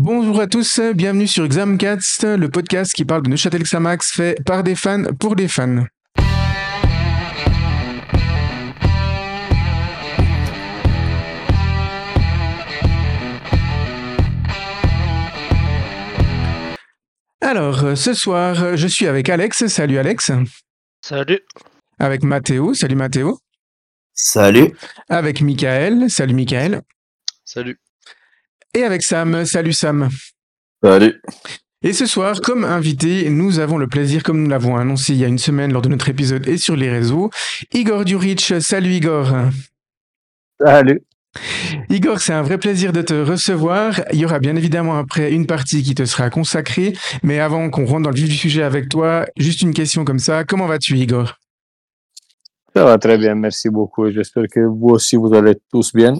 Bonjour à tous, bienvenue sur Examcast, le podcast qui parle de Neuchâtel Xamax fait par des fans pour des fans. Alors, ce soir, je suis avec Alex. Salut Alex. Salut. Avec Mathéo. Salut Mathéo. Salut. Avec Michael. Salut Michael. Salut. Et avec Sam. Salut Sam. Salut. Et ce soir, comme invité, nous avons le plaisir, comme nous l'avons annoncé il y a une semaine lors de notre épisode et sur les réseaux, Igor Duric. Salut Igor. Salut. Igor, c'est un vrai plaisir de te recevoir. Il y aura bien évidemment après une partie qui te sera consacrée, mais avant qu'on rentre dans le vif du sujet avec toi, juste une question comme ça. Comment vas-tu Igor? Ça va très bien, merci beaucoup. J'espère que vous aussi, vous allez tous bien.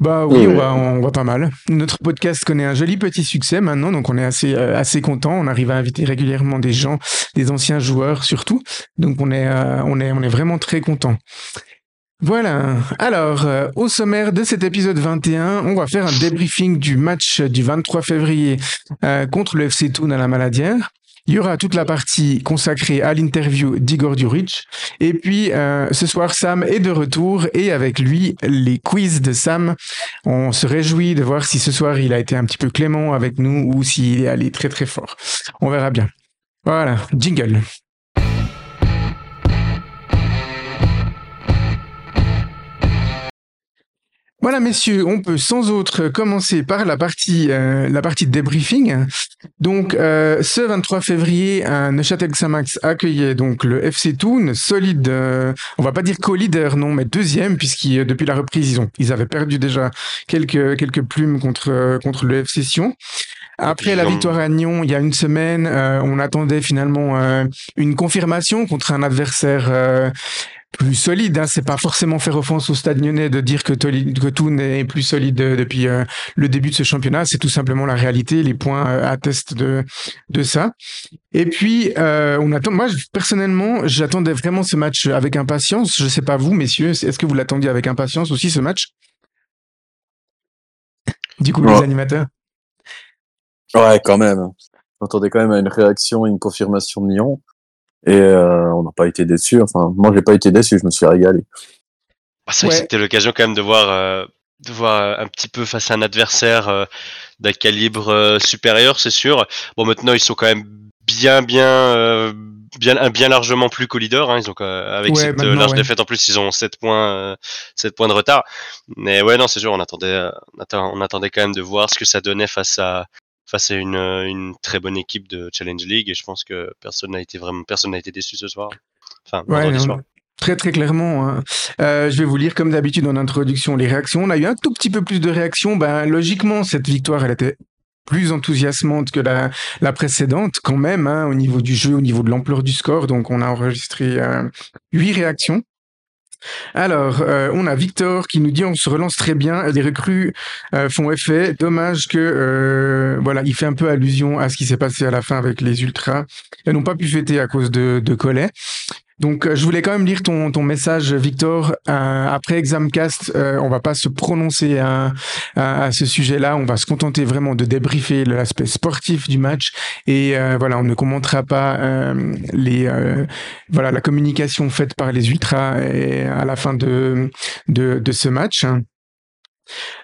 Bah oui, on va, on va pas mal. Notre podcast connaît un joli petit succès maintenant, donc on est assez euh, assez content. On arrive à inviter régulièrement des gens, des anciens joueurs surtout. Donc on est euh, on est on est vraiment très content. Voilà. Alors, euh, au sommaire de cet épisode 21, on va faire un débriefing du match du 23 février euh, contre le FC Thun à la Maladière. Il y aura toute la partie consacrée à l'interview d'Igor Duric. Et puis, euh, ce soir, Sam est de retour et avec lui, les quiz de Sam. On se réjouit de voir si ce soir, il a été un petit peu clément avec nous ou s'il est allé très très fort. On verra bien. Voilà, jingle. Voilà, messieurs, on peut sans autre commencer par la partie, euh, la partie de débriefing. Donc, euh, ce 23 février, un Neuchâtel Xamax accueillait donc le FC Thun, solide, euh, on va pas dire co-leader, non, mais deuxième, puisqu'ils depuis la reprise, ils ont, ils avaient perdu déjà quelques quelques plumes contre contre le FC Sion. Après la victoire à Nyon, il y a une semaine, on attendait finalement une confirmation contre un adversaire plus solide. Hein. C'est pas forcément faire offense au Stade Lyonnais de dire que, que Toon est plus solide depuis euh, le début de ce championnat. C'est tout simplement la réalité. Les points euh, attestent de de ça. Et puis euh, on attend. Moi personnellement, j'attendais vraiment ce match avec impatience. Je sais pas vous, messieurs, est-ce que vous l'attendiez avec impatience aussi ce match? Du coup, les animateurs. Ouais, quand même. On attendait quand même à une réaction, une confirmation de Lyon. Et euh, on n'a pas été déçus. Enfin, moi, j'ai pas été déçu. Je me suis régalé. Ah, c'était l'occasion quand même de voir, euh, de voir euh, un petit peu face à un adversaire d'un calibre supérieur, c'est sûr. Bon, maintenant, ils sont quand même bien, bien, bien, bien largement plus qu'au leader. Hein. Ils ont avec cette large défaite en plus, ils ont 7 points, 7 points de retard. Mais ouais, non, c'est sûr. On attendait, on attendait quand même de voir ce que ça donnait face à face à une, euh, une, très bonne équipe de Challenge League et je pense que personne n'a été vraiment personne n'a été déçu ce soir. Enfin, soir. Très très clairement. Hein. Euh, je vais vous lire comme d'habitude en introduction les réactions. On a eu un tout petit peu plus de réactions. Ben logiquement cette victoire elle était plus enthousiasmante que la, la précédente quand même hein, au niveau du jeu, au niveau de l'ampleur du score. Donc on a enregistré euh, huit réactions. Alors, euh, on a Victor qui nous dit on se relance très bien, les recrues euh, font effet. Dommage que euh, voilà, il fait un peu allusion à ce qui s'est passé à la fin avec les ultras. Elles n'ont pas pu fêter à cause de, de Collet. Donc, euh, je voulais quand même lire ton, ton message, Victor. Euh, après Examcast, euh, on va pas se prononcer à, à, ce sujet-là. On va se contenter vraiment de débriefer l'aspect sportif du match. Et euh, voilà, on ne commentera pas les voilà la communication faite par les ultras à la fin de, de, ce match.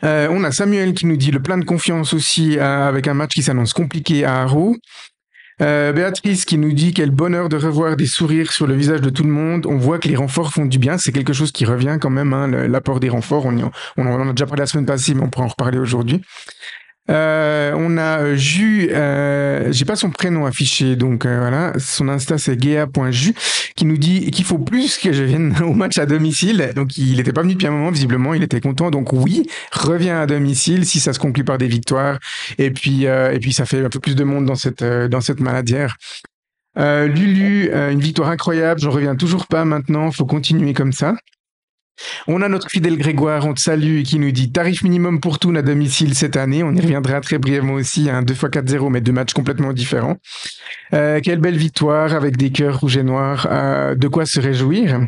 On a Samuel qui nous dit le plein de confiance aussi avec un match qui s'annonce compliqué à Haro. Euh, Béatrice qui nous dit quel bonheur de revoir des sourires sur le visage de tout le monde. On voit que les renforts font du bien. C'est quelque chose qui revient quand même, hein, l'apport des renforts. On, en a déjà parlé la semaine passée, mais on pourra en reparler aujourd'hui. Euh, on a euh, Ju, euh, j'ai pas son prénom affiché, donc euh, voilà, son Insta c'est gea.ju, qui nous dit qu'il faut plus que je vienne au match à domicile. Donc il était pas venu depuis un moment, visiblement, il était content. Donc oui, reviens à domicile si ça se conclut par des victoires. Et puis et puis ça fait un peu plus de monde dans cette dans cette maladière. Lulu, une victoire incroyable. J'en reviens toujours pas maintenant. Faut continuer comme ça. On a notre fidèle Grégoire, on te salue, qui nous dit tarif minimum pour tout à domicile cette année. On y reviendra très brièvement aussi, un 2 x 4-0, mais deux matchs complètement différents. Euh, quelle belle victoire avec des cœurs rouges et noirs, euh, de quoi se réjouir.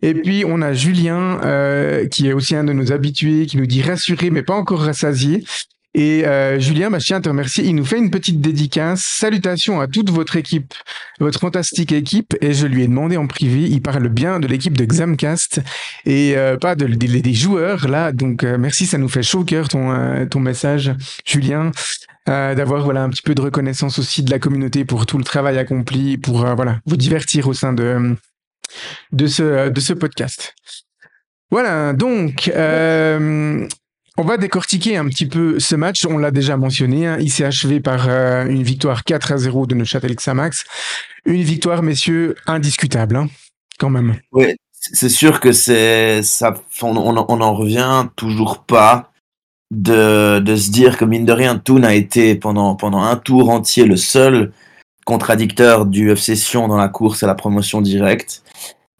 Et puis on a Julien, euh, qui est aussi un de nos habitués, qui nous dit rassuré mais pas encore rassasié. Et euh, Julien, bah, je tiens à te remercier. Il nous fait une petite dédicace. Salutations à toute votre équipe, votre fantastique équipe. Et je lui ai demandé en privé, il parle bien de l'équipe de Xamcast et euh, pas de, des joueurs là. Donc euh, merci, ça nous fait chaud au cœur ton, ton message, Julien. d'avoir voilà un petit peu de reconnaissance aussi de la communauté pour tout le travail accompli pour voilà vous divertir au sein de de ce de ce podcast. Voilà, donc on va décortiquer un petit peu ce match. On l'a déjà mentionné. Hein. Il s'est achevé par euh, une victoire 4 à 0 de Neuchâtel Xamax. Une victoire, messieurs, indiscutable, hein, quand même. Oui, c'est sûr que c'est ça. On, on, revient toujours pas de, de se dire que mine de rien, Toon a été pendant pendant un tour entier le seul contradicteur du FC Sion dans la course à la promotion directe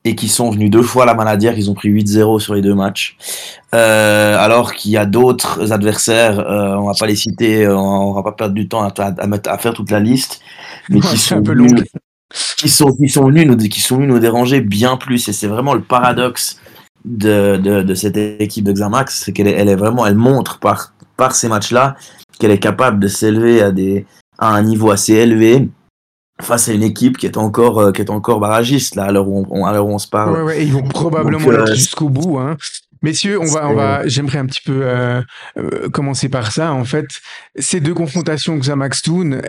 et qui sont venus deux fois à la Maladière, ils ont pris 8-0 sur les deux matchs. Euh, alors qu'il y a d'autres adversaires, euh, on va pas les citer, euh, on va pas perdre du temps à, à, faire toute la liste, mais qui, sont venus, qui sont qui sont venus nous qui sont venus nous déranger bien plus. Et c'est vraiment le paradoxe de, de, de cette équipe de Xamax, c'est qu'elle est, elle est vraiment, elle montre par par ces matchs-là qu'elle est capable de s'élever à des à un niveau assez élevé face à une équipe qui est encore euh, qui est encore barragiste là à l'heure où on, à où on se parle. Ouais, ouais, ils vont probablement euh, jusqu'au bout. Hein. Messieurs, on va, on va, j'aimerais un petit peu euh, euh, commencer par ça. En fait, ces deux confrontations Xamax Toon,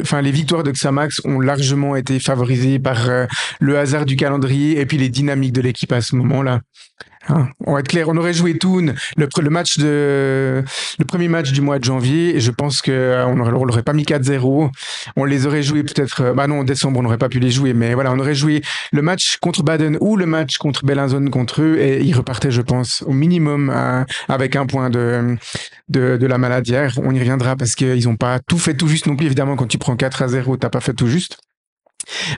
enfin les victoires de Xamax ont largement été favorisées par le hasard du calendrier et puis les dynamiques de l'équipe à ce moment-là. Hein, on va être clair, on aurait joué Toon le, le match de le premier match du mois de janvier et je pense que euh, on l'aurait pas mis 4-0. On les aurait joués peut-être euh, bah non, en décembre on n'aurait pas pu les jouer mais voilà, on aurait joué le match contre Baden ou le match contre Bellinzone contre eux et ils repartaient je pense au minimum euh, avec un point de de, de la maladière. On y reviendra parce qu'ils ont pas tout fait tout juste non plus évidemment quand tu prends 4 à 0, t'as pas fait tout juste.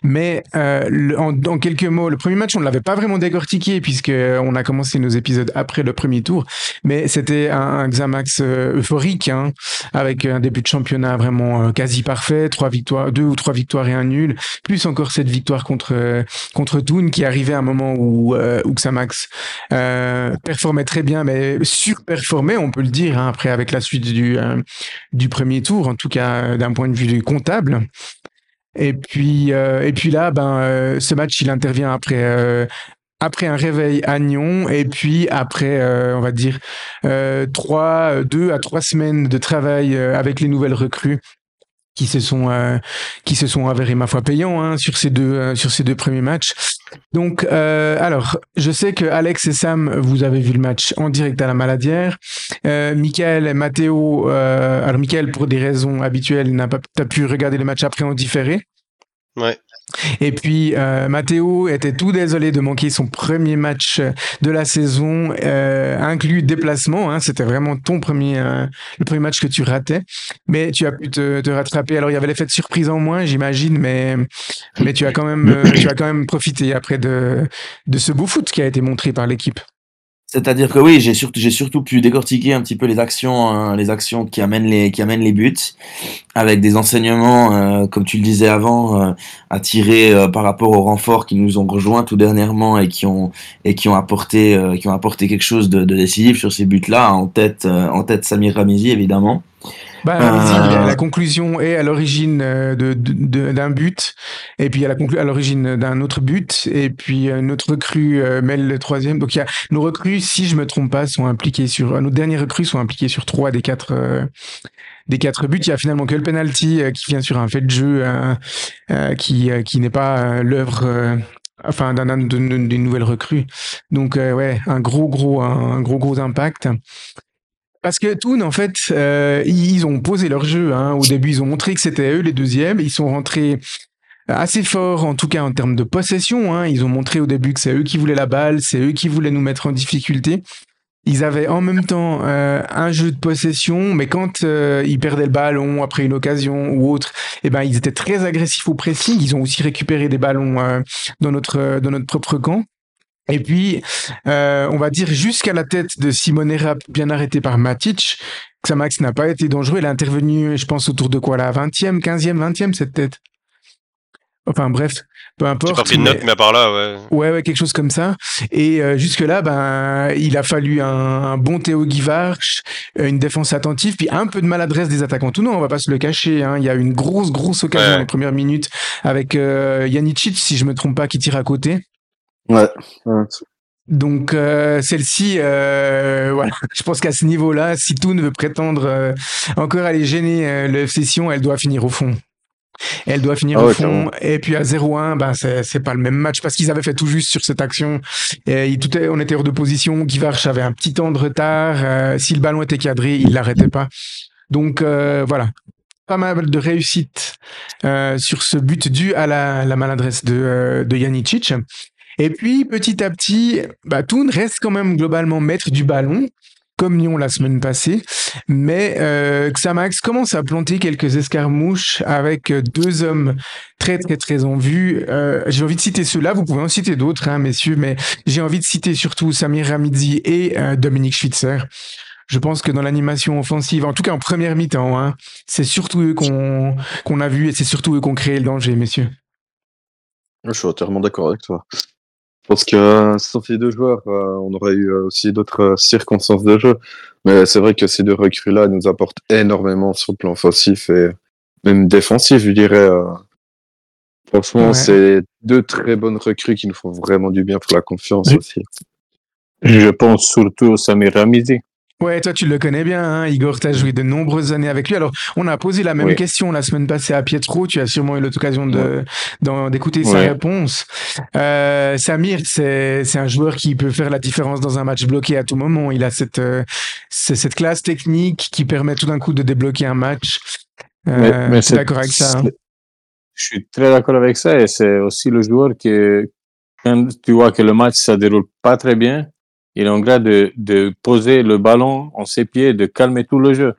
Mais euh, en, quelques mots, le premier match, on ne l'avait pas vraiment décortiqué puisque on a commencé nos épisodes après le premier tour. Mais c'était un, Xamax euh, euphorique, hein, avec un début de championnat vraiment euh, quasi parfait, trois victoires, deux ou trois victoires et un nul, plus encore cette victoire contre contre Toon qui arrivait à un moment où, où Xamax performait très bien, mais surperformait, on peut le dire, hein, après avec la suite du du premier tour, en tout cas d'un point de vue comptable. Et puis, euh, et puis là, ben, euh, ce match, il intervient après, euh, après un réveil à Nyon et puis après, on va dire, trois, deux à trois semaines de travail avec les nouvelles recrues qui se sont qui se sont avérés ma foi payants hein, sur ces deux sur ces deux premiers matchs. Donc alors je sais que Alex et Sam vous avez vu le match en direct à la Maladière. Euh, Michael et Matteo alors Michael pour des raisons habituelles n'a pas pu regarder le match après en différé. Ouais. Et puis euh, Matteo était tout désolé de manquer son premier match de la saison, euh, inclus déplacement. Hein, C'était vraiment ton premier, euh, le premier match que tu ratais, mais tu as pu te, rattraper. Alors il y avait l'effet de surprise en moins, j'imagine, mais mais tu as quand même, euh, tu as quand même profité après de de ce beau foot qui a été montré par l'équipe. C'est-à-dire que oui, j'ai surtout, pu décortiquer un petit peu les actions, hein, les actions qui amènent les, qui amènent les buts, avec des enseignements, euh, comme tu le disais avant, euh, à tirer euh, par rapport aux renforts qui nous ont rejoints tout dernièrement et qui ont et qui ont apporté, qui ont apporté quelque chose de, de décisif sur ces buts-là. En tête, en tête Samir Ramizi évidemment. Bah, euh, la, conclusion est à l'origine euh, d'un de, d'un but, et puis à la à l'origine d'un autre but, et puis notre recrue euh, mêle le troisième. Donc il y a nos recrues, si je me trompe pas, sont impliquées sur nos dernières recrues sont impliquées sur trois des quatre des quatre buts. Il y a finalement que le penalty qui vient sur un fait de jeu qui qui n'est pas l'œuvre enfin d'un d'une nouvelle recrue. Donc ouais, un gros gros un gros gros impact. Parce que Toon, en fait, euh, ils ont posé leur jeu. Hein. Au début, ils ont montré que c'était eux les deuxièmes. Ils sont rentrés assez fort, en tout cas en termes de possession. Hein. Ils ont montré au début que c'est eux qui voulaient la balle, c'est eux qui voulaient nous mettre en difficulté. Ils avaient en même temps euh, un jeu de possession, mais quand euh, ils perdaient le ballon après une occasion ou autre, eh ben ils étaient très agressifs au pressing. Ils ont aussi récupéré des ballons dans notre dans notre propre camp. Et puis, euh, on va dire jusqu'à la tête de Simone Rapp, bien arrêté par Matic, Xamax n'a pas été dangereux. Il est intervenu, je pense, autour de quoi, la 20e, 15e, 20e, cette tête? Enfin bref, peu importe. J'ai pas pris de note, mais à part là, ouais. Ouais, ouais, quelque chose comme ça. Et euh, jusque-là, ben, il a fallu un, bon Théo Guivarch, une défense attentive, puis un peu de maladresse des attaquants. Tout non, on va pas se le cacher. Hein. Il y a une grosse, grosse occasion dans les premières minutes avec euh, Janicic, si je me trompe pas, qui tire à côté. Ouais. Donc euh, celle-ci, euh, voilà, je pense qu'à ce niveau-là, si Toon veut prétendre euh, encore aller gêner le FC Sion, elle doit finir au fond. Elle doit finir Ah au ouais, fond. Et puis à 0-1, ben c'est pas le même match parce qu'ils avaient fait tout juste sur cette action. Et il- tout est- on était hors de position. Guivarch avait un petit temps de retard. Si le ballon était cadré, il l'arrêtait pas. Donc voilà, pas mal de réussite sur ce but dû à la, la maladresse de, de Janicic. Et puis petit à petit, bah, reste quand même globalement maître du ballon, comme Lyon la semaine passée. Mais euh, Xamax commence à planter quelques escarmouches avec euh, deux hommes très très très en vue. Euh, j'ai envie de citer ceux-là, vous pouvez en citer d'autres, hein, messieurs, mais j'ai envie de citer surtout Samir Ramidzi et euh, Dominique Schwitzer. Je pense que dans l'animation offensive, en tout cas en première mi-temps, hein, c'est surtout eux qu'on qu'on a vu et c'est surtout eux qui ont créé le danger, messieurs. Je suis entièrement d'accord avec toi. Je pense que euh, sans ces deux joueurs, euh, on aurait eu euh, aussi d'autres euh, circonstances de jeu. Mais c'est vrai que ces deux recrues-là nous apportent énormément sur le plan offensif et même défensif, je dirais. euh. Franchement, Ouais. c'est deux très bonnes recrues qui nous font vraiment du bien pour la confiance Oui. aussi. Je pense surtout au Samir Ramizi. Ouais, toi tu le connais bien, hein, Igor, tu as joué de nombreuses années avec lui. Alors, on a posé la même Oui. question la semaine passée à Pietro, tu as sûrement eu l'occasion de d'en- d'écouter sa Ouais. réponse. Euh, Samir, c'est c'est un joueur qui peut faire la différence dans un match bloqué à tout moment. Il a cette euh, cette classe technique qui permet tout d'un coup de débloquer un match. Euh, suis c'est- d'accord avec ça. hein? Je suis très d'accord avec ça et c'est aussi le joueur que quand tu vois que le match ça déroule pas très bien, il est en grade de, poser le ballon en ses pieds, de calmer tout le jeu.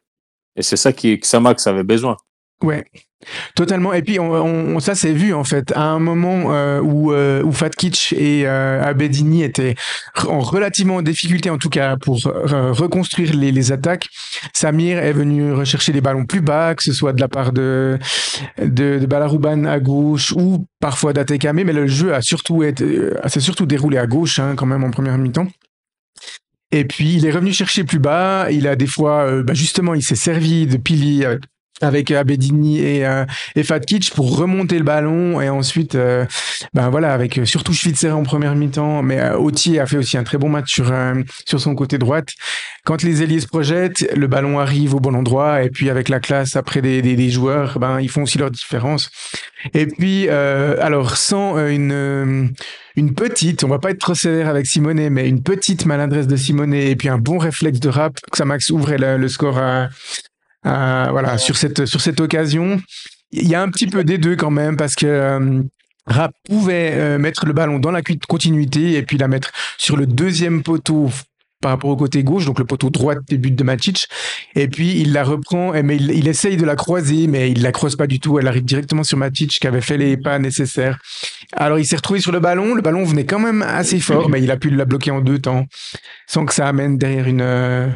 Et c'est ça qui, que Samax avait besoin. Ouais, totalement. Et puis ça s'est vu en fait à un moment euh, où euh, où Fatkich et euh, Abedini étaient en relativement en difficulté en tout cas pour reconstruire les, attaques. Samir est venu rechercher les ballons plus bas, que ce soit de la part de de, Balarouban à gauche ou parfois d'Atekame, mais le jeu a surtout été s'est surtout déroulé à gauche hein, quand même en première mi-temps. Et puis il est revenu chercher plus bas. Il a des fois, euh, bah, justement, il s'est servi de Pili avec, avec Abedini et, euh, et Fatkic pour remonter le ballon et ensuite, euh, ben voilà, avec euh, surtout Schwitzer en première mi-temps, mais euh, Autier a fait aussi un très bon match sur euh, sur son côté droite. Quand les ailiers se projettent, le ballon arrive au bon endroit et puis avec la classe après des, des, des joueurs, ben ils font aussi leur différence. Et puis, euh, alors sans euh, une euh, une petite, on va pas être trop sévère avec Simonet, mais une petite maladresse de Simonet et puis un bon réflexe de rap, que ça max ouvrait le, le score à- voilà sur cette sur cette occasion. Il y a un petit peu des deux quand même parce que euh, Rap pouvait euh, mettre le ballon dans la cu- continuité et puis la mettre sur le deuxième poteau par rapport au côté gauche, donc le poteau droit des buts de Matic. Et puis il la reprend, et- mais il, il essaye de la croiser, mais il la croise pas du tout. Elle arrive directement sur Matic qui avait fait les pas nécessaires. Alors il s'est retrouvé sur le ballon. Le ballon venait quand même assez fort, mais il a pu la bloquer en deux temps, sans que ça amène derrière une euh,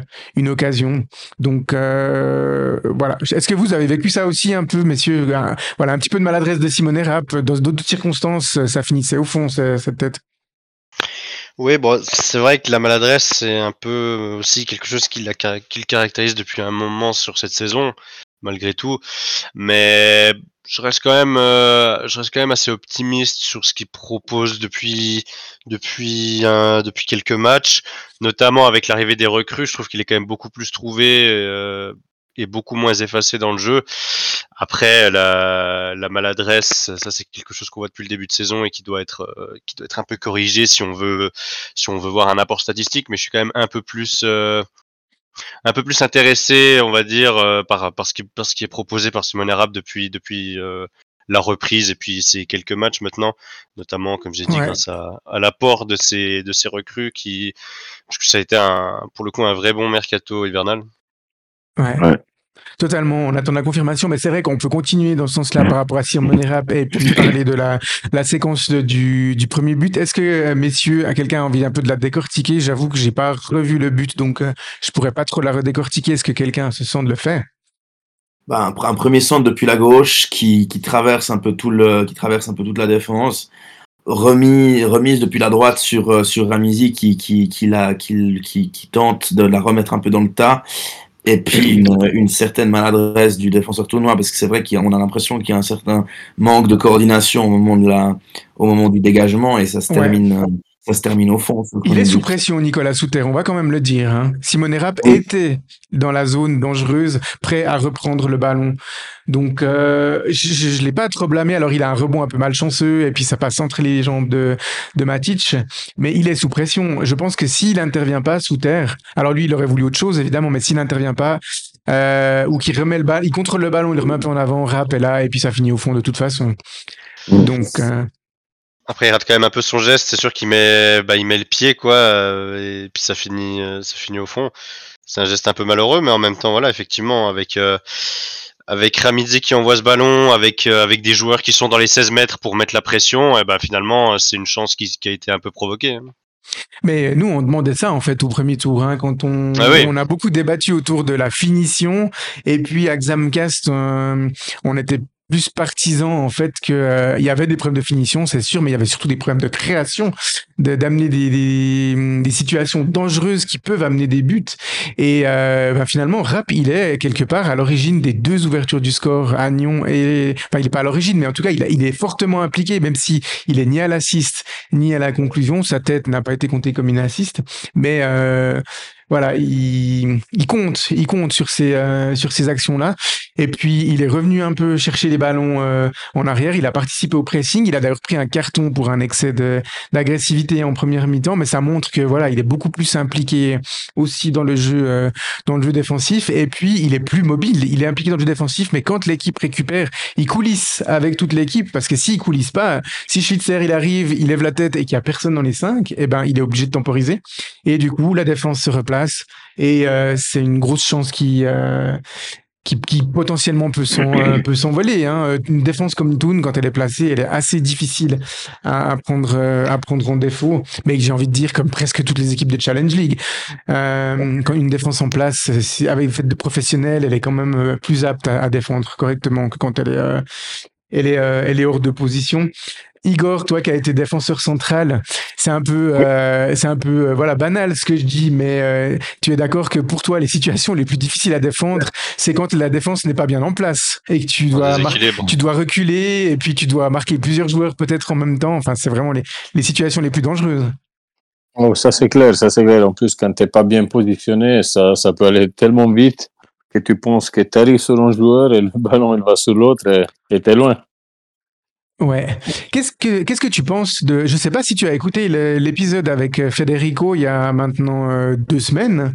occasion. Donc euh, voilà. Est-ce que vous avez vécu ça aussi un peu, messieurs? Voilà, un petit peu de maladresse de Simone Rapp. Dans d'autres circonstances, ça finissait au fond, ce- cette tête. Oui, bon, c'est vrai que la maladresse, c'est un peu aussi quelque chose qui le caractérise depuis un moment sur cette saison, malgré tout. Mais je reste quand même, euh, je reste quand même assez optimiste sur ce qu'il propose depuis, depuis, depuis quelques matchs, notamment avec l'arrivée des recrues. Je trouve qu'il est quand même beaucoup plus trouvé euh, et beaucoup moins effacé dans le jeu. Après, la, la maladresse, ça c'est quelque chose qu'on voit depuis le début de saison et qui doit être, euh, qui doit être un peu corrigé si on veut, si on veut voir un apport statistique. Mais je suis quand même un peu plus, un peu plus intéressé, on va dire, euh, par, par, ce qui, par ce qui est proposé par Simone Arab depuis, depuis euh, la reprise et puis ces quelques matchs maintenant, notamment comme j'ai dit Ouais. grâce à, à l'apport de ces, de ces recrues qui, parce que ça a été un, pour le coup un vrai bon mercato hivernal. Ouais. Ouais. Totalement, on attend la confirmation, mais c'est vrai qu'on peut continuer dans ce sens-là par rapport à Simone Rapp et puis parler de la, la séquence de- du, du premier but. Est-ce que, euh, messieurs, à quelqu'un a envie un peu de la décortiquer? J'avoue que j'ai pas revu le but, donc euh, je pourrais pas trop la redécortiquer. Est-ce que quelqu'un se sent de le faire? Bah, un, un premier centre depuis la gauche qui, qui traverse un peu tout le, qui traverse un peu toute la défense remis, remise depuis la droite sur, euh, sur Ramizi qui, qui, qui, la, qui, qui, qui, tente de la remettre un peu dans le tas. Et puis une, une certaine maladresse du défenseur tournoi, parce que c'est vrai qu'on a l'impression qu'il y a un certain manque de coordination au moment, de la, au moment du dégagement et ça se termine. Ça se termine au fond. Il est sous pression, Nicolas Souter, on va quand même le dire. Hein. Simone Rapp oui. était dans la zone dangereuse, prêt à reprendre le ballon. Donc, euh, je ne l'ai pas trop blâmé. Alors, il a un rebond un peu malchanceux et puis ça passe entre les jambes de, de Matic. Mais il est sous pression. Je pense que s'il n'intervient pas sous terre, alors lui, il aurait voulu autre chose, évidemment, mais s'il n'intervient pas, euh, ou qu'il remet le ballon, il contrôle le ballon, il le remet un peu en avant, Rapp est là et puis ça finit au fond de toute façon. Donc, euh, après, il rate quand même un peu son geste. C'est sûr qu'il met, bah, il met le pied, quoi, euh, et puis ça finit, euh, ça finit au fond. C'est un geste un peu malheureux, mais en même temps, voilà, effectivement, avec euh, avec Ramidze qui envoie ce ballon, avec avec des joueurs qui sont dans les 16 mètres pour mettre la pression, et ben finalement, c'est une chance qui, qui, a été un peu provoquée. hein. Mais nous, on demandait ça en fait au premier tour, hein, quand on, ah oui. on a beaucoup débattu autour de la finition, et puis à Xamcast, euh, on était plus partisan en fait que euh, y avait des problèmes de finition, c'est sûr, mais il y avait surtout des problèmes de création, d'amener des, des, des, situations dangereuses qui peuvent amener des buts. Et euh, ben, finalement, Rap, il est quelque part à l'origine des deux ouvertures du score à Nyon. Et enfin, il est pas à l'origine, mais en tout cas, il, est fortement impliqué, même si il est ni à l'assist ni à la conclusion. Sa tête n'a pas été comptée comme une assist, mais euh, voilà, il, il, compte, il compte sur ces euh, sur ces actions-là. Et puis il est revenu un peu chercher les ballons euh, en arrière. Il a participé au pressing. Il a d'ailleurs pris un carton pour un excès d'agressivité en première mi-temps, mais ça montre que voilà, il est beaucoup plus impliqué aussi dans le jeu euh, dans le jeu défensif. Et puis il est plus mobile. Il est impliqué dans le jeu défensif, mais quand l'équipe récupère, il coulisse avec toute l'équipe parce que s'il coulisse pas, si Schwitzer il arrive, il lève la tête et qu'il y a personne dans les cinq, eh ben il est obligé de temporiser. Et du coup la défense se replace et euh, c'est une grosse chance qui, euh, qui, qui, potentiellement peut s'envoler. Hein. Une défense comme Toon, quand elle est placée, elle est assez difficile à, à prendre, à prendre en défaut. Mais j'ai envie de dire, comme presque toutes les équipes de Challenge League, euh, quand une défense en place, avec le fait de professionnels, elle est quand même plus apte à, à défendre correctement que quand elle est, elle est, elle est hors de position. Igor, toi qui as été défenseur central, c'est un peu, euh, c'est un peu, euh, voilà, banal ce que je dis, mais euh, tu es d'accord que pour toi, les situations les plus difficiles à défendre, c'est quand la défense n'est pas bien en place et que tu dois, tu dois reculer et puis tu dois marquer plusieurs joueurs peut-être en même temps. Enfin, c'est vraiment les, les situations les plus dangereuses. Oh, ça c'est clair, ça c'est clair. En plus, quand t'es pas bien positionné, ça, ça peut aller tellement vite que tu penses que tu arrives sur un joueur et le ballon il va sur l'autre et t'es loin. Ouais. Qu'est-ce que qu'est-ce que tu penses de Je sais pas si tu as écouté l'épisode avec Federico il y a maintenant euh, deux semaines.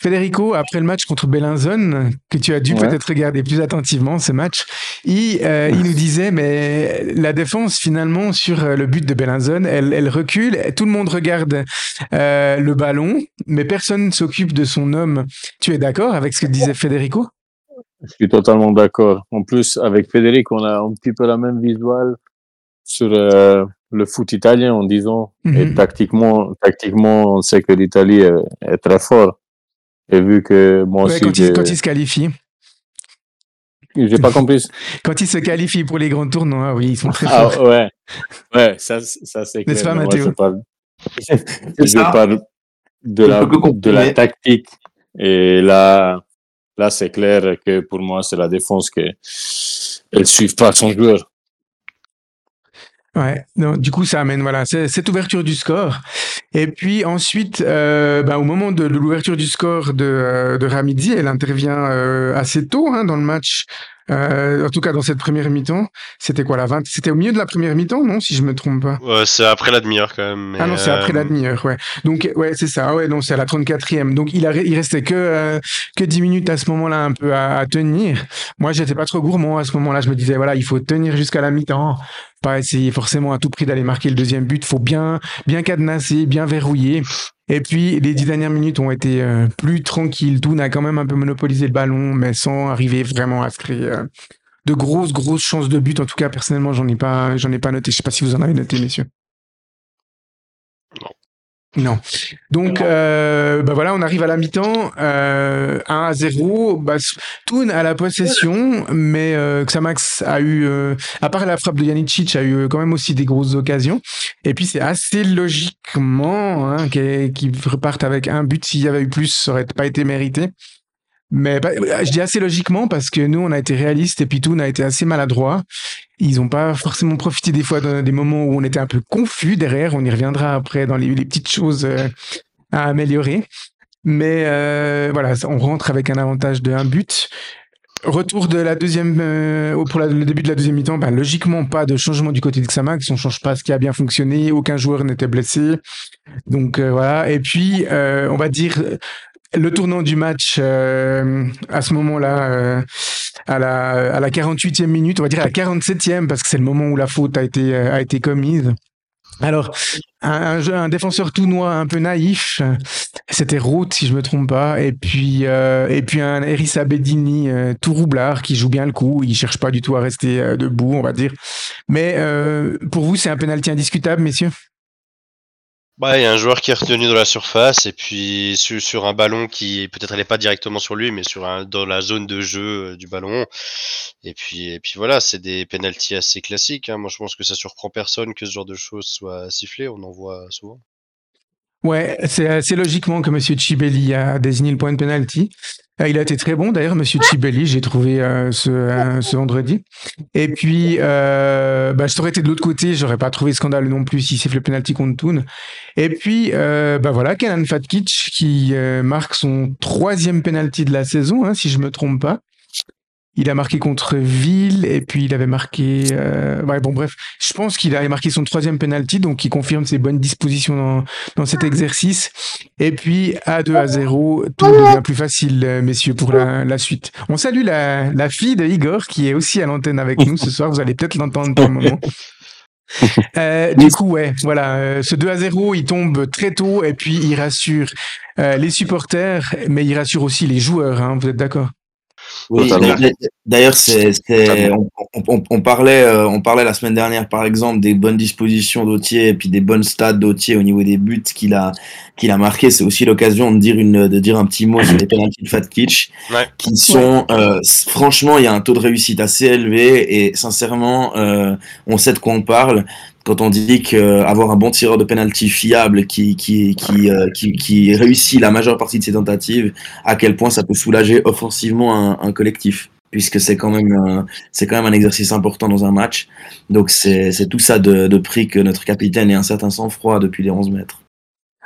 Federico après le match contre Bellinzone que tu as dû ouais. peut-être regarder plus attentivement ce match, il euh, il nous disait mais la défense finalement sur euh, le but de Bellinzone, elle elle recule, tout le monde regarde euh, le ballon, mais personne s'occupe de son homme. Tu es d'accord avec ce que disait Federico? Je suis totalement d'accord. En plus, avec Frédéric, on a un petit peu la même visual sur euh, le foot italien en disant, mm -hmm. et tactiquement, tactiquement, on sait que l'Italie est, est, très fort. Et vu que moi ouais, aussi. Quand il, quand il se qualifie. J'ai pas compris. quand ils se qualifient pour les grands tournois, oui, ils sont très ah, forts. Ouais, ouais, ça, ça c'est N'est-ce pas, Mathéo Je parle, je parle de, la, de la tactique. Et là, Là, c'est clair que pour moi, c'est la défense que elle suit pas son joueur. Ouais, non, du coup, ça amène voilà cette ouverture du score. Et puis ensuite, euh, bah, au moment de, de l'ouverture du score de, euh, de Ramidi, elle intervient euh, assez tôt hein, dans le match. Euh, en tout cas, dans cette première mi-temps, c'était quoi la 20 C'était au milieu de la première mi-temps, non Si je me trompe pas? Ouais, c'est après la demi-heure quand même. Ah non, c'est après la demi-heure, ouais. Donc ouais, c'est ça. Ouais, non, c'est à la 34e. Donc il a, il restait que euh, que 10 minutes à ce moment-là, un peu à, à tenir. Moi, j'étais pas trop gourmand à ce moment-là. Je me disais voilà, il faut tenir jusqu'à la mi-temps. Pas essayer forcément à tout prix d'aller marquer le deuxième but. Faut bien bien cadenasser, bien verrouiller. Et puis les dix dernières minutes ont été euh, plus tranquilles. Toon a quand même un peu monopolisé le ballon, mais sans arriver vraiment à se créer euh, de grosses grosses chances de but. En tout cas, personnellement, j'en ai pas j'en ai pas noté. Je sais pas si vous en avez noté, messieurs. Non. Donc, euh, bah voilà, on arrive à la mi-temps, euh, 1 à 0. Bah, Toon a la possession, mais euh, Xamax a eu, euh, à part la frappe de Janicic, a eu quand même aussi des grosses occasions. Et puis, c'est assez logiquement hein, qu'ils repartent avec un but. S'il y avait eu plus, ça aurait pas été mérité. Mais bah, je dis assez logiquement parce que nous, on a été réalistes et puis Toon a été assez maladroit. Ils n'ont pas forcément profité des fois dans des moments où on était un peu confus derrière. On y reviendra après dans les, petites choses euh, à améliorer. Mais euh, voilà, on rentre avec un avantage de un but. Retour de la deuxième, euh, pour le début de la deuxième mi-temps, ben, logiquement pas de changement du côté de Xamax, on change pas ce qui a bien fonctionné, aucun joueur n'était blessé, donc voilà. Et puis on va dire le tournant du match euh, à ce moment-là, euh, à, la, à la 48e minute, on va dire à la 47e, parce que c'est le moment où la faute a été, euh, commise. Alors, un, un, défenseur tout noir, un peu naïf, c'était Roth, si je me trompe pas, et puis, et puis un Eris Bedini tout roublard qui joue bien le coup, il cherche pas du tout à rester debout, on va dire. Mais pour vous, c'est un penalty indiscutable, messieurs? Bah, il y a un joueur qui est retenu dans la surface et puis sur, un ballon qui peut-être allait pas directement sur lui, mais sur un, dans la zone de jeu euh, du ballon. Et puis, et puis voilà, c'est des pénalties assez classiques. Hein. Moi, je pense que ça surprend personne que ce genre de choses soit sifflé. On en voit souvent. Ouais, c'est logiquement que M. Chibelli a désigné le point de penalty. Euh, il a été très bon d'ailleurs, Monsieur Chibelli, j'ai trouvé euh, ce, euh, ce, vendredi. Et puis, euh, bah, je t'aurais été de l'autre côté, j'aurais pas trouvé scandale non plus si c'est le penalty contre Toon. Et puis, bah voilà, Kenan Fatkic qui marque son troisième penalty de la saison, hein, si je me trompe pas. Il a marqué contre Ville et puis il avait marqué. Euh... Ouais, bon, bref, je pense qu'il a marqué son troisième penalty, donc il confirme ses bonnes dispositions dans, dans cet exercice. Et puis à 2 à 0, tout devient plus facile, messieurs, pour la, la suite. On salue la, la fille de Igor qui est aussi à l'antenne avec nous ce soir. Vous allez peut-être l'entendre pour le moment. Euh, du coup, ouais, voilà, euh, ce 2 à 0, il tombe très tôt et puis il rassure euh, les supporters, mais il rassure aussi les joueurs. Hein, vous êtes d'accord? Oui, d'ailleurs, c'est, on, on, on, parlait, euh, on parlait la semaine dernière, par exemple, des bonnes dispositions d'Autier et puis des bonnes stats d'Autier au niveau des buts qu'il a, qu'il a marqué. C'est aussi l'occasion de dire une, de dire un petit mot sur les penalties de Fat Kitsch, qui sont, euh, franchement, il y a un taux de réussite assez élevé et sincèrement, euh, on sait de quoi on parle quand on dit qu'avoir un bon tireur de penalty fiable qui, qui, qui, euh, qui, qui, réussit la majeure partie de ses tentatives, à quel point ça peut soulager offensivement un, un collectif, puisque c'est quand, même, c'est quand même un exercice important dans un match. Donc c'est tout ça de, de prix que notre capitaine ait un certain sang-froid depuis les 11 mètres.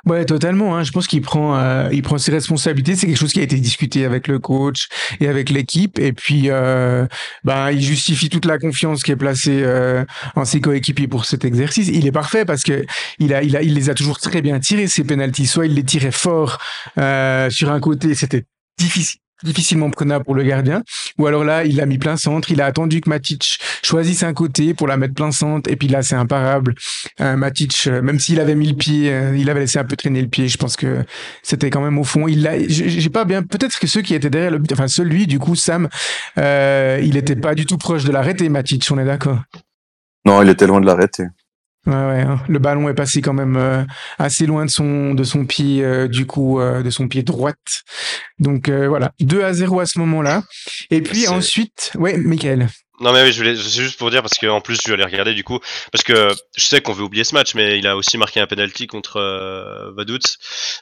Ouais, totalement. Hein. Je pense qu'il prend, euh, il prend ses responsabilités. C'est quelque chose qui a été discuté avec le coach et avec l'équipe. Et puis, euh, ben, il justifie toute la confiance qui est placée euh, en ses coéquipiers pour cet exercice. Il est parfait parce que il a, il a, il les a toujours très bien tirés ces penalties. Soit il les tirait fort euh, sur un côté, c'était difficile difficilement prenable pour le gardien. Ou alors là, il l'a mis plein centre. Il a attendu que Matic choisisse un côté pour la mettre plein centre. Et puis là, c'est imparable. Euh, Matic, euh, même s'il avait mis le pied, euh, il avait laissé un peu traîner le pied. Je pense que c'était quand même au fond. Il j'ai pas bien. Peut-être que ceux qui étaient derrière le but, enfin celui du coup, Sam, il était pas du tout proche de l'arrêter, Matic. On est d'accord? Non, il était loin de l'arrêter. Ouais, ouais, hein. Le ballon est passé quand même euh, assez loin de son de son pied euh, du coup euh, de son pied droite. Donc voilà, 2 à 0 à ce moment-là. Et puis ensuite, ouais, Michael. Non mais oui, je voulais c'est juste pour dire parce qu'en plus je vais aller regarder du coup parce que je sais qu'on veut oublier ce match mais il a aussi marqué un penalty contre Vaduz.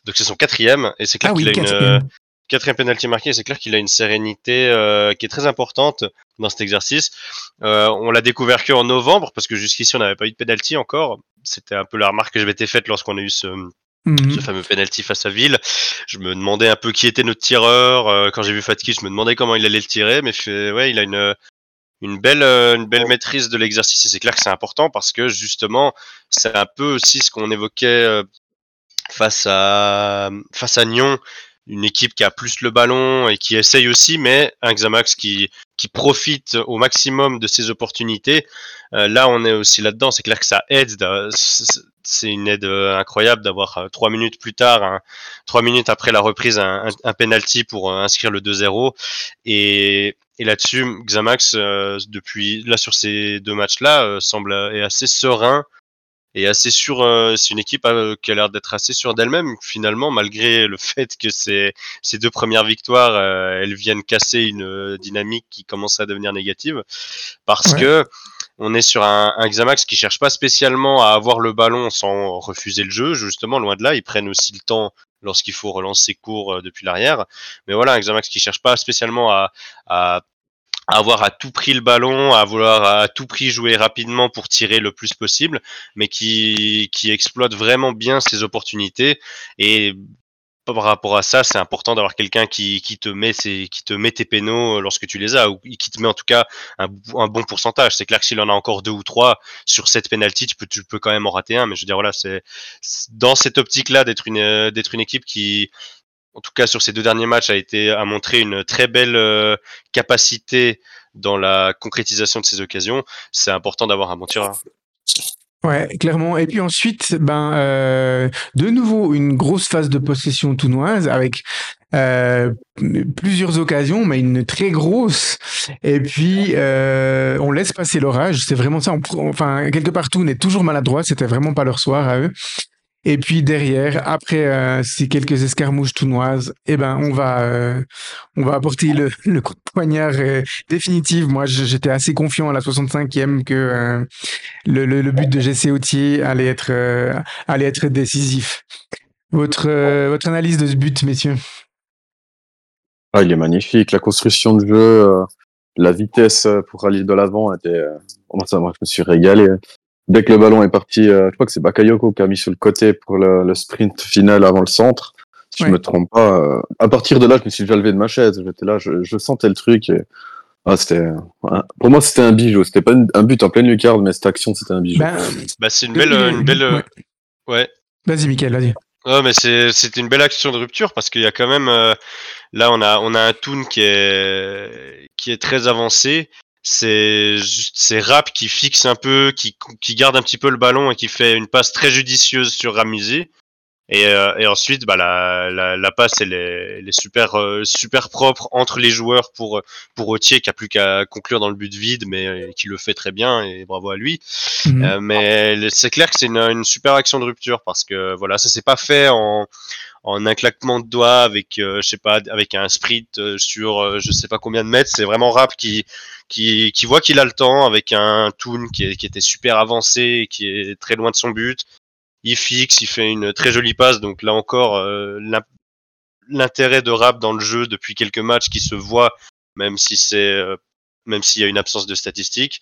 Donc c'est son quatrième et c'est clair ah qu'il a une quatrième penalty marqué, c'est clair qu'il a une sérénité euh, qui est très importante dans cet exercice. Euh, on l'a découvert que en novembre, parce que jusqu'ici on n'avait pas eu de penalty encore. C'était un peu la remarque que je m'étais faite lorsqu'on a eu ce, mhm. ce fameux penalty face à Ville. Je me demandais un peu qui était notre tireur. Euh, quand j'ai vu Fatki, je me demandais comment il allait le tirer, mais ouais, il a une une belle une belle maîtrise de l'exercice et c'est clair que c'est important parce que justement c'est un peu aussi ce qu'on évoquait face à face à Nyon une équipe qui a plus le ballon et qui essaye aussi, mais un Xamax qui, qui profite au maximum de ses opportunités. Euh, là, on est aussi là-dedans. C'est clair que ça aide. C'est une aide euh, incroyable d'avoir euh, trois minutes plus tard, trois minutes après la reprise, un, un, penalty pour inscrire le 2-0. Et, et là-dessus, Xamax, depuis là sur ces deux matchs-là, semble est assez serein est assez sûre. Euh, c'est une équipe euh, qui a l'air d'être assez sûre d'elle-même finalement, malgré le fait que ces, ces deux premières victoires, euh, elles viennent casser une dynamique qui commence à devenir négative, parce que on est sur un, un, Xamax qui cherche pas spécialement à avoir le ballon sans refuser le jeu, justement loin de là, ils prennent aussi le temps lorsqu'il faut relancer court depuis l'arrière. Mais voilà, un Xamax qui cherche pas spécialement à, avoir à tout prix le ballon, à vouloir à tout prix jouer rapidement pour tirer le plus possible, mais qui, qui exploite vraiment bien ses opportunités. Et par rapport à ça, c'est important d'avoir quelqu'un qui, qui te met ses, qui te met tes pénaux lorsque tu les as, ou qui te met en tout cas un, bon pourcentage. C'est clair que s'il en a encore deux ou trois sur cette penalty, tu peux, tu peux quand même en rater un. Mais je veux dire voilà, c'est dans cette optique-là d'être une d'être une équipe qui en tout cas sur ces deux derniers matchs, a été montré une très belle euh, capacité dans la concrétisation de ces occasions. C'est important d'avoir un bon tireur. Ouais, clairement. Et puis ensuite, ben, euh, de nouveau une grosse phase de possession tounoise avec euh, plusieurs occasions, mais une très grosse. Et puis on laisse passer l'orage. C'est vraiment ça. enfin, quelque part, tout n'est toujours maladroit. C'était vraiment pas leur soir à eux. Et puis derrière, après euh, ces quelques escarmouches tounoises, eh ben on va euh, on va apporter le, coup de poignard euh, définitif. Moi, j'étais assez confiant à la 65e que le, but de GC Autier allait être allait être décisif. Votre votre analyse de ce but, messieurs? Ah, il est magnifique. La construction de jeu, la vitesse pour aller de l'avant était. moi, je me suis régalé dès que le ballon est parti, euh, je crois que c'est Bakayoko qui a mis sur le côté pour le, le sprint final avant le centre. Si je me trompe pas. Euh, à partir de là, je me suis déjà levé de ma chaise. J'étais là, je, je, sentais le truc. Et... Ah, c'était, pour moi, c'était un bijou. C'était pas un but en pleine lucarne, mais cette action, c'était un bijou. Bah, bah c'est une belle, une belle, ouais. ouais. Vas-y, Mickaël, vas-y. Oh, mais c'est, c'était une belle action de rupture parce qu'il y a quand même, euh, là, on a, on a un Toon qui est, qui est très avancé c'est c'est Rap qui fixe un peu, qui, qui garde un petit peu le ballon et qui fait une passe très judicieuse sur Ramizi. Et, euh, et ensuite, bah, la, la, la passe, elle est, elle est super, euh, super propre entre les joueurs pour, pour Autier qui a plus qu'à conclure dans le but vide, mais euh, qui le fait très bien et bravo à lui. Mmh. mais c'est clair que c'est une, une, super action de rupture parce que voilà, ça s'est pas fait en, en un claquement de doigts avec euh, je sais pas avec un sprint euh, sur euh, je sais pas combien de mètres c'est vraiment Rap qui qui, voit qu'il a le temps avec un Toon qui, était super avancé qui est très loin de son but. Il fixe il fait une très jolie passe. Donc là encore l'intérêt de Rap dans le jeu depuis quelques matchs qui se voit même si c'est même s'il y a une absence de statistiques.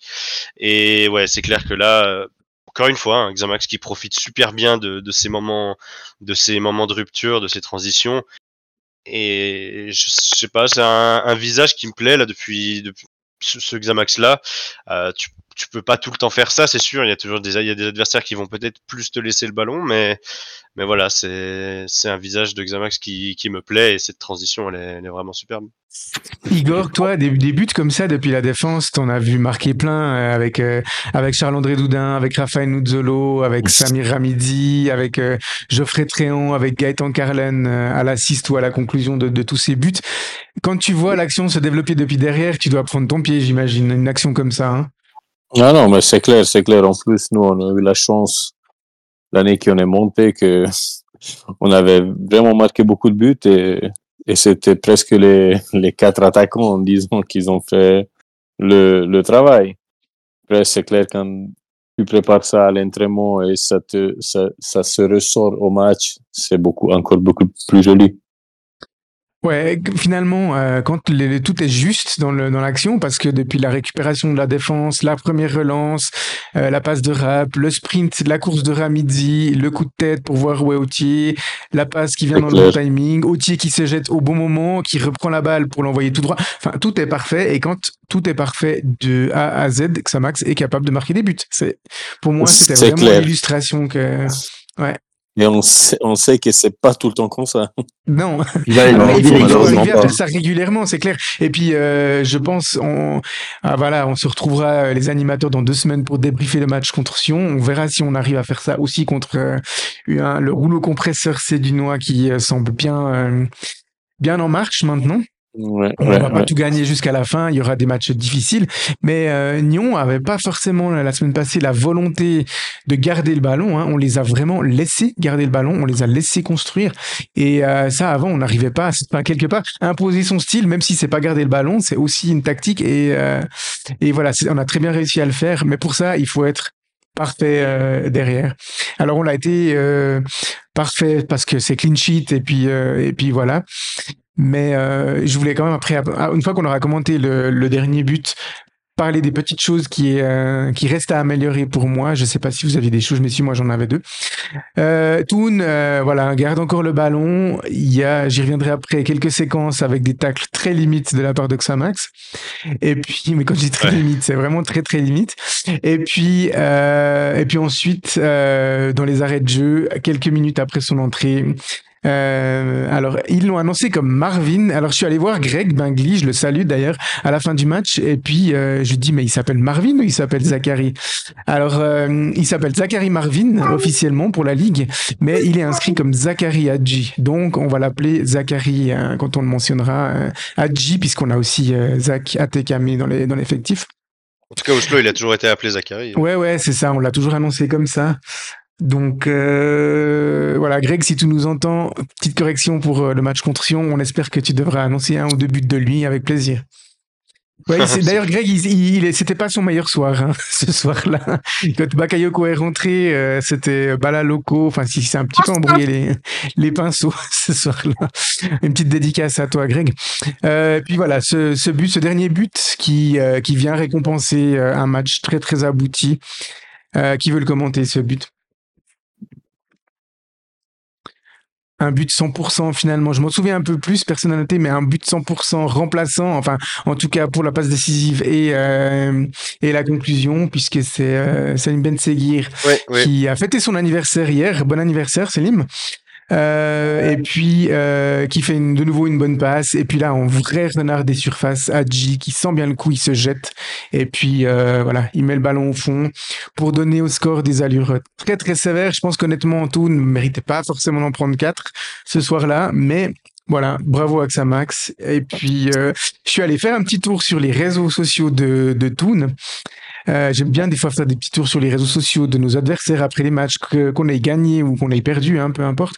Et ouais c'est clair que là encore une fois, un Xamax qui profite super bien de, de, ces moments, de ces moments de rupture, de ces transitions. Et je sais pas, c'est un, visage qui me plaît là depuis, depuis ce, Xamax là. Euh, tu peux pas tout le temps faire ça, c'est sûr. Il y a toujours des, il y a des adversaires qui vont peut-être plus te laisser le ballon, mais, mais voilà, c'est, c'est un visage de Xamax qui, qui me plaît et cette transition, elle est, elle est vraiment superbe. Igor, toi, des, des, buts comme ça depuis la défense, t'en as vu marquer plein euh, avec euh, avec Charles-André Doudin, avec Raphaël Nuzzolo, avec Samir Ramidi, avec euh, Geoffrey Tréon, avec Gaëtan Carlen à l'assist ou à la conclusion de, de, tous ces buts. Quand tu vois l'action se développer depuis derrière, tu dois prendre ton pied, j'imagine, une action comme ça. Hein ah non, mais c'est clair, c'est clair. En plus, nous, on a eu la chance l'année qu'on est monté que on avait vraiment marqué beaucoup de buts et et c'était presque les, les quatre attaquants, disons, qu'ils ont fait le, le travail. Après, c'est clair, quand tu prépares ça à l'entraînement et ça, te, ça, ça se ressort au match, c'est beaucoup, encore beaucoup plus joli. Ouais, finalement, euh, quand les, tout est juste dans le dans l'action, parce que depuis la récupération de la défense, la première relance, euh, la passe de rap, le sprint, la course de Ramidzi, le coup de tête pour voir où est Autier, la passe qui vient dans le bon timing, Autier qui se jette au bon moment, qui reprend la balle pour l'envoyer tout droit. Enfin, tout est parfait. Et quand tout est parfait de A à Z, Xamax est capable de marquer des buts. C'est pour moi, c'était vraiment l'illustration que. Ouais. Mais on sait, on sait que c'est pas tout le temps comme ça. Non, il, il faut arriver à faire ça régulièrement, c'est clair. Et puis, euh, je pense, on, ah, voilà, on se retrouvera euh, les animateurs dans deux semaines pour débriefer le match contre Sion. On verra si on arrive à faire ça aussi contre euh, le rouleau compresseur c'est du noix qui euh, semble bien, euh, bien en marche maintenant. Ouais, On ouais, va pas ouais. tout gagner jusqu'à la fin, il y aura des matchs difficiles, mais euh, Nyon avait pas forcément la semaine passée la volonté de garder le ballon. hein. On les a vraiment laissés garder le ballon, on les a laissés construire, et euh, ça avant on n'arrivait pas, à, enfin, quelque part imposer son style, même si c'est pas garder le ballon, c'est aussi une tactique et euh, et voilà, on a très bien réussi à le faire, mais pour ça il faut être parfait euh, derrière. Alors on l'a été euh, parfait parce que c'est clean sheet et puis euh, et puis voilà. Mais euh, je voulais quand même après, une fois qu'on aura commenté le, le dernier but, parler des petites choses qui euh, qui restent à améliorer pour moi. Je sais pas si vous aviez des choses, mais si moi j'en avais deux. Euh, Toon, euh, voilà, garde encore le ballon. Il y a, j'y reviendrai après, quelques séquences avec des tacles très limites de la part de Xamax. Et puis, mais quand je dis très Ouais. limite, c'est vraiment très très limite. Et puis, euh, et puis ensuite, euh, dans les arrêts de jeu, quelques minutes après son entrée. Euh, alors, ils l'ont annoncé comme Marvin. Alors, je suis allé voir Greg Bingley, je le salue d'ailleurs, à la fin du match. Et puis, euh, je lui dis, mais il s'appelle Marvin ou il s'appelle Zachary? Alors, euh, il s'appelle Zachary Marvin officiellement pour la ligue, mais il est inscrit comme Zachary Hadji. Donc, on va l'appeler Zachary euh, quand on le mentionnera euh, Hadji, puisqu'on a aussi euh, Zach dans les dans l'effectif. En tout cas, Oslo, il a toujours été appelé Zachary. Ouais, ouais, c'est ça. On l'a toujours annoncé comme ça. Donc euh, voilà, Greg, si tu nous entends, petite correction pour euh, le match contre Sion. On espère que tu devras annoncer un ou deux buts de lui avec plaisir. Ouais, c'est- D'ailleurs, Greg, il, c'était pas son meilleur soir hein, ce soir-là. Quand Bakayoko est rentré, euh, c'était Bala Loco. Enfin, si c'est un petit peu embrouillé les, les pinceaux ce soir-là. Une petite dédicace à toi, Greg. Euh, puis voilà, ce, ce but, ce dernier but qui euh, qui vient récompenser un match très très abouti. Euh, qui veut le commenter ce but un but 100% finalement. Je m'en souviens un peu plus, personne n'a noté, mais un but 100% remplaçant, enfin, en tout cas pour la passe décisive et, euh, et la conclusion, puisque c'est euh, Salim Ben Seguir Ouais, ouais. qui a fêté son anniversaire hier. Bon anniversaire, Selim. Euh, et puis euh, qui fait une- de nouveau une bonne passe et puis là en vrai renard des surfaces Hadji qui sent bien le coup il se jette et puis euh, voilà il met le ballon au fond pour donner au score des allures très très sévères je pense qu'honnêtement Toon ne méritait pas forcément d'en prendre quatre ce soir-là mais voilà, bravo à Xamax. Et puis, euh, je suis allé faire un petit tour sur les réseaux sociaux de, de Toon. Euh, J'aime bien des fois faire des petits tours sur les réseaux sociaux de nos adversaires après les matchs qu'on ait gagné ou qu'on ait perdu, hein, peu importe.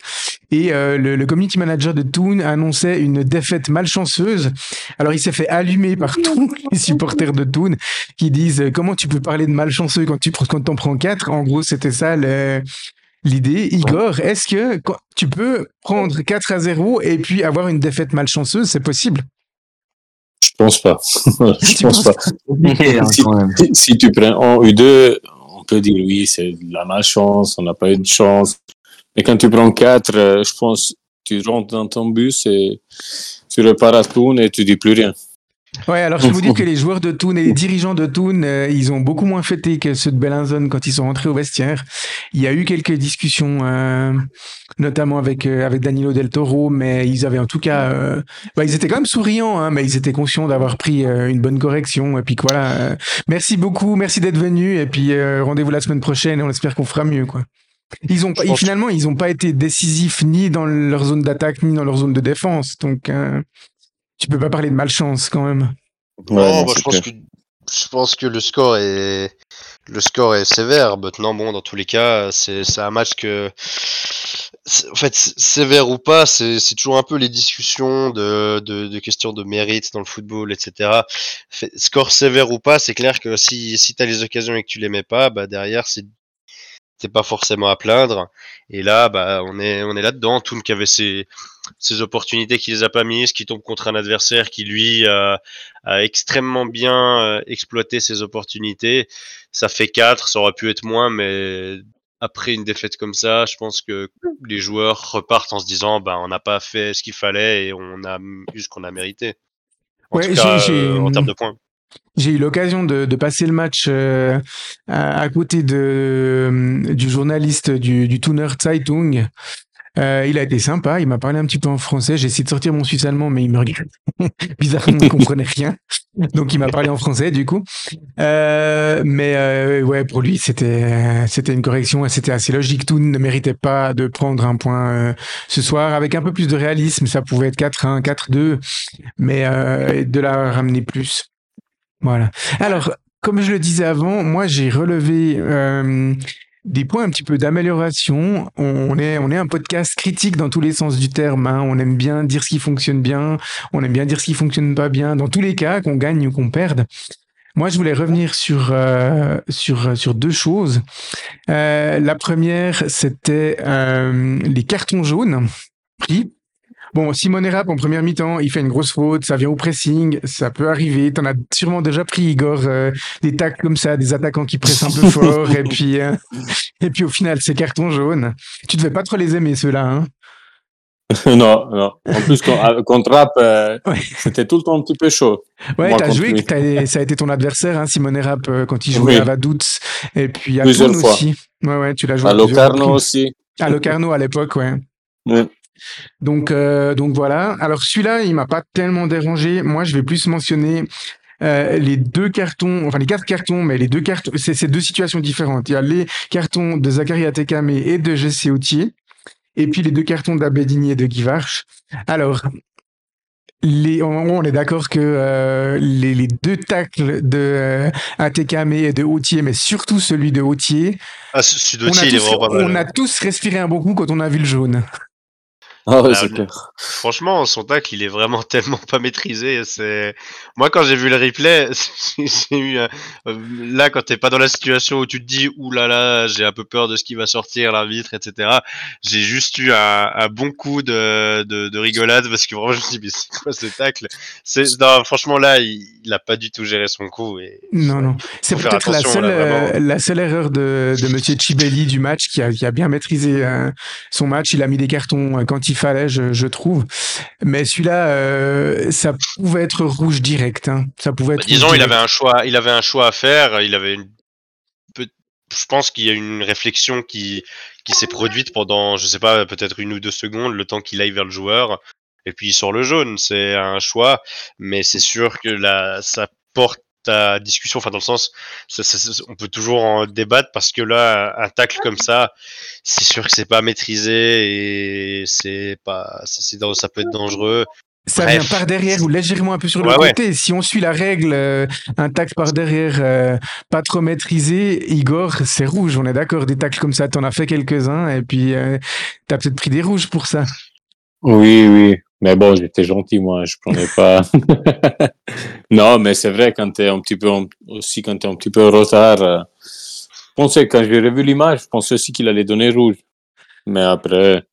Et euh, le, le community manager de Toon annonçait une défaite malchanceuse. Alors il s'est fait allumer par tous les supporters de Toon qui disent euh, comment tu peux parler de malchanceux quand tu quand t'en prends quatre? En gros c'était ça le- l'idée. Igor, est-ce que tu peux prendre 4 à 0 et puis avoir une défaite malchanceuse C'est possible? Pense pas. je pense pas. Hein, Si- tu prends en U2, on peut dire oui, c'est de la malchance, on n'a pas eu de chance. Mais quand tu prends 4, euh, je pense tu rentres dans ton bus et tu repars à Toon et tu dis plus rien. Ouais, alors je vous dire que les joueurs de Toon et les dirigeants de Toon, euh, ils ont beaucoup moins fêté que ceux de Bellinzone quand ils sont rentrés au vestiaire. Il y a eu quelques discussions, euh, notamment avec euh, avec Danilo Del Toro, mais ils avaient en tout cas, euh, bah, ils étaient quand même souriants, hein, mais ils étaient conscients d'avoir pris euh, une bonne correction. Et puis voilà, euh, merci beaucoup, merci d'être venu, et puis euh, rendez-vous la semaine prochaine et on espère qu'on fera mieux, quoi. Ils ont pense- finalement, ils ont pas été décisifs ni dans leur zone d'attaque ni dans leur zone de défense, donc euh, tu peux pas parler de malchance quand même. Ouais, non, bah, je pense que je pense que le score est le score est sévère. Maintenant, bon, dans tous les cas, c'est un match que en fait sévère ou pas, c'est toujours un peu les discussions de, de de questions de mérite dans le football, etc. Fait- score sévère ou pas, c'est clair que si si t'as les occasions et que tu les mets pas, bah derrière c'est t'es pas forcément à plaindre. Et là, bah, on est, on est là-dedans. Toon qui avait ses, ses opportunités qui les a pas mises, qui tombe contre un adversaire qui lui a, a extrêmement bien euh, exploité ses opportunités. Ça fait 4, ça aurait pu être moins, mais après une défaite comme ça, je pense que les joueurs repartent en se disant, bah, on n'a pas fait ce qu'il fallait et on a eu ce qu'on a mérité. En Ouais, tout cas, j'ai- j'ai- euh, en termes de points. J'ai eu l'occasion de, de passer le match euh, à, à côté de, euh, du journaliste du, du Thuner Zeitung. Euh, il a été sympa, il m'a parlé un petit peu en français. J'ai essayé de sortir mon suisse allemand, mais il me regarde bizarrement, il comprenait rien. Donc il m'a parlé en français du coup. Euh, mais euh, ouais, pour lui c'était c'était une correction et c'était assez logique. Tout ne méritait pas de prendre un point euh, ce soir avec un peu plus de réalisme. Ça pouvait être 4-1, 4-2, mais euh, de la ramener plus. Voilà. Alors comme je le disais avant, moi j'ai relevé euh, des points un petit peu d'amélioration. On est, on est un podcast critique dans tous les sens du terme. Hein. On aime bien dire ce qui fonctionne bien, on aime bien dire ce qui fonctionne pas bien. Dans tous les cas, qu'on gagne ou qu'on perde. Moi, je voulais revenir sur euh, sur sur deux choses. Euh, la première, c'était euh, les cartons jaunes. Bon, Simone Rapp en première mi-temps, il fait une grosse faute, ça vient au pressing, ça peut arriver. T'en as sûrement déjà pris, Igor, euh, des tacles comme ça, des attaquants qui pressent un peu fort, et puis euh, et puis au final, c'est carton jaune. Tu devais pas trop les aimer ceux-là, hein non, non. En plus, quand- contre Rapp, euh, Ouais. c'était tout le temps un petit peu chaud. Ouais, t'as joué, ça a été ton adversaire, hein, Simone Rapp, euh, quand il jouait Oui. à Vaduz, et puis à Plusieurs fois. aussi. Ouais, ouais, tu l'as joué À Locarno aussi. À Locarno à l'époque, ouais. Ouais. Donc, euh, donc voilà. Alors celui-là, il m'a pas tellement dérangé. Moi, je vais plus mentionner euh, les deux cartons, enfin les quatre cartons, mais les deux cartons, c'est deux situations différentes. Il y a les cartons de Zachary Atekame et de Jesse Autier, et puis les deux cartons d'Abedini et de Guy Varche. Alors, les, on, on est d'accord que euh, les, les deux tacles de euh, Atekame et de Autier, mais surtout celui de Autier, Ah, on a, tous, on a tous respiré un bon coup quand on a vu le jaune. Ah ouais, Ah, c'est le- clair. Franchement, son tacle, il est vraiment tellement pas maîtrisé. C'est moi quand j'ai vu le replay, j'ai eu un- euh, là quand t'es pas dans la situation où tu te dis ouh là là, j'ai un peu peur de ce qui va sortir, l'arbitre, etc. J'ai juste eu un, un bon coup de, de, de rigolade parce que vraiment je me suis dit mais c'est quoi ce tacle? C'est non, franchement là, il, il a pas du tout géré son coup et Non, non. C'est peut-être la seule, là, euh, la seule erreur de, de Monsieur Chibelli du match qui a, qui a bien maîtrisé euh, son match. Il a mis des cartons quand il fallait, je, je trouve. Mais celui-là, euh, ça pouvait être rouge direct. Hein. Ça pouvait être. Bah, disons, rouge il avait un choix, il avait un choix à faire. Il avait une, je pense qu'il y a une réflexion qui, qui s'est produite pendant, je sais pas, peut-être une ou deux secondes, le temps qu'il aille vers le joueur. Et puis il sort le jaune. C'est un choix, mais c'est sûr que là, ça porte discussion. Enfin, dans le sens, ça- ça- ça- on peut toujours en débattre parce que là, un tacle comme ça, c'est sûr que c'est pas maîtrisé et c'est pas, c'est, ça peut être dangereux. Ça Bref. vient par derrière ou légèrement un peu sur le Ouais, ouais. côté. Si on suit la règle, euh, un tacle par derrière euh, pas trop maîtrisé, Igor, c'est rouge. On est d'accord. Des tacles comme ça, t'en as fait quelques-uns et puis euh, t'as peut-être pris des rouges pour ça. Oui, oui. Mais bon, j'étais gentil, moi. Je prenais pas. non, mais c'est vrai, quand t'es un petit peu, en- aussi quand t'es un petit peu en retard. euh, Je pensais, quand j'ai revu l'image, je pensais aussi qu'il allait donner rouge. Mais après,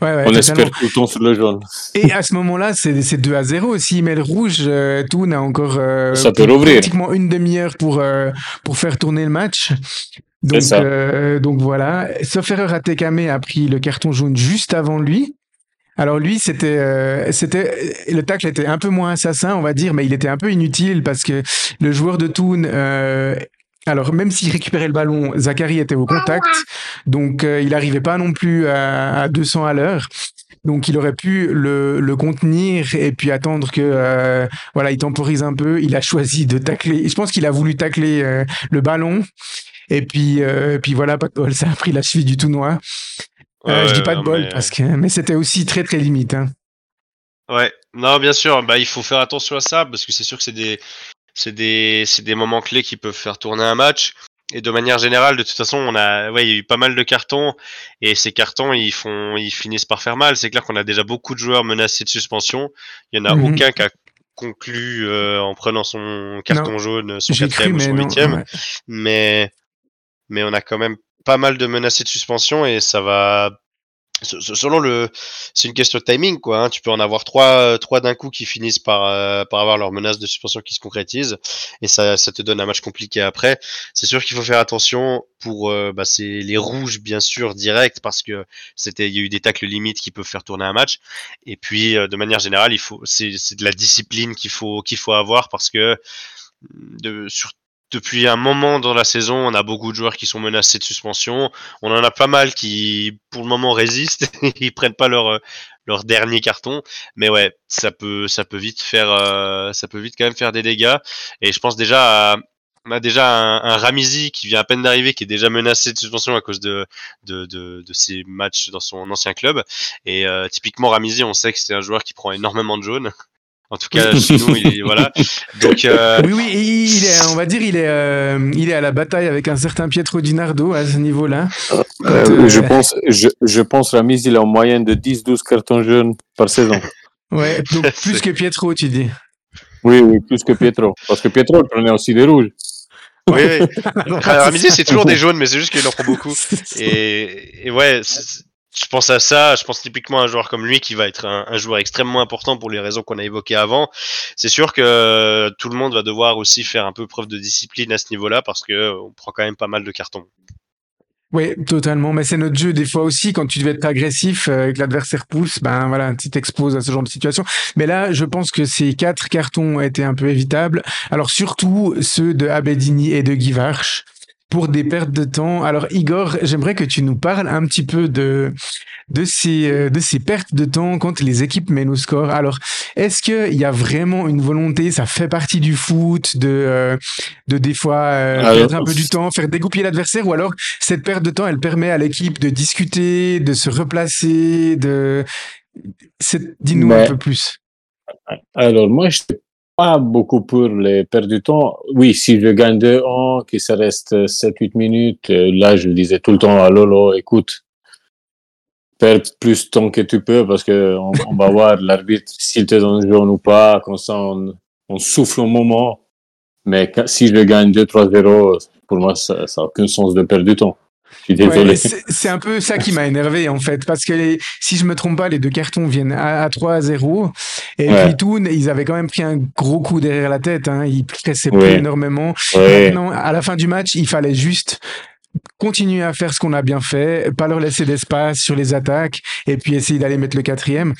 Ouais, ouais, on totalement. espère tout le temps sur le jaune. Et à ce moment-là, c'est c'est 2 à 0. S'il met le rouge, euh, Toon a encore euh, Ça peut rouvrir. pratiquement une demi-heure pour, euh, pour faire tourner le match. Donc, ça. donc voilà. Sauf erreur, Atekame a pris le carton jaune juste avant lui. Alors lui, c'était, euh, c'était, le tacle était un peu moins assassin, on va dire, mais il était un peu inutile parce que le joueur de Toon, euh, alors même s'il récupérait le ballon, Zachary était au contact, donc euh, il n'arrivait pas non plus à, à 200 à l'heure. Donc il aurait pu le, le contenir et puis attendre que euh, voilà il temporise un peu. Il a choisi de tacler. Je pense qu'il a voulu tacler euh, le ballon et puis euh, puis voilà. Ça a pris la cheville du tout noir. Euh, je dis pas de bol mais- parce que mais c'était aussi très très limite. Hein. Ouais, non, bien sûr, bah, il faut faire attention à ça parce que c'est sûr que c'est des, c'est des, c'est des moments clés qui peuvent faire tourner un match. Et de manière générale, de toute façon, on a, ouais, il y a eu pas mal de cartons et ces cartons, ils font, ils finissent par faire mal. C'est clair qu'on a déjà beaucoup de joueurs menacés de suspension. Il y en a Mhm. aucun qui a conclu euh, en prenant son carton jaune, son quatrième ou son huitième ouais. mais mais on a quand même pas mal de menacés de suspension et ça va se- se- selon le c'est une question de timing quoi hein. tu peux en avoir trois trois d'un coup qui finissent par euh, par avoir leur menace de suspension qui se concrétise et ça ça te donne un match compliqué après c'est sûr qu'il faut faire attention pour euh, bah, c'est les rouges bien sûr direct parce que c'était il y a eu des tacles limites qui peuvent faire tourner un match et puis euh, de manière générale il faut c'est c'est de la discipline qu'il faut qu'il faut avoir parce que de sur depuis un moment dans la saison, on a beaucoup de joueurs qui sont menacés de suspension. On en a pas mal qui, pour le moment, résistent. Ils prennent pas leur leur dernier carton. Mais ouais, ça peut ça peut vite faire euh, ça peut vite quand même faire des dégâts. Et je pense déjà à on a déjà un, un Ramizi qui vient à peine d'arriver, qui est déjà menacé de suspension à cause de, de, de, de ses matchs dans son ancien club. Et euh, typiquement, Ramizi, on sait que c'est un joueur qui prend énormément de jaunes. En tout cas, chez nous, il est, voilà. Donc, euh... Oui, oui, il est, on va dire, il est, euh, il est à la bataille avec un certain Pietro Di Nardo à ce niveau-là. Euh, je pense, je, je pense Ramizi, il est en moyenne de 10-12 cartons jaunes par saison. Ouais, donc plus que Pietro, tu dis. Oui, oui, plus que Pietro. Parce que Pietro, il prenait aussi des rouges. Oui, oui. Ramizi, c'est toujours des jaunes, mais c'est juste qu'il en prend beaucoup. Et, et ouais, je pense à ça, je pense typiquement à un joueur comme lui qui va être un, joueur extrêmement important pour les raisons qu'on a évoquées avant. C'est sûr que tout le monde va devoir aussi faire un peu preuve de discipline à ce niveau-là parce que on prend quand même pas mal de cartons. Oui, totalement. Mais c'est notre jeu des fois aussi. Quand tu devais être agressif euh, et que l'adversaire pousse, ben voilà, tu t'exposes à ce genre de situation. Mais là, je pense que ces quatre cartons étaient un peu évitables. Alors surtout ceux de Abedini et de Givarch pour des pertes de temps. Alors Igor, j'aimerais que tu nous parles un petit peu de de ces euh, de ces pertes de temps quand les équipes mènent au score. Alors est-ce que il y a vraiment une volonté Ça fait partie du foot de euh, de des fois euh, perdre un peu du temps, faire dégoupiller l'adversaire, ou alors cette perte de temps, elle permet à l'équipe de discuter, de se replacer, de dis-nous un peu plus. Alors moi, je pas beaucoup pour les pertes du temps. Oui, si je gagne 2-1, que ça reste 7-8 minutes, là, je le disais tout le temps à Lolo, écoute, perds plus de temps que tu peux parce que on, on va voir l'arbitre s'il te donne jaune ou pas, comme ça on, on souffle au moment. Mais si je gagne 2-3-0, pour moi, ça n'a aucun sens de perdre du temps. Je suis désolé. Ouais, c'est un peu ça qui m'a énervé en fait, parce que les, si je me trompe pas, les deux cartons viennent à, à 3 à 0. Et Ouais. puis Toon, ils avaient quand même pris un gros coup derrière la tête. Hein. Ils pressaient Oui. plus énormément. Maintenant, à la fin du match, il fallait juste continuer à faire ce qu'on a bien fait, pas leur laisser d'espace sur les attaques, et puis essayer d'aller mettre le quatrième.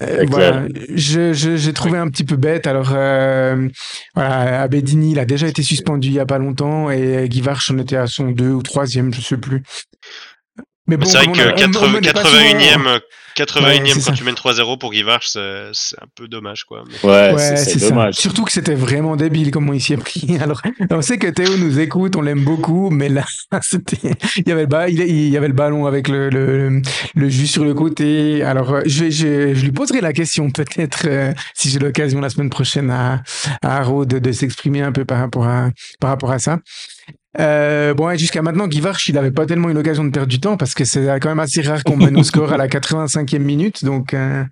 Euh, voilà, je, je, j'ai trouvé un petit peu bête. Alors, euh, voilà, Abedini, il a déjà été suspendu il y a pas longtemps, et Guy Varch en était à son deux ou troisième, je sais plus. Mais bon, c'est vrai que a- on- on 80, menait pas souvent- 81e, 81e Ouais, quand ça. tu mènes 3-0 pour Givarch, c'est c'est un peu dommage quoi. Mais- Ouais, Ouais, c'est- ça. dommage. Surtout que c'était vraiment débile comment il s'y est pris. Alors, on sait que Théo nous écoute, on l'aime beaucoup, mais là, c'était, il y avait le bas, il, y avait le ballon avec le, le, le jus sur le côté. Alors, euh, je, vais- je, je lui poserai la question peut-être euh, si j'ai l'occasion la semaine prochaine à, à Haro de, de s'exprimer un peu par rapport à, par rapport à ça. Euh, bon, jusqu'à maintenant, Guy Varch, il avait pas tellement eu l'occasion de perdre du temps parce que c'est quand même assez rare qu'on mène au score à la 85e minute. Donc, euh,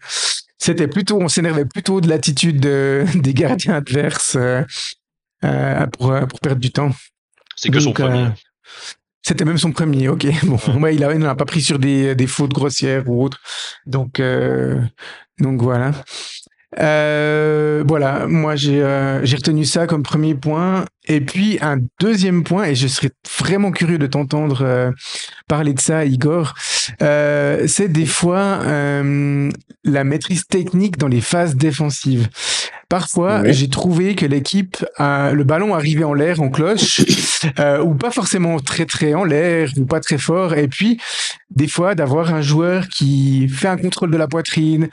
c'était plutôt, on s'énervait plutôt de l'attitude de- des gardiens adverses euh, euh, pour, euh, pour perdre du temps. C'est que son Donc, euh, premier. C'était même son premier, ok. Bon, ouais, il n'en a pas pris sur des, des fautes grossières ou autres. Donc, euh, donc voilà. Euh, voilà, moi j'ai euh, retenu ça comme premier point. Et puis un deuxième point, et je serais vraiment curieux de t'entendre euh, parler de ça, Igor, euh, c'est des fois euh, la maîtrise technique dans les phases défensives. Parfois, Oui. j'ai trouvé que l'équipe, le ballon arrivait en l'air, en cloche, euh, ou pas forcément très très en l'air, ou pas très fort. Et puis, des fois, d'avoir un joueur qui fait un contrôle de la poitrine,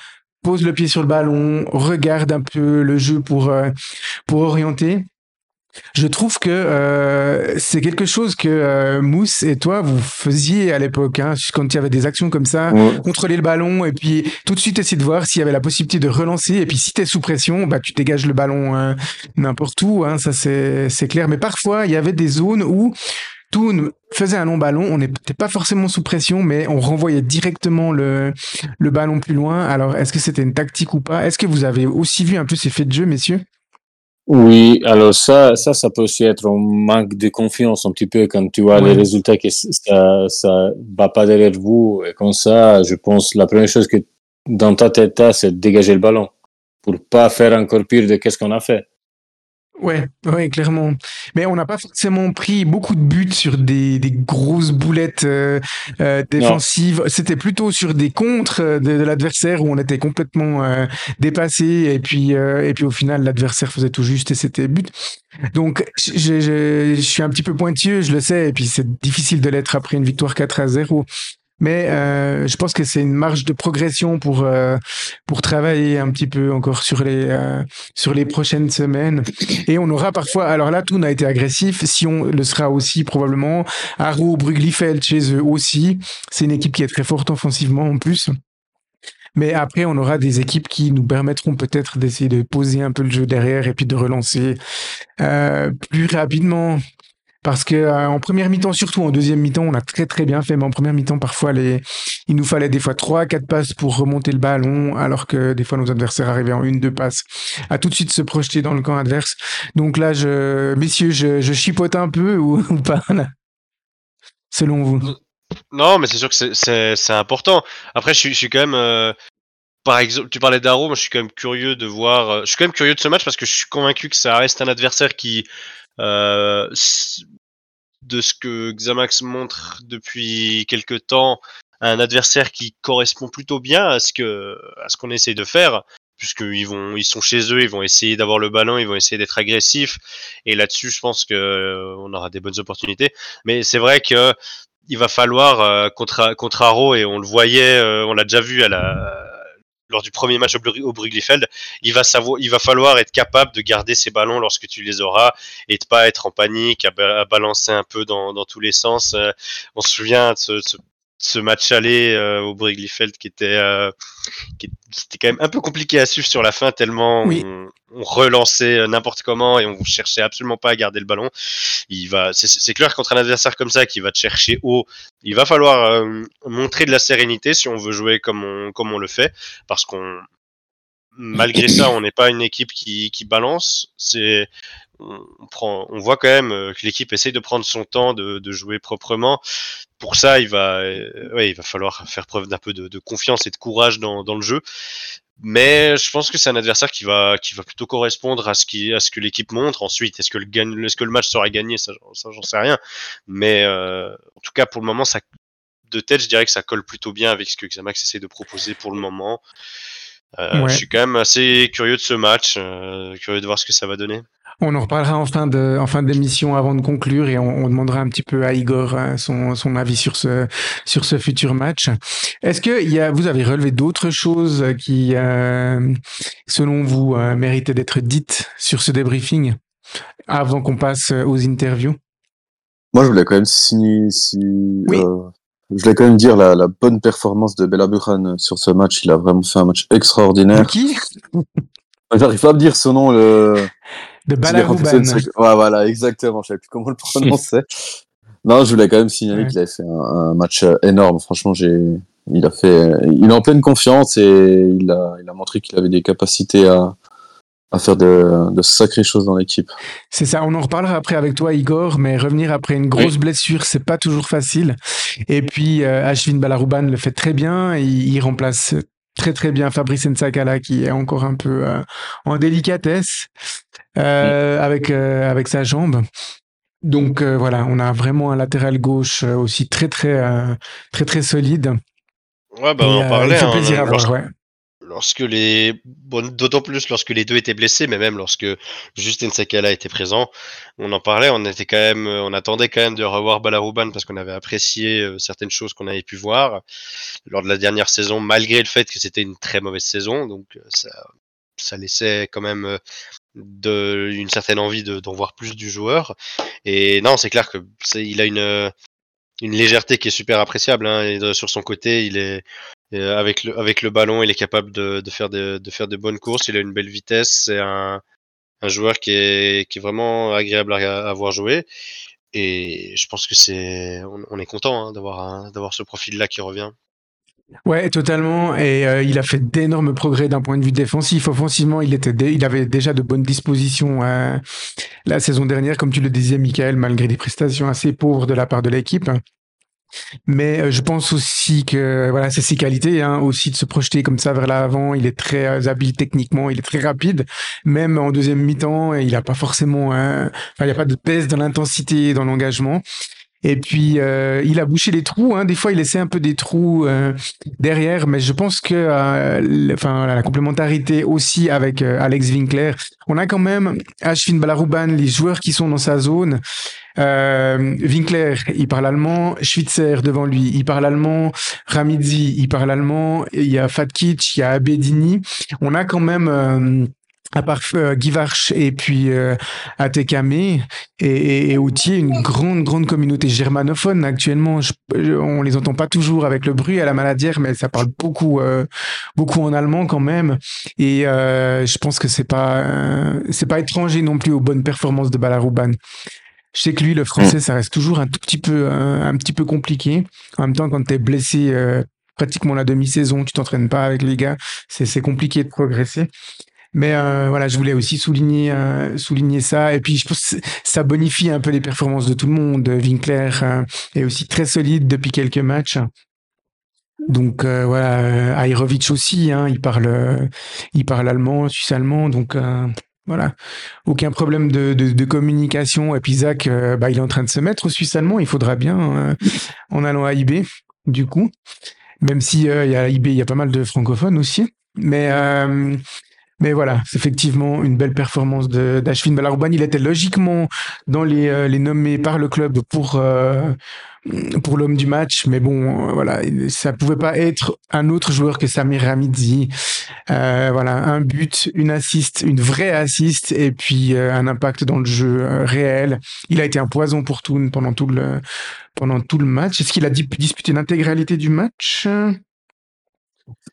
pose le pied sur le ballon, regarde un peu le jeu pour euh, pour orienter. Je trouve que euh, c'est quelque chose que euh, Mousse et toi vous faisiez à l'époque, hein, quand il y avait des actions comme ça, Ouais. contrôler le ballon et puis tout de suite essayer de voir s'il y avait la possibilité de relancer et puis si t'es sous pression, bah tu dégages le ballon euh, n'importe où, hein, ça c'est c'est clair. Mais parfois il y avait des zones où Toon faisait un long ballon, on n'était pas forcément sous pression, mais on renvoyait directement le, le ballon plus loin. Alors, est-ce que c'était une tactique ou pas? Est-ce que vous avez aussi vu un peu ces faits de jeu, messieurs? Oui, alors ça, ça, ça peut aussi être un manque de confiance un petit peu quand tu vois les résultats que ça, ça va pas derrière vous. Et comme ça, je pense la première chose que dans ta tête, c'est de dégager le ballon pour pas faire encore pire de qu'est-ce qu'on a fait. Ouais, ouais, clairement. Mais on n'a pas forcément pris beaucoup de buts sur des, des grosses boulettes euh, euh, défensives. C'était plutôt sur des contres de, de l'adversaire où on était complètement euh, dépassé et puis et puis au final l'adversaire faisait tout juste et c'était but. Donc je, je, je, suis un petit peu pointilleux, je le sais, et puis c'est difficile de l'être après une victoire 4 à 0. Mais euh, je pense que c'est une marge de progression pour euh, pour travailler un petit peu encore sur les euh, sur les prochaines semaines. Et on aura parfois, alors là, tout n'a été agressif. Si on le sera aussi probablement. Aro, Bruglifeld chez eux aussi. C'est une équipe qui est très forte offensivement en plus. Mais après, on aura des équipes qui nous permettront peut-être d'essayer de poser un peu le jeu derrière et puis de relancer euh, plus rapidement. Parce que euh, en première mi-temps, surtout en deuxième mi-temps, on a très très bien fait. Mais en première mi-temps, parfois, les... il nous fallait des fois trois, quatre passes pour remonter le ballon, alors que des fois nos adversaires arrivaient en une, deux passes, à tout de suite se projeter dans le camp adverse. Donc là, messieurs, je, je chipote un peu ou, pas Selon vous Non, mais c'est sûr que c'est important. Après, je suis, quand même. Euh, par exemple, tu parlais d'Aro, moi je suis quand même curieux de voir. Euh, je suis quand même curieux de ce match parce que je suis convaincu que ça reste un adversaire qui de ce que Xamax montre depuis quelques temps, un adversaire qui correspond plutôt bien à ce que à ce qu'on essaie de faire puisqu'ils vont ils sont chez eux ils vont essayer d'avoir le ballon ils vont essayer d'être agressifs. Et là-dessus je pense que euh, on aura des bonnes opportunités. Mais c'est vrai que il va falloir euh, contre contre Aro et on le voyait on l'a déjà vu à la lors du premier match au, Bruglifeld, il va savoir, il va falloir être capable de garder ses ballons lorsque tu les auras et de pas être en panique, à, balancer un peu dans, tous les sens. Euh, on se souvient de ce, ce match aller euh, au Briglifeld qui était euh, qui, était quand même un peu compliqué à suivre sur la fin tellement on, on, relançait euh, n'importe comment et on cherchait absolument pas à garder le ballon. Il va c'est clair contre un adversaire comme ça qui va te chercher haut, il va falloir euh, montrer de la sérénité si on veut jouer comme on comme on le fait parce qu'on malgré ça, on n'est pas une équipe qui, qui balance. C'est on, prend, on voit quand même que l'équipe essaye de prendre son temps, de, de jouer proprement pour ça, il va, euh, ouais, il va falloir faire preuve d'un peu de, de, confiance et de courage dans, dans le jeu. Mais je pense que c'est un adversaire qui va, qui va plutôt correspondre à ce, qui, à ce que l'équipe montre. Ensuite, est-ce que, le, est -ce que le match sera gagné? Ça, ça j'en sais rien. Mais euh, en tout cas, pour le moment, ça, de tête, je dirais que ça colle plutôt bien avec ce que Xamax essaie de proposer pour le moment. Euh, ouais. Je suis quand même assez curieux de ce match, euh, curieux de voir ce que ça va donner. On en reparlera en fin de, en fin d'émission avant de conclure et on, on, demandera un petit peu à Igor euh, son, son avis sur ce, sur ce futur match. Est-ce que il y a, vous avez relevé d'autres choses qui, euh, selon vous, euh, méritaient d'être dites sur ce débriefing avant qu'on passe aux interviews? Moi, je voulais quand même signer, si, oui. euh, je voulais quand même dire la, la bonne performance de Bella Burhan sur ce match. Il a vraiment fait un match extraordinaire. Qui? J'arrive pas à me dire son nom. Le... De Balarouban. Ouais, voilà, exactement. Je savais plus comment le prononcer. non, je voulais quand même signaler ouais. qu'il avait fait un, un, match énorme. Franchement, j'ai, il a fait, il est en pleine confiance et il a, il a montré qu'il avait des capacités à, à faire de, de sacrées choses dans l'équipe. C'est ça, on en reparlera après avec toi Igor, mais revenir après une grosse oui. blessure, c'est pas toujours facile. Et puis euh, Ashvin Balarouban le fait très bien, il, il remplace très très bien Fabrice Nsakala qui est encore un peu euh, en délicatesse euh, avec euh, avec sa jambe. Donc euh, voilà, on a vraiment un latéral gauche euh, aussi très très très très solide. Ouais, bah, on en parlait. Il fait plaisir hein, à voir, ouais lorsque les bon, d'autant plus lorsque les deux étaient blessés mais même lorsque Justin Sakala était présent on en parlait on était quand même on attendait quand même de revoir Balarouban parce qu'on avait apprécié certaines choses qu'on avait pu voir lors de la dernière saison malgré le fait que c'était une très mauvaise saison. Donc ça ça laissait quand même de une certaine envie d'en de, voir plus du joueur. Et non c'est clair que il a une une légèreté qui est super appréciable hein, et sur son côté il est et avec le ballon il est capable de, faire de, bonnes courses il a une belle vitesse c'est un, joueur qui est vraiment agréable à, à voir jouer et je pense que c'est on, est content hein, d'avoir ce profil là qui revient Ouais, totalement. Et euh, il a fait d'énormes progrès d'un point de vue défensif. Offensivement, il avait déjà de bonnes dispositions euh, la saison dernière, comme tu le disais, Michael, malgré des prestations assez pauvres de la part de l'équipe. Mais euh, je pense aussi que voilà, c'est ses qualités, hein, aussi de se projeter comme ça vers l'avant. Il est très euh, habile techniquement, il est très rapide. Même en deuxième mi-temps, il n'a pas forcément, enfin, il n'y a pas de pèse dans l'intensité, dans l'engagement. Et puis euh, il a bouché les trous. Hein. Des fois, il laissait un peu des trous euh, derrière, mais je pense que, euh, enfin, la complémentarité aussi avec euh, Alex Winkler. On a quand même Ashwin Balarouban, les joueurs qui sont dans sa zone. Winkler, il parle allemand. Schwitzer devant lui, il parle allemand. Ramidzi, il parle allemand. Il y a Fatkic, il y a Abedini. On a quand même à part euh, Givarch et puis euh, Atekame et, et, et Outier, une grande, grande communauté germanophone actuellement. Je, on les entend pas toujours avec le bruit à la maladière, mais ça parle beaucoup, euh, beaucoup en allemand quand même. Et euh, je pense que c'est pas, euh, c'est pas étranger non plus aux bonnes performances de Balarouban. Je sais que lui, le français, ça reste toujours un tout petit peu, un, un petit peu compliqué. En même temps, quand tu es blessé pratiquement la demi-saison, tu t'entraînes pas avec les gars, c'est compliqué de progresser. Mais euh, voilà, je voulais aussi souligner euh, souligner ça. Et puis je pense que ça bonifie un peu les performances de tout le monde. Winkler euh, est aussi très solide depuis quelques matchs. Donc euh, voilà, Airovic aussi, hein, il parle il parle allemand, suisse allemand. Donc euh, voilà, aucun problème de, de, de, communication. Et puis Zach, bah, il est en train de se mettre au suisse allemand. Il faudra bien en allant à IB, du coup. Même si il y a IB, il y a pas mal de francophones aussi. Mais mais voilà, c'est effectivement une belle performance d'Ashwin Balarban. Il était logiquement dans les, euh, les nommés par le club pour, euh, pour l'homme du match. Mais bon, euh, voilà, ça pouvait pas être un autre joueur que Samir Ramidzi. Euh, voilà, un but, une assist, une vraie assist et puis euh, un impact dans le jeu réel. Il a été un poison pour Toon pendant tout le, pendant tout le match. Est-ce qu'il a disputé l'intégralité du match?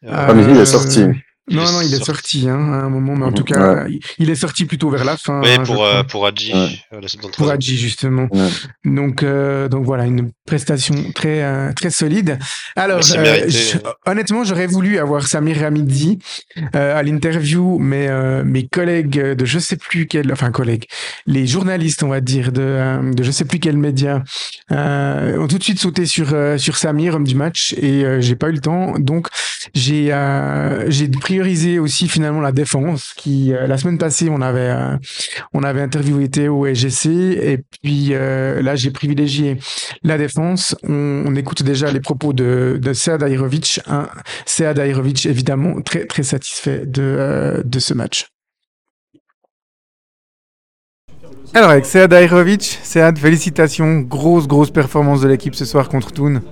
Ramidzi est sorti. Non, non, il est sorti hein, à un moment, mais en tout cas, ouais. il est sorti plutôt vers la fin. Oui, hein, pour, euh, pour Adji. Ouais. Pour Adji, justement. Ouais. Donc, euh, donc voilà, une prestation très, euh, très solide. Alors, euh, je, honnêtement, j'aurais voulu avoir Samir Ramidzi à l'interview, mais mes collègues de je sais plus quel, enfin collègues, les journalistes, on va dire, de, de je sais plus quel média, ont tout de suite sauté sur, sur Samir, homme du match, et j'ai pas eu le temps. Donc, j'ai j'ai pris prioriser aussi finalement la défense qui euh, la semaine passée on avait euh, on avait interviewé Théo et GC et puis euh, là j'ai privilégié la défense on, écoute déjà les propos de, Sead Airovic. Sead Airovic évidemment très très satisfait de, euh, de ce match alors avec Sead Airovic Sead félicitations grosse grosse performance de l'équipe ce soir contre Toon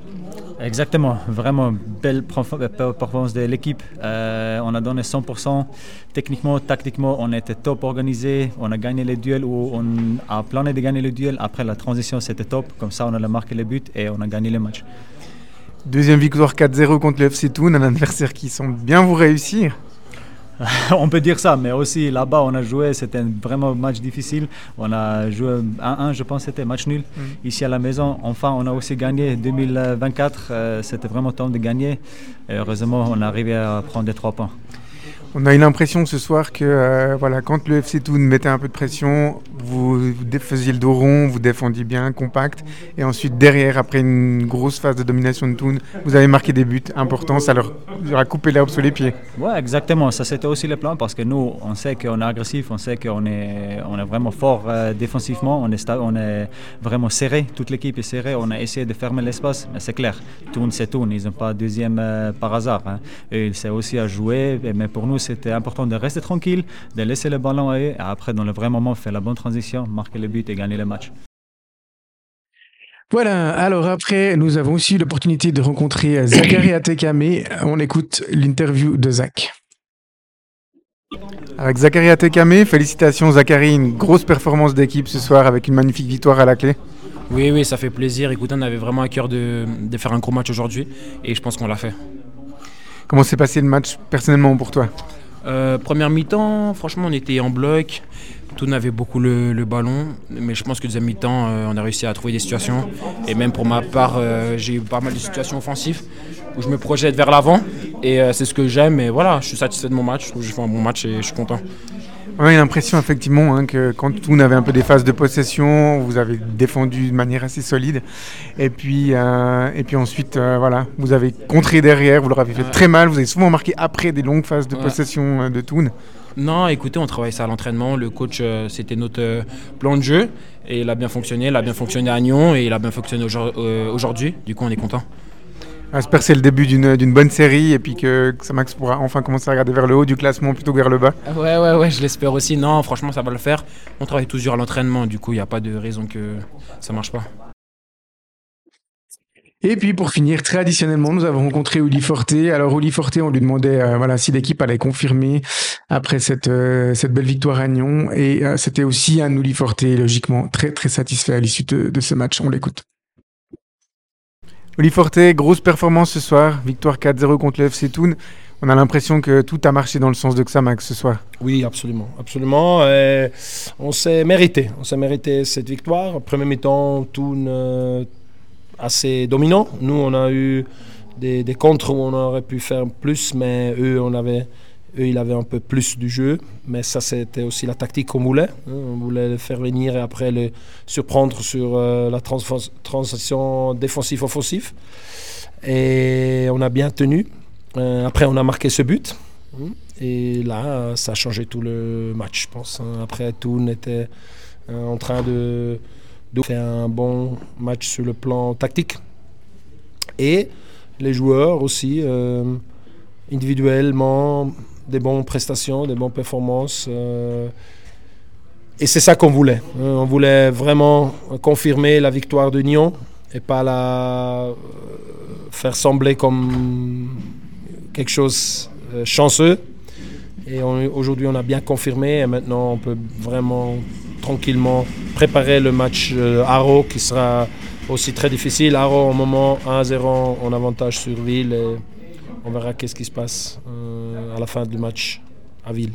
Exactement, vraiment belle performance de l'équipe. Euh, on a donné 100%. Techniquement, tactiquement, on était top organisé. On a gagné les duels où on a plané de gagner le duel. Après la transition, c'était top. Comme ça, on a marqué les buts et on a gagné le match. Deuxième victoire 4-0 contre le FC Toon, un adversaire qui semble bien vous réussir. on peut dire ça, mais aussi là-bas, on a joué, c'était vraiment un match difficile. On a joué 1-1, je pense c'était match nul. Mm. Ici à la maison, enfin, on a aussi gagné 2024. Euh, c'était vraiment temps de gagner. Et heureusement, on est arrivé à prendre des trois points. On a eu l'impression ce soir que euh, voilà, quand le FC Toon mettait un peu de pression, vous, faisiez le dos rond, vous défendiez bien, compact. Et ensuite, derrière, après une grosse phase de domination de Toon, vous avez marqué des buts importants. Ça leur, a coupé l'herbe sous les pieds. Ouais, exactement. Ça, c'était aussi le plan parce que nous, on sait qu'on est agressif, on sait qu'on est, on est vraiment fort euh, défensivement, on est, on est vraiment serré. Toute l'équipe est serrée. On a essayé de fermer l'espace, mais c'est clair. Toon, c'est Toon. Ils n'ont pas deuxième euh, par hasard. Hein. Ils savent aussi à jouer. Mais pour nous, c'était important de rester tranquille, de laisser le ballon aller, et après, dans le vrai moment, faire la bonne transition, marquer le but et gagner le match. Voilà, alors après, nous avons aussi l'opportunité de rencontrer Zachary Atekame. On écoute l'interview de Zach. Avec Zachary Atekame, félicitations Zachary, une grosse performance d'équipe ce soir avec une magnifique victoire à la clé. Oui, oui, ça fait plaisir. Écoute, on avait vraiment à cœur de, de faire un gros match aujourd'hui et je pense qu'on l'a fait. Comment s'est passé le match personnellement pour toi? Euh, première mi-temps, franchement, on était en bloc. Tout avait beaucoup le, le, ballon, mais je pense que deuxième mi-temps, euh, on a réussi à trouver des situations. Et même pour ma part, euh, j'ai eu pas mal de situations offensives où je me projette vers l'avant. Et c'est ce que j'aime. Et voilà, je suis satisfait de mon match. Je trouve que j'ai fait un bon match et je suis content. On a l'impression effectivement hein, que quand Toon avait un peu des phases de possession, vous avez défendu de manière assez solide. Et puis, euh, et puis ensuite, euh, voilà, vous avez contré derrière, vous leur avez fait très mal. Vous avez souvent marqué après des longues phases de possession euh, de Toon. Non, écoutez, on travaille ça à l'entraînement. Le coach, c'était notre plan de jeu. Et il a bien fonctionné. Il a bien fonctionné à Nyon et il a bien fonctionné aujourd'hui. Du coup, on est content. J'espère que c'est le début d'une bonne série et puis que, que Max pourra enfin commencer à regarder vers le haut du classement plutôt que vers le bas. Ouais, ouais, ouais, je l'espère aussi. Non, franchement, ça va le faire. On travaille toujours à l'entraînement, du coup, il n'y a pas de raison que ça marche pas. Et puis pour finir, traditionnellement, nous avons rencontré Uli Forte. Alors Uli Forte, on lui demandait euh, voilà si l'équipe allait confirmer après cette euh, cette belle victoire à Nyon. Et euh, c'était aussi un Uli Forte logiquement très très satisfait à l'issue de, de ce match. On l'écoute. Oli Forte, grosse performance ce soir, victoire 4-0 contre le FC Toon. On a l'impression que tout a marché dans le sens de Xamax ce soir. Oui, absolument, absolument. on s'est mérité, on s'est mérité cette victoire. Premier mi-temps, Toon euh, assez dominant. Nous, on a eu des, des contres où on aurait pu faire plus, mais eux, on avait eux, ils avaient un peu plus du jeu, mais ça, c'était aussi la tactique qu'on voulait. Hein. On voulait le faire venir et après le surprendre sur euh, la transition défensif-offensif. Et on a bien tenu. Euh, après, on a marqué ce but. Hein. Et là, ça a changé tout le match, je pense. Hein. Après, Toon était euh, en train de, de faire un bon match sur le plan tactique. Et les joueurs aussi, individuellement, des bonnes prestations, des bonnes performances. Euh, et c'est ça qu'on voulait. Hein. On voulait vraiment confirmer la victoire de Nyon et pas la euh, faire sembler comme quelque chose euh, chanceux. Et aujourd'hui, on a bien confirmé et maintenant, on peut vraiment tranquillement préparer le match Haro qui sera aussi très difficile. Haro, au moment 1-0 en avantage sur Ville. On verra qu'est-ce qui se passe à la fin du match à Ville.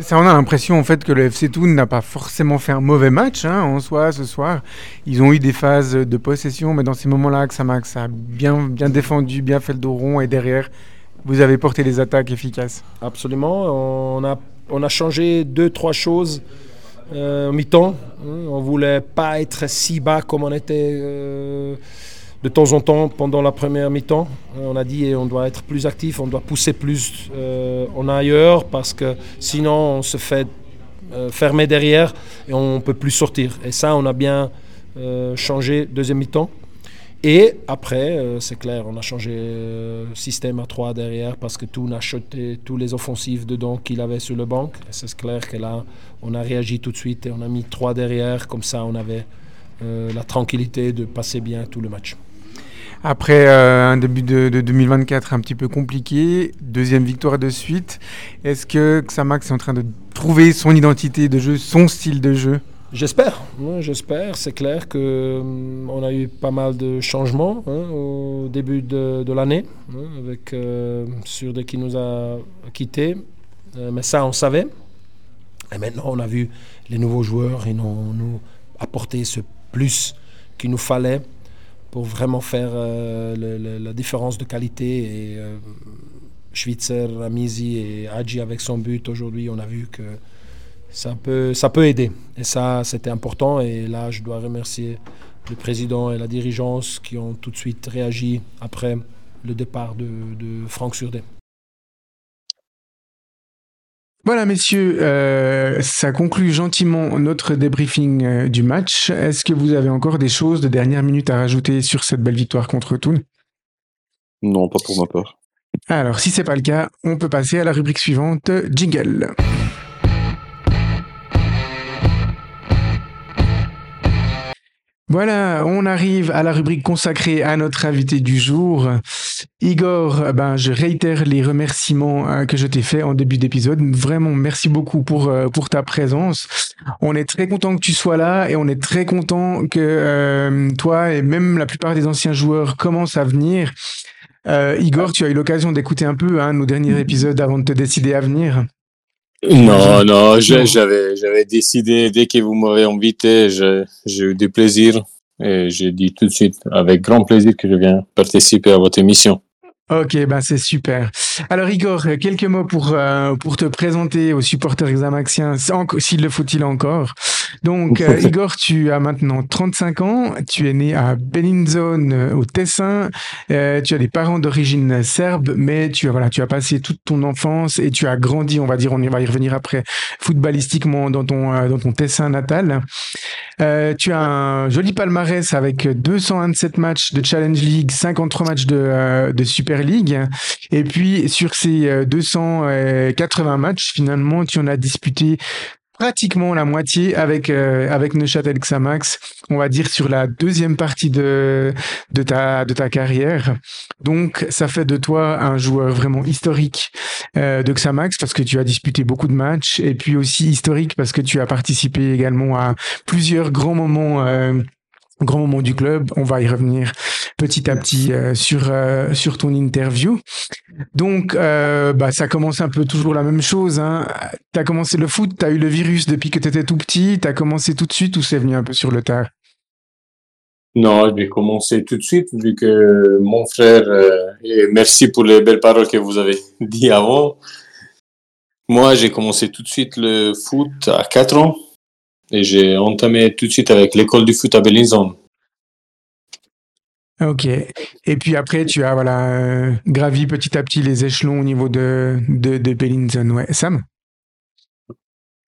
Ça, on a l'impression en fait que le FC Toon n'a pas forcément fait un mauvais match hein, en soi ce soir. Ils ont eu des phases de possession, mais dans ces moments-là, Xamax a bien, bien défendu, bien fait le dos rond et derrière, vous avez porté les attaques efficaces. Absolument. On a, on a changé deux, trois choses euh, mi-temps. On voulait pas être si bas comme on était. Euh, de temps en temps pendant la première mi-temps. Euh, on a dit on doit être plus actif, on doit pousser plus euh, en ailleurs parce que sinon on se fait euh, fermer derrière et on ne peut plus sortir. Et ça, on a bien changé deuxième mi-temps. Et après, c'est clair, on a changé système à 3 derrière parce que tout a acheté tous les offensifs dedans qu'il avait sur le banc. C'est clair que là, on a réagi tout de suite et on a mis 3 derrière. Comme ça, on avait la tranquillité de passer bien tout le match. Après euh, un début de, 2024 un petit peu compliqué, deuxième victoire de suite, est-ce que Xamax est en train de trouver son identité de jeu, son style de jeu? J'espère, j'espère. C'est clair qu'on hum, a eu pas mal de changements hein, au début de, l'année, hein, avec euh, Surde qui nous a quittés. Euh, mais ça, on savait. Et maintenant, on a vu les nouveaux joueurs, ils ont nous apporté ce plus qu'il nous fallait pour vraiment faire euh, la différence de qualité. Et euh, Schwitzer, Amizi et Hadji avec son but aujourd'hui, on a vu que ça peut, ça peut aider. Et ça, c'était important. Et là, je dois remercier le président et la dirigeance qui ont tout de suite réagi après le départ de, de Franck Surdet. Voilà, messieurs, euh, ça conclut gentiment notre débriefing euh, du match. Est-ce que vous avez encore des choses de dernière minute à rajouter sur cette belle victoire contre Toon Non, pas pour ma part. Alors, si c'est pas le cas, on peut passer à la rubrique suivante, jingle. Voilà, on arrive à la rubrique consacrée à notre invité du jour. Igor, ben, je réitère les remerciements euh, que je t'ai fait en début d'épisode. Vraiment, merci beaucoup pour, euh, pour ta présence. On est très content que tu sois là et on est très content que euh, toi et même la plupart des anciens joueurs commencent à venir. Igor, tu as eu l'occasion d'écouter un peu hein, nos derniers épisodes avant de te décider à venir. Non, non, j'avais, j'avais décidé, dès que vous m'avez invité, j'ai eu du plaisir et j'ai dit tout de suite, avec grand plaisir, que je viens participer à votre émission. Ok, ben c'est super. Alors Igor, quelques mots pour, euh, pour te présenter aux supporters xamaxiens, s'il le faut-il encore. Donc euh, Igor, tu as maintenant 35 ans, tu es né à Bellinzone euh, au Tessin, tu as des parents d'origine serbe, mais tu as, voilà, tu as passé toute ton enfance et tu as grandi, on va dire, on va y revenir après, footballistiquement dans ton, dans ton Tessin natal. tu as un joli palmarès avec 227 matchs de Challenge League, 53 matchs de, de Super League. Et puis sur ces 280 euh, matchs, finalement, tu en as disputé pratiquement la moitié avec euh, avec Neuchâtel Xamax, on va dire sur la deuxième partie de de ta de ta carrière. Donc ça fait de toi un joueur vraiment historique euh, de Xamax parce que tu as disputé beaucoup de matchs et puis aussi historique parce que tu as participé également à plusieurs grands moments grand moment du club. On va y revenir petit à petit euh, sur euh, sur ton interview. Donc, euh, bah, ça commence un peu toujours la même chose. Hein. Tu as commencé le foot, tu as eu le virus depuis que tu étais tout petit. Tu as commencé tout de suite ou c'est venu un peu sur le tard? Non, j'ai commencé tout de suite vu que mon frère, et merci pour les belles paroles que vous avez dit avant. Moi, j'ai commencé tout de suite le foot à 4 ans. Et j'ai entamé tout de suite avec l'école du foot à Bellinzone. Ok. Et puis après, tu as voilà, euh, gravi petit à petit les échelons au niveau de, de, de Bellinzone. Ouais. Sam?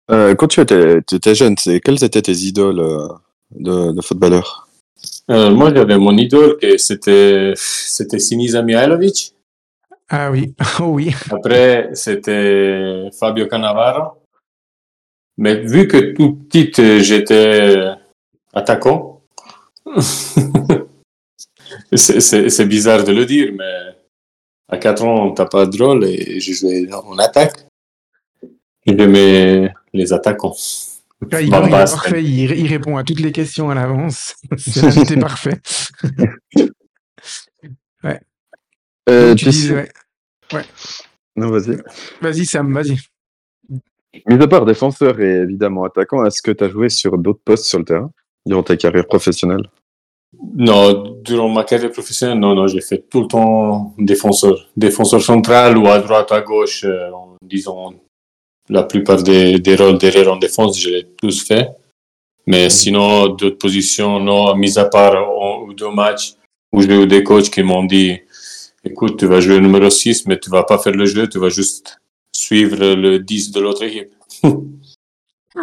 Euh, Quand tu étais, étais jeune, quelles étaient tes idoles euh, de, de footballeurs Moi, j'avais mon idole, c'était Sinisa Mihailovic. Ah oui, oh oui. Après, c'était Fabio Cannavaro. Mais vu que tout petit, euh, j'étais euh, attaquant, c'est bizarre de le dire, mais à 4 ans, t'as pas de drôle et j'ai joué en attaque. J'aimais les attaquants. il, parfait, il, répond à toutes les questions à l'avance. C'est parfait. ouais. Euh, tu dis, ouais. ouais. Non, vas-y. Vas-y, Sam, vas-y. Mis à part défenseur et évidemment attaquant, est-ce que tu as joué sur d'autres postes sur le terrain durant ta carrière professionnelle? Non, durant ma carrière professionnelle, non, non, j'ai fait tout le temps défenseur. Défenseur central ou à droite, à gauche, euh, disons, la plupart des, des rôles derrière en défense, j'ai tous fait. Mais mhm. sinon, d'autres positions, non, mis à part ou deux matchs où j'ai eu des coachs qui m'ont dit écoute, tu vas jouer numéro 6, mais tu vas pas faire le jeu, tu vas juste suivre le 10 de l'autre équipe.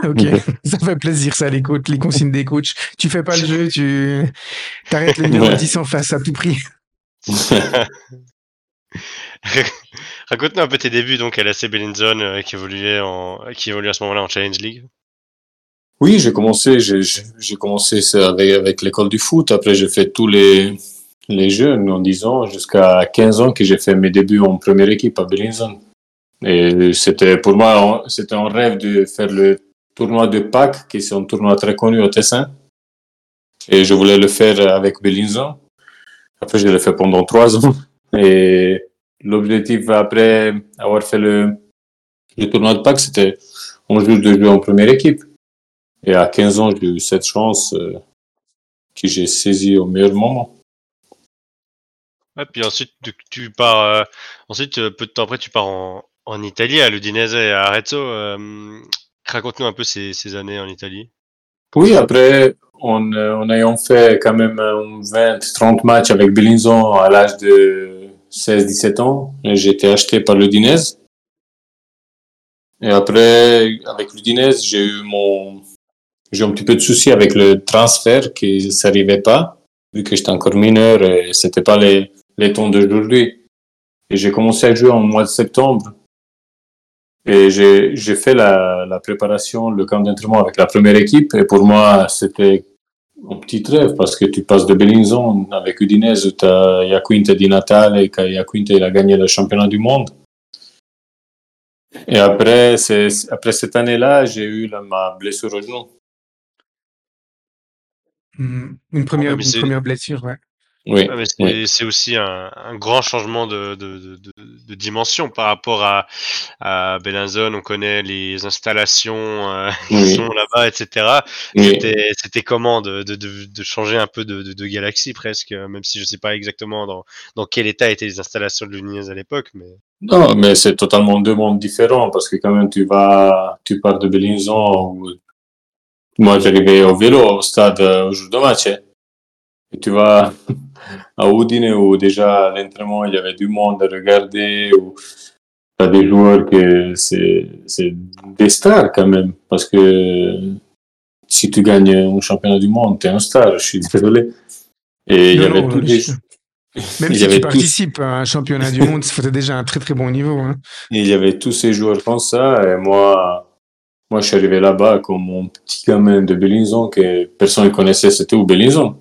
Ok, ça fait plaisir ça, les coachs, les consignes des coachs. Tu fais pas le jeu, tu arrêtes le numéro 10 en face à tout prix. Raconte-nous un peu tes débuts donc à la CB euh, qui évoluait en qui évoluait à ce moment-là en Challenge League. Oui, j'ai commencé j'ai commencé avec, avec l'école du foot. Après, j'ai fait tous les les jeunes en 10 ans jusqu'à 15 ans que j'ai fait mes débuts en première équipe à Bellinzone. Et c'était pour moi, c'était un rêve de faire le tournoi de Pâques, qui est un tournoi très connu au Tessin. Et je voulais le faire avec Belinzon. Après, je l'ai fait pendant trois ans. Et l'objectif après avoir fait le, le tournoi de Pâques, c'était on joue de jouer en première équipe. Et à 15 ans, j'ai eu cette chance euh, que j'ai saisie au meilleur moment. Et puis ensuite, tu, pars. Euh, ensuite, peu de temps après, tu pars en, en Italie, à l'Udinese et à Arezzo. Euh, raconte-nous un peu ces, années en Italie. Oui, après, on, euh, on ayant fait quand même 20-30 matchs avec Belinzon à l'âge de 16-17 ans, j'ai été acheté par l'Udinese. Et après, avec l'Udinese, j'ai eu mon, j'ai un petit peu de soucis avec le transfert qui s'arrivait pas, vu que j'étais encore mineur et c'était pas les, les temps d'aujourd'hui. Et j'ai commencé à jouer en mois de septembre et j'ai fait la, la, préparation, le camp d'entraînement avec la première équipe. Et pour moi, c'était un petit rêve parce que tu passes de Bellinzone avec Udinese où tu as Iaquinte Di Natale et Iaquinte il a gagné le championnat du monde. Et après, après cette année-là, j'ai eu la, ma blessure au genou. Une première, une première blessure, ouais. Oui, c'est oui. aussi un, un grand changement de, de, de, de- de dimension par rapport à, à Bellinzone. On connaît les installations euh, qui sont là-bas, etc. Oui. C'était comment de, changer un peu de, galaxie presque, euh, même si je sais pas exactement dans, dans quel état étaient les installations de Lunez à l'époque. Mais Non, mais c'est totalement deux mondes différents parce que quand même tu vas, tu pars de Belinzon. Où... Moi, j'arrivais au vélo au stade euh, au jour de match. Et tu vas à Udine où déjà à l'entraînement il y avait du monde à regarder, où tu as des joueurs que c'est, c'est des stars quand même. Parce que si tu gagnes un championnat du monde, tu es un star, je suis désolé. Et il y Non, avait non, tous je les, Même il si tu participes à un championnat du monde, c'était déjà un très très bon niveau. Hein. Et il y avait tous ces joueurs comme ça, et moi, moi je suis arrivé là-bas comme mon petit gamin de Belinzon que personne ne connaissait, c'était où Belinzon?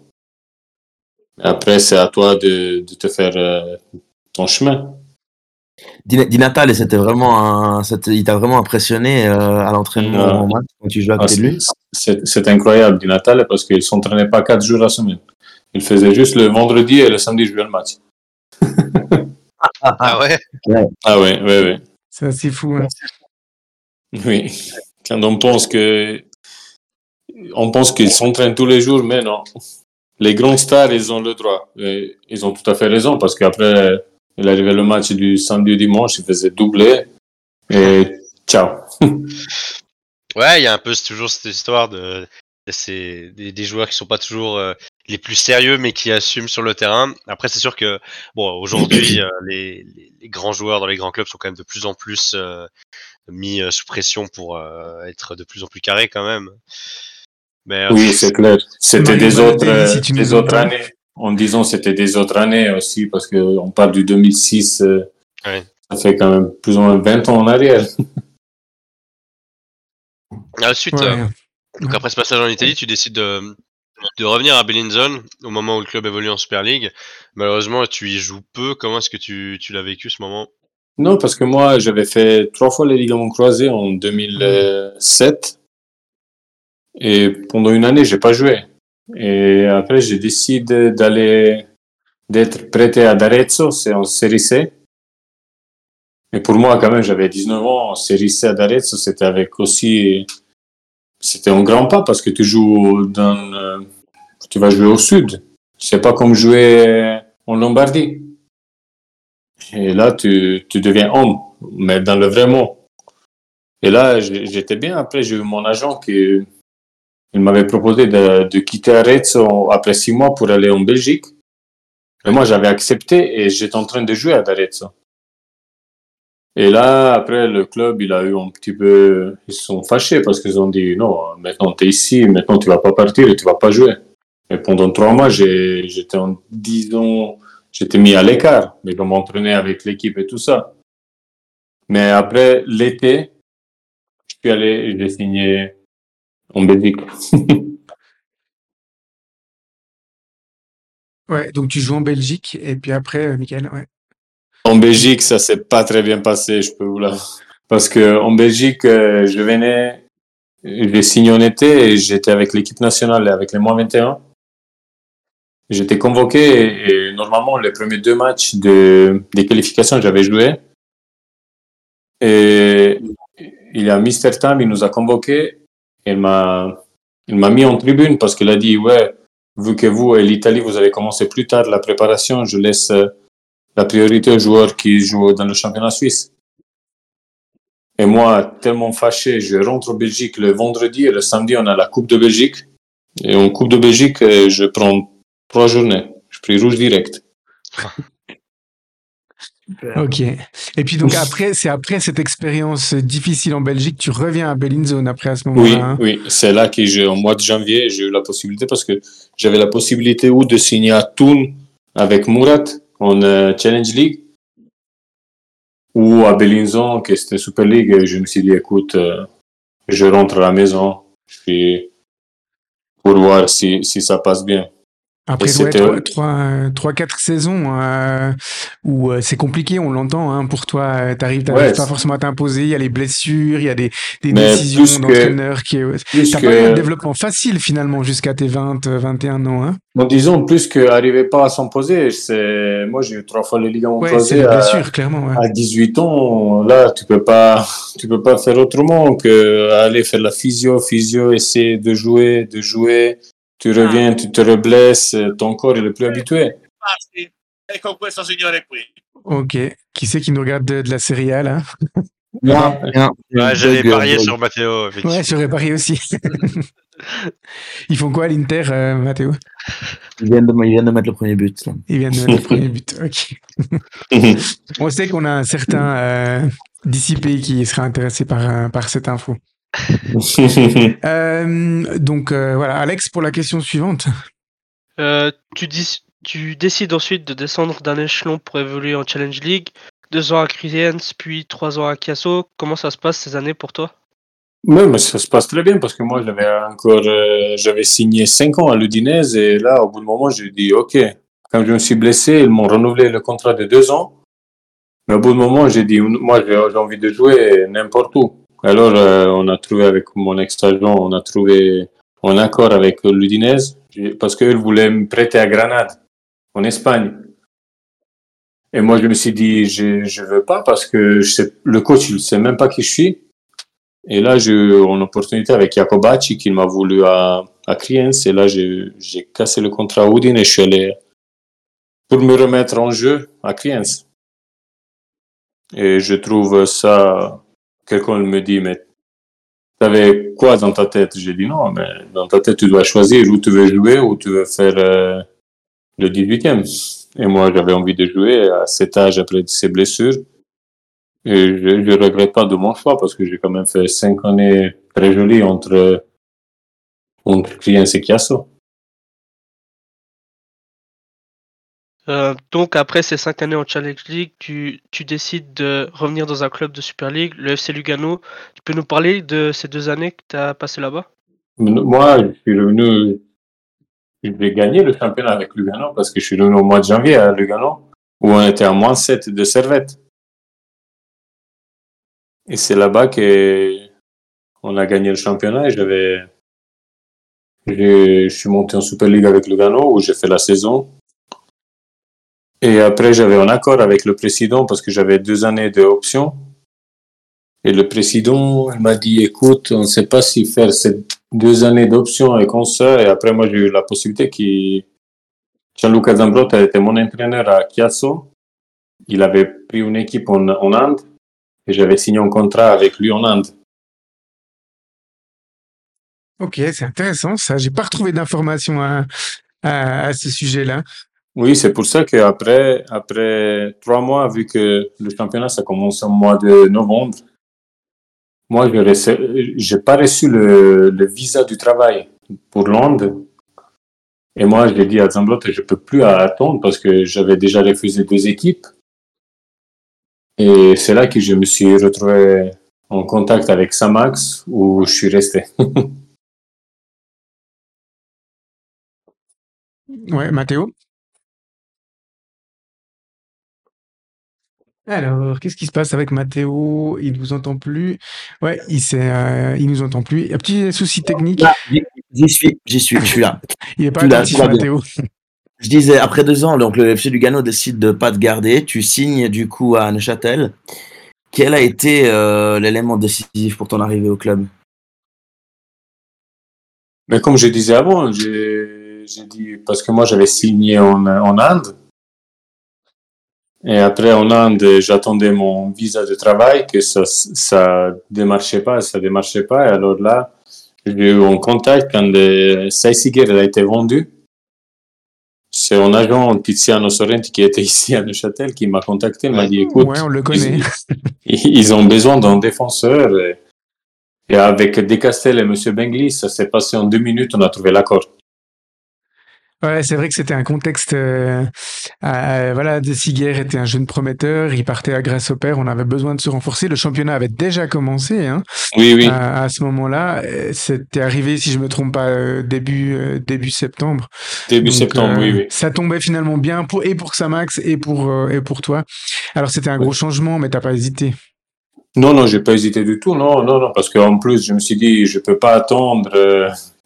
Après, c'est à toi de, de te faire euh, ton chemin. Di, Di Natale, c'était vraiment un, il t'a vraiment impressionné euh, à l'entraînement quand tu jouais à Ah, côté de lui? c'est incroyable du Natal parce qu'il ne s'entraînait pas quatre jours la semaine. Il faisait juste le vendredi et le samedi jouer le match. ah ouais, Ah ouais, ouais, ouais. C'est assez fou. Hein. Oui. Quand on pense que on pense qu'ils s'entraînent tous les jours, mais non. Les grands stars, ils ont le droit. Et ils ont tout à fait raison parce qu'après, il arrivait le match du samedi au dimanche, il faisait doubler et ciao. ouais, il y a un peu toujours cette histoire de, de ces, des, des joueurs qui sont pas toujours euh, les plus sérieux, mais qui assument sur le terrain. Après, c'est sûr que bon, aujourd'hui, euh, les, les, les grands joueurs dans les grands clubs sont quand même de plus en plus euh, mis sous pression pour être de plus en plus carrés quand même. Mais euh, Oui, c'est clair. C'était des autres, si euh, tu nous des autres entends. années. En disant c'était des autres années aussi parce qu'on parle du 2006. euh, Ouais. Ça fait quand même plus ou moins 20 ans en arrière. ensuite, Ouais. euh, donc après ce passage en Italie, tu décides de, de revenir à Bellinzone au moment où le club évolue en Super League. Malheureusement, tu y joues peu. Comment est-ce que tu, tu l'as vécu ce moment? Non, parce que moi, j'avais fait trois fois les ligaments croisés en 2007. Et pendant une année, j'ai pas joué. Et après, j'ai décidé d'aller, d'être prêté à D'Arezzo, c'est en série C. Et pour moi, quand même, j'avais 19 ans, en série C à D'Arezzo, c'était avec aussi, c'était un grand pas parce que tu joues dans, euh, tu vas jouer au sud. C'est pas comme jouer en Lombardie. Et là, tu, tu deviens homme, mais dans le vrai mot. Et là, j'étais bien. Après, j'ai eu mon agent qui il m'avait proposé de, de quitter Arezzo après six mois pour aller en Belgique. Et moi, j'avais accepté et j'étais en train de jouer à Arezzo. Et là, après, le club, il a eu un petit peu... Ils sont fâchés parce qu'ils ont dit, non, maintenant, tu es ici, maintenant, tu vas pas partir et tu vas pas jouer. Et pendant trois mois, j'étais en disons, j'étais mis à l'écart, mais je m'entraînais avec l'équipe et tout ça. Mais après l'été, je suis allé j'ai signé en Belgique. Ouais, donc tu joues en Belgique et puis après, euh, Michael, ouais. En Belgique, ça s'est pas très bien passé, je peux vous l'avouer. Parce que en Belgique, euh, je venais, j'ai signé en été et j'étais avec l'équipe nationale, avec les moins 21. J'étais convoqué et, et normalement, les premiers deux matchs de, des qualifications, j'avais joué. Et il y a Mister Tam, il nous a convoqués. Il m'a, mis en tribune parce qu'il a dit, ouais, vu que vous et l'Italie, vous avez commencé plus tard la préparation, je laisse euh, la priorité aux joueurs qui jouent dans le championnat suisse. Et moi, tellement fâché, je rentre en Belgique le vendredi et le samedi, on a la Coupe de Belgique. Et en Coupe de Belgique, euh, je prends trois journées. Je pris rouge direct. Ok. Et puis donc après, c'est après cette expérience difficile en Belgique, tu reviens à Bellinzone après à ce Oui, moment-là. hein. oui, c'est là que j'ai, au mois de janvier, j'ai eu la possibilité parce que j'avais la possibilité ou de signer à Thun avec Murat en euh, Challenge League ou à Bellinzon, qui c'était Super League. Et je me suis dit, écoute, euh, je rentre à la maison, puis pour voir si, si ça passe bien. Après ouais, c'était- 3-4 saisons euh, où euh, c'est compliqué, on l'entend, hein, pour toi, euh, t'arrives t'arrives Ouais, pas forcément à t'imposer, il y a les blessures, il y a des, des décisions que- d'entraîneur qui... T'as pas eu un que, développement facile finalement jusqu'à tes 20, euh, 21 ans. Hein bon, disons, plus qu'arriver pas à s'imposer, c'est, moi, j'ai eu trois fois les ligaments ouais, c'est croisés à, blessures, clairement. Ouais. à 18 ans. Là, tu peux pas, tu peux pas faire autrement que aller faire la physio, physio, essayer de jouer, de jouer. Tu reviens, tu te reblesses, ton corps il est plus habitué. È con questo signore qui. Ok. Qui c'est qui nous regarde de, de la série A là? Rien, rien. Ouais, j'avais parié sur Matteo, effectivement. Ouais, j'aurais parié aussi. Ils font quoi à l'Inter, euh, Mathéo? Ils viennent, de, ils viennent de mettre le premier but. là. Ils viennent de mettre le premier but. Ok. On sait qu'on a un certain euh, dissipé qui sera intéressé par, euh, par cette info. Euh, donc euh, voilà, Alex, pour la question suivante. Euh, tu, dis- tu décides ensuite de descendre d'un échelon pour évoluer en Challenge League. Deux ans à Criens, puis trois ans à Chiasso. Comment ça se passe ces années pour toi? Oui, mais ça se passe très bien parce que moi, j'avais encore, euh, j'avais signé 5 ans à l'Udinese et là, au bout d'un moment, j'ai dit OK. Quand je me suis blessé, ils m'ont renouvelé le contrat de 2 ans. Mais au bout d'un moment, j'ai dit moi, j'ai envie de jouer n'importe où. Alors, euh, on a trouvé avec mon ex-agent, on a trouvé un accord avec l'Udinese parce qu'eux voulaient me prêter à Granade, en Espagne. Et moi, je me suis dit, je je veux pas parce que je sais, le coach, il ne sait même pas qui je suis. Et là, j'ai eu une opportunité avec Jacobacci qui m'a voulu à, à Kriens. Et là, j'ai j'ai cassé le contrat à Udine et je suis allé pour me remettre en jeu à Kriens. Et je trouve ça, quelqu'un me dit, mais t'avais quoi dans ta tête? J'ai dit non, mais dans ta tête, tu dois choisir où tu veux jouer, où tu veux faire euh, le 18e. Et moi, j'avais envie de jouer à cet âge après ces blessures. Et je ne regrette pas de mon choix parce que j'ai quand même fait cinq années très jolies entre, entre Clients et Chiasso. Euh, donc après ces cinq années en Challenge League, tu, décides de revenir dans un club de Super League, le FC Lugano. Tu peux nous parler de ces deux années que tu as passées là-bas? Moi, je suis revenu, je vais gagner le championnat avec Lugano parce que je suis revenu au mois de janvier à Lugano où on était à moins 7 de Servette. Et c'est là-bas qu'on a gagné le championnat et j'avais, je suis monté en Super League avec Lugano où j'ai fait la saison. Et après, j'avais un accord avec le président parce que j'avais deux années d'option. Et le président, m'a dit, écoute, on ne sait pas si faire ces deux années d'option comme ça. Et après, moi, j'ai eu la possibilité qui, Gianluca Zambrotta était mon entraîneur à Chiasso. Il avait pris une équipe en, en Inde et j'avais signé un contrat avec lui en Inde. Ok, c'est intéressant ça. J'ai pas retrouvé d'informations à, à, à ce sujet-là. Oui, c'est pour ça qu'après après trois mois, vu que le championnat, ça commence au mois de novembre, moi, je n'ai pas reçu le, visa du travail pour Londres. Et moi, je l'ai dit à Zambrotta, je peux plus attendre parce que j'avais déjà refusé deux équipes. Et c'est là que je me suis retrouvé en contact avec Samax où je suis resté. ouais, Mathéo? Alors, qu'est-ce qui se passe avec Mathéo Il ne vous entend plus. Ouais, il euh, il nous entend plus. Un petit souci technique? J'y suis, j'y suis, je suis là. il n'est pas attentif, Mathéo. Je disais, après deux ans, donc le FC Lugano décide de pas te garder. Tu signes du coup à Neuchâtel. Quel a été euh, l'élément décisif pour ton arrivée au club? Mais comme je disais avant, j'ai dit parce que moi j'avais signé en, en Inde. Et après, en Inde, j'attendais mon visa de travail, que ça ça démarchait pas, ça démarchait pas. Et alors là, j'ai eu un contact quand le Saisiger a été vendu. C'est un agent, Tiziano Sorrenti, qui était ici à Neuchâtel, qui m'a contacté. M'a dit, écoute, ouais, on le connaît. Ils, ils ont besoin d'un défenseur. Et, et avec Decastel et M. Benglis, ça s'est passé en deux minutes, on a trouvé l'accord. Ouais, c'est vrai que c'était un contexte. Euh, euh, voilà, était un jeune prometteur. Il partait à Grasshopper. On avait besoin de se renforcer. Le championnat avait déjà commencé. Hein, Oui, oui. à, à ce moment-là, Euh, c'était arrivé, si je me trompe pas, euh, début euh, début septembre. Début Donc, septembre, oui, oui. Ça tombait finalement bien pour et pour Samax et pour et pour toi. Alors c'était un gros changement, mais t'as pas hésité. Non, non, j'ai pas hésité du tout. Non, non, non, parce qu'en plus, je me suis dit, je peux pas attendre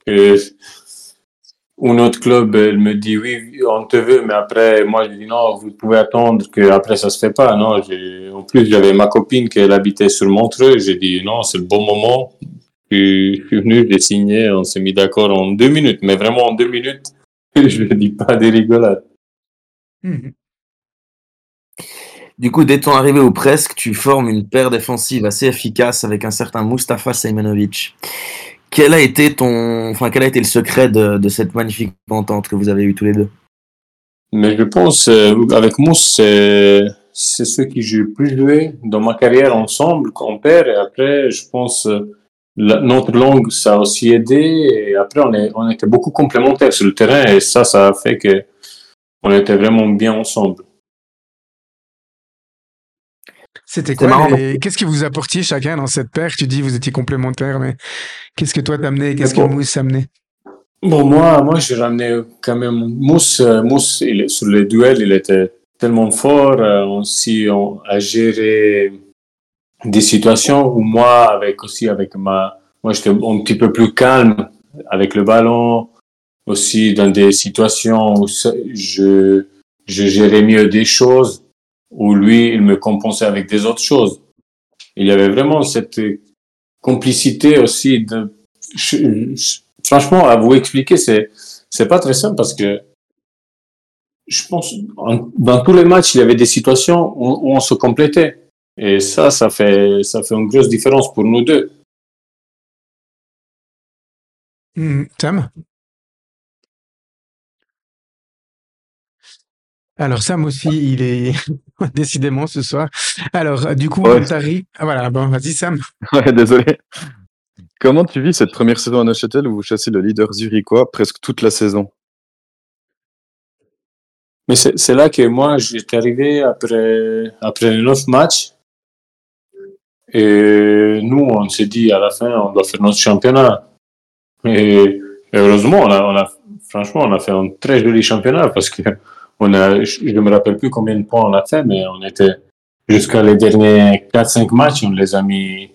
que un autre club elle me dit oui, on te veut, mais après, moi, je dis non, vous pouvez attendre que après ça se fait pas. Non, en plus, j'avais ma copine qui elle habitait sur Montreux. J'ai dit non, c'est le bon moment. Puis, je suis venu, j'ai signé, on s'est mis d'accord en deux minutes, mais vraiment en deux minutes. Je ne dis pas des rigolades. Mhm. Du coup, dès ton arrivée ou presque, tu formes une paire défensive assez efficace avec un certain Mustafa Sejmanovic. Quel a été ton, enfin, quel a été le secret de, de cette magnifique entente que vous avez eue tous les deux? Mais je pense, euh, avec Mousse, c'est, c'est ceux qui j'ai plus joué dans ma carrière ensemble, qu'on perd. Et après, je pense, euh, la- notre langue, ça a aussi aidé. Et après, on, est, on était beaucoup complémentaires sur le terrain. Et ça, ça a fait que on était vraiment bien ensemble. C'était quoi marrant, les- Qu'est-ce que vous apportiez chacun dans cette paire? Tu dis vous étiez complémentaires, mais qu'est-ce que toi t'amenais Qu'est-ce que bon. Mousse amenait? Bon, moi, moi, j'ai ramené quand même Mousse. euh, Mousse, il, sur les duels, il était tellement fort. euh, aussi, on a géré des situations où moi, avec aussi avec ma, moi, j'étais un petit peu plus calme avec le ballon. Aussi, dans des situations où je, je gérais mieux des choses, où lui, il me compensait avec des autres choses. Il y avait vraiment cette complicité aussi de, franchement, à vous expliquer, c'est, c'est pas très simple parce que je pense, en- dans tous les matchs, il y avait des situations où, on se complétait. Et ça, ça fait, ça fait une grosse différence pour nous deux. Sam Alors Sam aussi, il est décidément ce soir. Alors du coup, Ouais. Montari, ah, voilà, bon, vas-y Sam. Ouais, désolé. Comment tu vis cette première saison à Neuchâtel où vous chassez le leader zurichois presque toute la saison? Mais c'est, là que moi, j'étais arrivé après, après les neuf matchs. Et nous, on s'est dit à la fin, on doit faire notre championnat. Et, et heureusement, on a, on a, franchement, on a fait un très joli championnat parce que on a, je ne me rappelle plus combien de points on a fait, mais on était jusqu'à les derniers 4-5 matchs, on les a mis,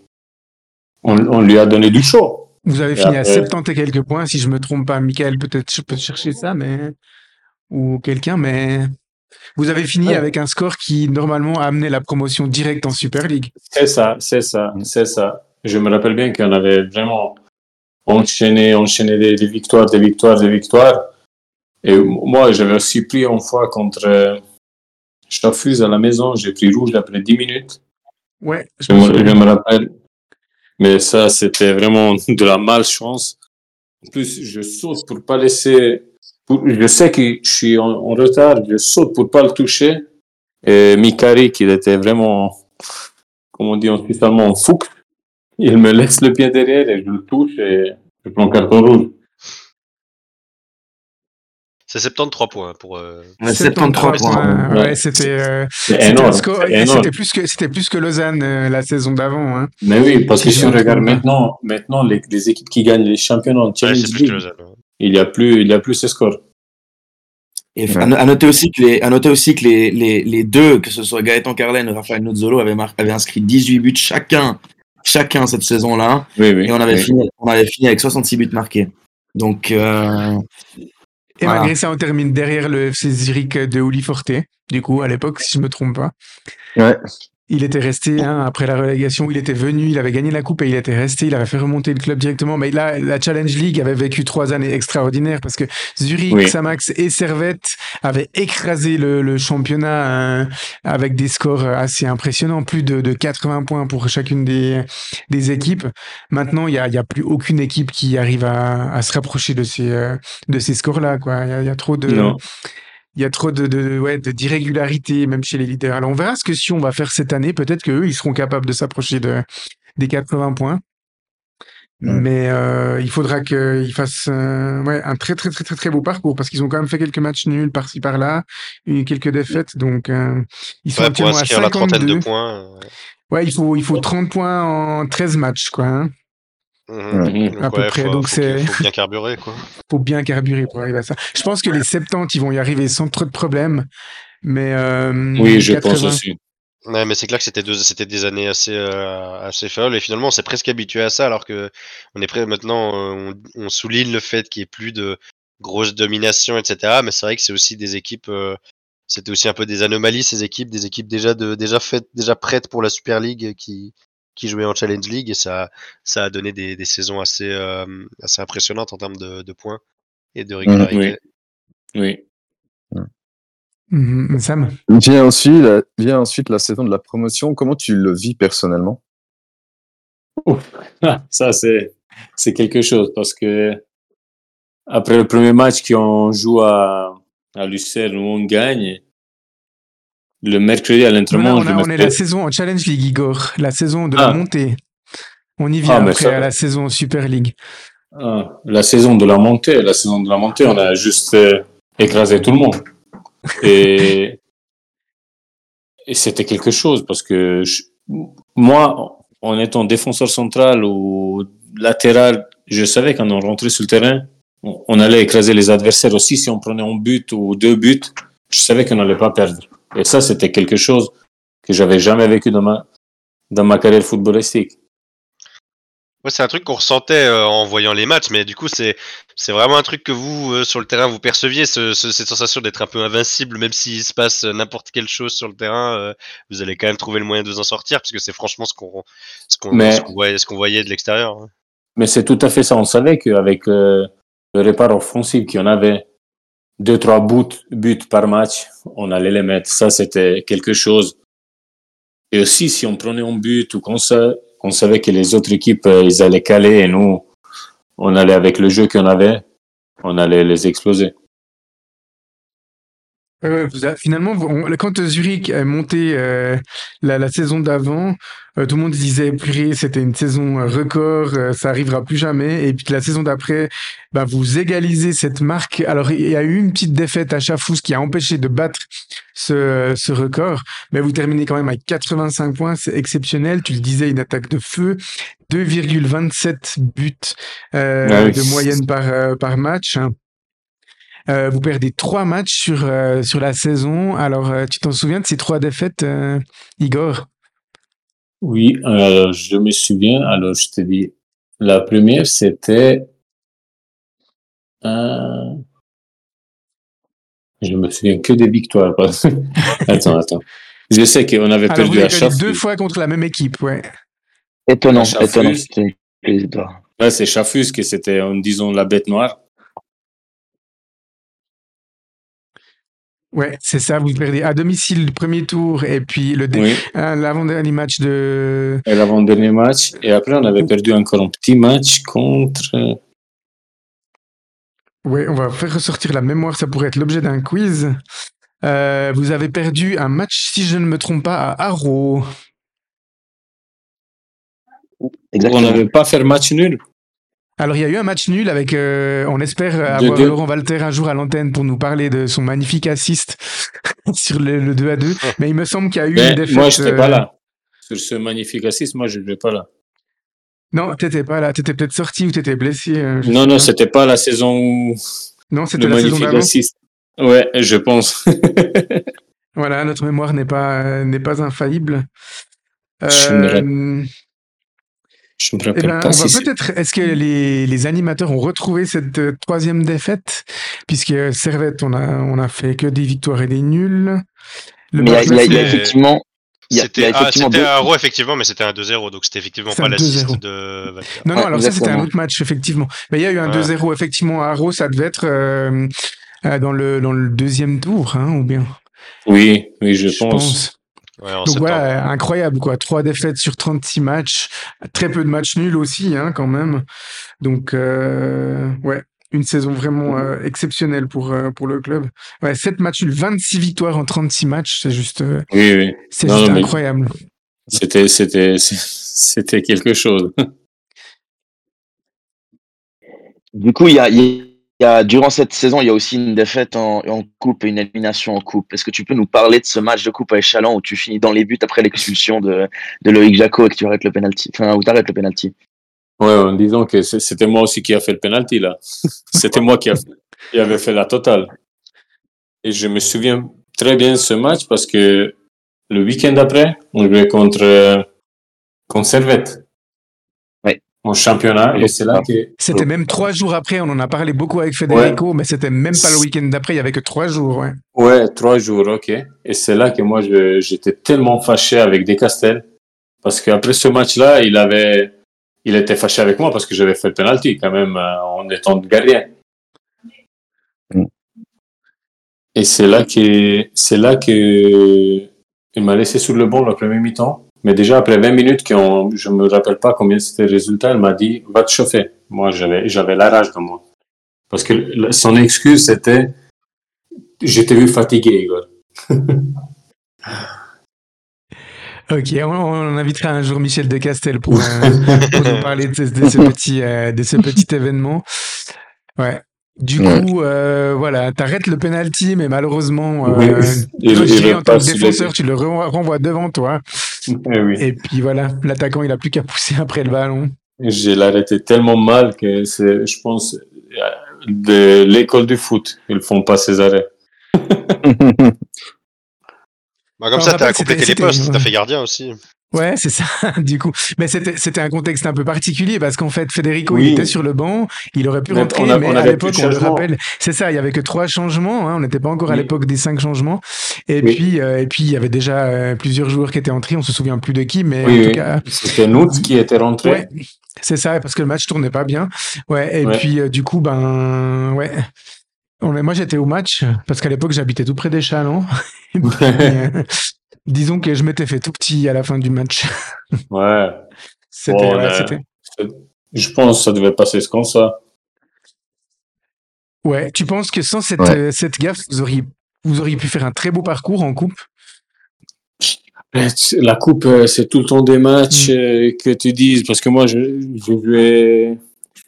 on, on lui a donné du chaud. Vous avez Et fini à après- 70 et quelques points, si je me trompe pas. Michael, peut-être je peux chercher ça, mais ou quelqu'un, mais vous avez fini Ouais. avec un score qui normalement a amené la promotion directe en Super League. C'est ça, c'est ça, c'est ça. Je me rappelle bien qu'on avait vraiment enchaîné, enchaîné des, des victoires, des victoires, des victoires. Et moi, j'avais aussi pris une fois contre euh, Staffus à la maison, j'ai pris rouge après 10 minutes. Ouais, je me je rappelle. Mais ça, c'était vraiment de la malchance. En plus, je saute pour pas laisser. pour- je sais que je suis en, en retard, je saute pour pas le toucher. Et Mikari, qui était vraiment, comme on dit en suisse allemand, fou, il me laisse le pied derrière et je le touche et je prends carton rouge. C'est 73 points pour. euh, Ouais, 73 points. points. Ouais, Ouais. c'était euh, c'était score- plus que c'était plus que Lausanne euh, la saison d'avant. Hein. Mais oui, parce que Si on regarde maintenant, maintenant les, les équipes qui gagnent les championnats en ouais, Challenge League, Lausanne. il y a plus, il y a plus ces scores. Et à, no- à noter aussi que les, à noter aussi que les, les, les deux, que ce soit Gaëtan Carlen et Raphaël Nuzzolo, avaient, mar- avaient inscrit 18 buts chacun, chacun cette saison-là. Oui, oui. Et on avait, oui. fini, on avait fini avec 66 buts marqués. Donc, euh, Et Voilà. malgré ça, on termine derrière le FC Zurich de Uli Forte. Du coup, à l'époque, si je me trompe pas. Ouais. Il était resté hein, après la relégation, il était venu, il avait gagné la coupe et il était resté, il avait fait remonter le club directement. Mais là, la Challenge League avait vécu trois années extraordinaires parce que Zurich, Oui. Samax et Servette avaient écrasé le, le championnat euh, avec des scores assez impressionnants, plus de, de 80 points pour chacune des, des équipes. Maintenant, il y a, il y a plus aucune équipe qui arrive à, à se rapprocher de ces, euh, de ces scores-là. Il y a, il y a trop de Non. Il y a trop de, de, ouais, d'irrégularité, même chez les leaders. Alors, on verra ce que Sion va faire cette année. Peut-être qu'eux, ils seront capables de s'approcher de, des 80 points. Mais euh, il faudra qu'ils fassent euh, ouais, un très très très très très beau parcours parce qu'ils ont quand même fait quelques matchs nuls par-ci par-là, quelques défaites, donc euh, ils sont Ouais, actuellement à inscrire la trentaine de 52. points. euh, Ouais, il faut il faut 30 points en 13 matchs quoi. Hein. Mhm. Mhm. Donc, À peu ouais, près, faut, donc faut c'est- qu'il- faut bien carburer, quoi. Faut bien carburer pour arriver à ça. Je pense que les 70 ils vont y arriver sans trop de problèmes, mais euh, Oui, je 80, pense aussi. Ouais, mais c'est clair que c'était deux, c'était des années assez, euh, assez folles et finalement on s'est presque habitué à ça alors que on est prêt maintenant, euh, on, on souligne le fait qu'il n'y ait plus de grosse domination, etc. Mais c'est vrai que c'est aussi des équipes, euh, c'était aussi un peu des anomalies ces équipes, des équipes déjà de, déjà faites, déjà prêtes pour la Super League qui, qui jouaient en Challenge League et ça, ça a donné des, des saisons assez, euh, assez impressionnantes en termes de, de points et de régularité. Oui. Mhm, Sam. Vient ensuite, la, vient ensuite la saison de la promotion. Comment tu le vis personnellement? Ça, c'est, c'est quelque chose parce que après le premier match qu'on joue à, à Lucerne où on gagne, le mercredi à l'entraînement, on, est la saison en Challenge League Igor, la saison de Ah. la montée. On y vient Ah, après ça- à la saison Super League. Ah, la saison de la montée, la saison de la montée, on a juste euh, écrasé tout le monde. Et, et c'était quelque chose parce que je- moi, en étant défenseur central ou latéral, je savais quand on rentrait sur le terrain, on, on allait écraser les adversaires aussi. Si on prenait un but ou deux buts, je savais qu'on n'allait pas perdre. Et ça, c'était quelque chose que j'avais jamais vécu dans ma, dans ma carrière footballistique. Ouais, c'est un truc qu'on ressentait euh, en voyant les matchs, mais du coup, c'est c'est vraiment un truc que vous, euh, sur le terrain, vous perceviez, ce, ce- cette sensation d'être un peu invincible, même s'il se passe euh, n'importe quelle chose sur le terrain, euh, vous allez quand même trouver le moyen de vous en sortir, puisque c'est franchement ce qu'on ce qu'on Mais- ce qu'on voyait, ce qu'on voyait de l'extérieur. hein. Mais c'est tout à fait ça. On savait qu'avec le repart offensif qu'on avait, deux, trois buts, buts par match, on allait les mettre. Ça, c'était quelque chose. Et aussi, si on prenait un but ou qu'on sa- qu'on savait que les autres équipes, euh, ils allaient caler et nous, on allait avec le jeu qu'on avait, on allait les exploser. Euh, finalement, quand Zurich est monté euh, la, la saison d'avant, euh, tout le monde disait purée, c'était une saison euh, record, euh, ça arrivera plus jamais. Et puis la saison d'après, ben, vous égalisez cette marque. Alors il y a eu une petite défaite à Chafouz qui a empêché de battre ce, ce record, mais vous terminez quand même avec 85 points, c'est exceptionnel. Tu le disais, une attaque de feu, 2,27 buts euh, Ah oui. de moyenne par euh, par match. Euh, vous perdez trois matchs sur, euh, sur la saison. Alors, euh, tu t'en souviens de ces trois défaites, euh, Igor? Oui, euh, je me souviens. Alors, je te dis, la première, c'était. euh, Je me souviens que des victoires. attends, attends. Je sais qu'on avait Alors, vous perdu avez à Chaffus. deux fois contre la même équipe, ouais. Étonnant, étonnant. Ouais, c'est Chaffus qui c'était, en disant, la bête noire. Ouais, c'est ça. Vous perdez à domicile le premier tour et puis le dé- Oui, euh, l'avant-dernier match de. et l'avant-dernier match. Et après, on avait perdu encore un petit match contre. Ouais, on va faire ressortir la mémoire. Ça pourrait être l'objet d'un quiz. Euh, vous avez perdu un match, si je ne me trompe pas, à Haro. On n'avait pas fait match nul. Alors, il y a eu un match nul avec. euh, on espère avoir. Laurent Walter un jour à l'antenne pour nous parler de son magnifique assist sur le, le 2 à 2. Mais il me semble qu'il y a eu Mais une défaite. moi, je n'étais euh, pas là. Sur ce magnifique assist, moi, je n'étais pas là. Non, t'étais pas là. T'étais peut-être sorti ou t'étais blessé. euh, Non, non, c'était pas la saison où Non, c'était le la saison magnifique d'avant. assist. Ouais, je pense. Voilà, notre mémoire n'est pas euh, n'est pas infaillible. Je me rappelle Euh, eh ben, pas si peut-être. Est-ce que les, les animateurs ont retrouvé cette euh, troisième défaite, puisque Servette, on a on a fait que des victoires et des nuls. Le Mais il y y, y a effectivement. C'était ah, effectivement c'était deux- à Haro, effectivement, mais c'était un 2-0, donc c'était effectivement pas un l'assist 2-0. de. Non, non, Ouais, alors ça c'était un autre match, effectivement. Mais il y a eu un Ouais. 2-0, effectivement, à Arro, ça devait être euh, euh, dans, le, dans le deuxième tour, hein, ou bien? Oui, oui, je, pense. Ouais, Donc voilà, incroyable, quoi. Trois défaites sur 36 matchs, très peu de matchs nuls aussi, hein, quand même. Donc, euh, ouais, une saison vraiment euh, exceptionnelle pour, euh, pour le club. Ouais, 7 matchs nuls, 26 victoires en 36 matchs, c'est juste, euh, Oui, oui. c'est Non, juste non, incroyable. C'était, c'était, c'était quelque chose. Du coup, il y a, il y a- durant cette saison, il y a aussi une défaite en, coupe et une élimination en coupe. Est-ce que tu peux nous parler de ce match de coupe à Échalon où tu finis dans les buts après l'expulsion de, Loïc Jaco et que tu arrêtes le penalty, enfin, où arrêtes le penalty? Ouais, en disant que c'était moi aussi qui a fait le penalty là. C'était moi qui, a, avait fait la totale. Et je me souviens très bien de ce match parce que le week-end après, on jouait contre, euh, contre Servette. Ouais. En championnat. Et c'est là que. C'était même trois jours après, on en a parlé beaucoup avec Federico, mais c'était même pas le week-end d'après, il y avait que trois jours. Ouais. Ouais, trois jours, ok. Et c'est là que moi, j'étais tellement fâché avec Descastel. Parce qu'après ce match-là, il avait, il était fâché avec moi parce que j'avais fait le penalty quand même euh, en étant gardien. Mm. Et c'est là que, c'est là que il m'a laissé sur le banc le premier mi-temps. Mais déjà après 20 minutes, qu'on, je me rappelle pas combien c'était le résultat, il m'a dit, va te chauffer. Moi, j'avais, j'avais la rage dans moi. Parce que son excuse, c'était, j'étais vu fatigué, Igor. Ok, on, on invitera un jour Michel de Castel pour, euh, pour nous parler de, ce- de ce petit, euh, de ce petit événement. Ouais. Du Ouais. coup, euh, voilà, t'arrêtes le penalty, mais malheureusement, Oui, euh, et- je et le en tant que défenseur, tu le re- renvoies devant toi. Eh oui. Et puis voilà, l'attaquant, il a plus qu'à pousser après le ballon. J'ai l'arrêté tellement mal que c'est, je pense, euh, de l'école du foot. Ils font pas ces arrêts. Bah, comme ça, t'as complété les postes, t'as fait gardien aussi. Ouais, c'est ça, du coup. Mais c'était, c'était un contexte un peu particulier parce qu'en fait, Federico, Oui. il était sur le banc, il aurait pu Mais rentrer, on a- mais on à l'époque, on le rappelle, c'est ça, il y avait que trois changements, hein, on n'était pas encore à Oui. l'époque des cinq changements. Et Oui. puis, euh, et puis, il y avait déjà euh, plusieurs joueurs qui étaient entrés, on se souvient plus de qui, mais en tout oui. cas, C'était nous qui était rentré. ouais, c'est ça, parce que le match tournait pas bien. Ouais, et Ouais. puis, euh, du coup, ben, ouais. Moi, j'étais au match parce qu'à l'époque, j'habitais tout près des Chalons. Puis, euh, disons que je m'étais fait tout petit à la fin du match. Ouais. C'était, Bon, ouais, c'était, Je pense que ça devait passer comme ça. Ouais, tu penses que sans cette, Ouais. euh, cette gaffe, vous auriez, vous auriez pu faire un très beau parcours en coupe? Tu- La coupe, euh, c'est tout le temps des matchs Mm. euh, que tu dises. Parce que moi, je, je,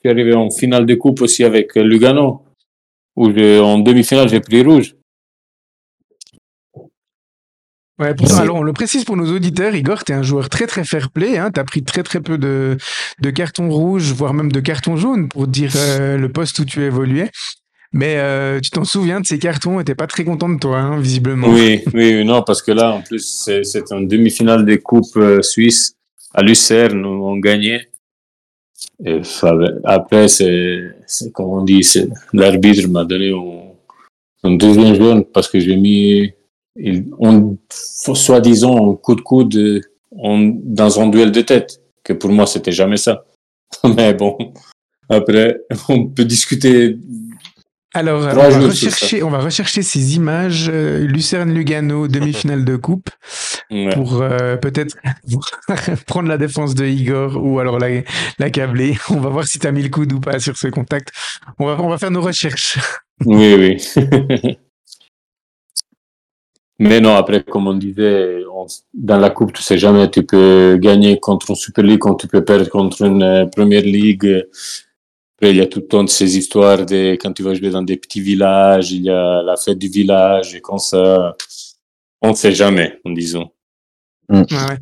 suis arrivé en finale de coupe aussi avec euh, Lugano. Où je- en demi-finale, j'ai pris rouge. Ouais, C'est- alors on le précise pour nos auditeurs, Igor, t'es un joueur très très fair play, hein, t'as pris très très peu de, de cartons rouges, voire même de cartons jaunes pour dire euh, le poste où tu évoluais. Mais euh, tu t'en souviens de ces cartons? Et t'es pas très content de toi, hein, visiblement. Oui, oui, non, parce que là, en plus, c'est une demi-finale des coupes euh, suisses à Lucerne où on gagnait. Et après, c'est, comme on dit, l'arbitre m'a donné un, un deuxième jaune parce que j'ai mis, il, on, soi-disant, un coup de coude euh, en- dans un duel de tête, que pour moi, c'était jamais ça. Mais bon, après, on peut discuter. Alors, on va, rechercher, on va rechercher ces images, euh, Lucerne-Lugano, demi-finale de coupe, Ouais. pour euh, peut-être prendre la défense de Igor ou alors la, la câbler. On va voir si t'as mis le coude ou pas sur ce contact. On va, on va faire nos recherches. Oui, oui. Mais non, après, comme on disait, on- dans la coupe, tu sais jamais, tu peux gagner contre une Super League, quand tu peux perdre contre une euh, Première Ligue. Après, il y a tout le temps de ces histoires de quand tu vas jouer dans des petits villages, il y a la fête du village et comme ça. On ne sait jamais, en disant. Ouais, ouais.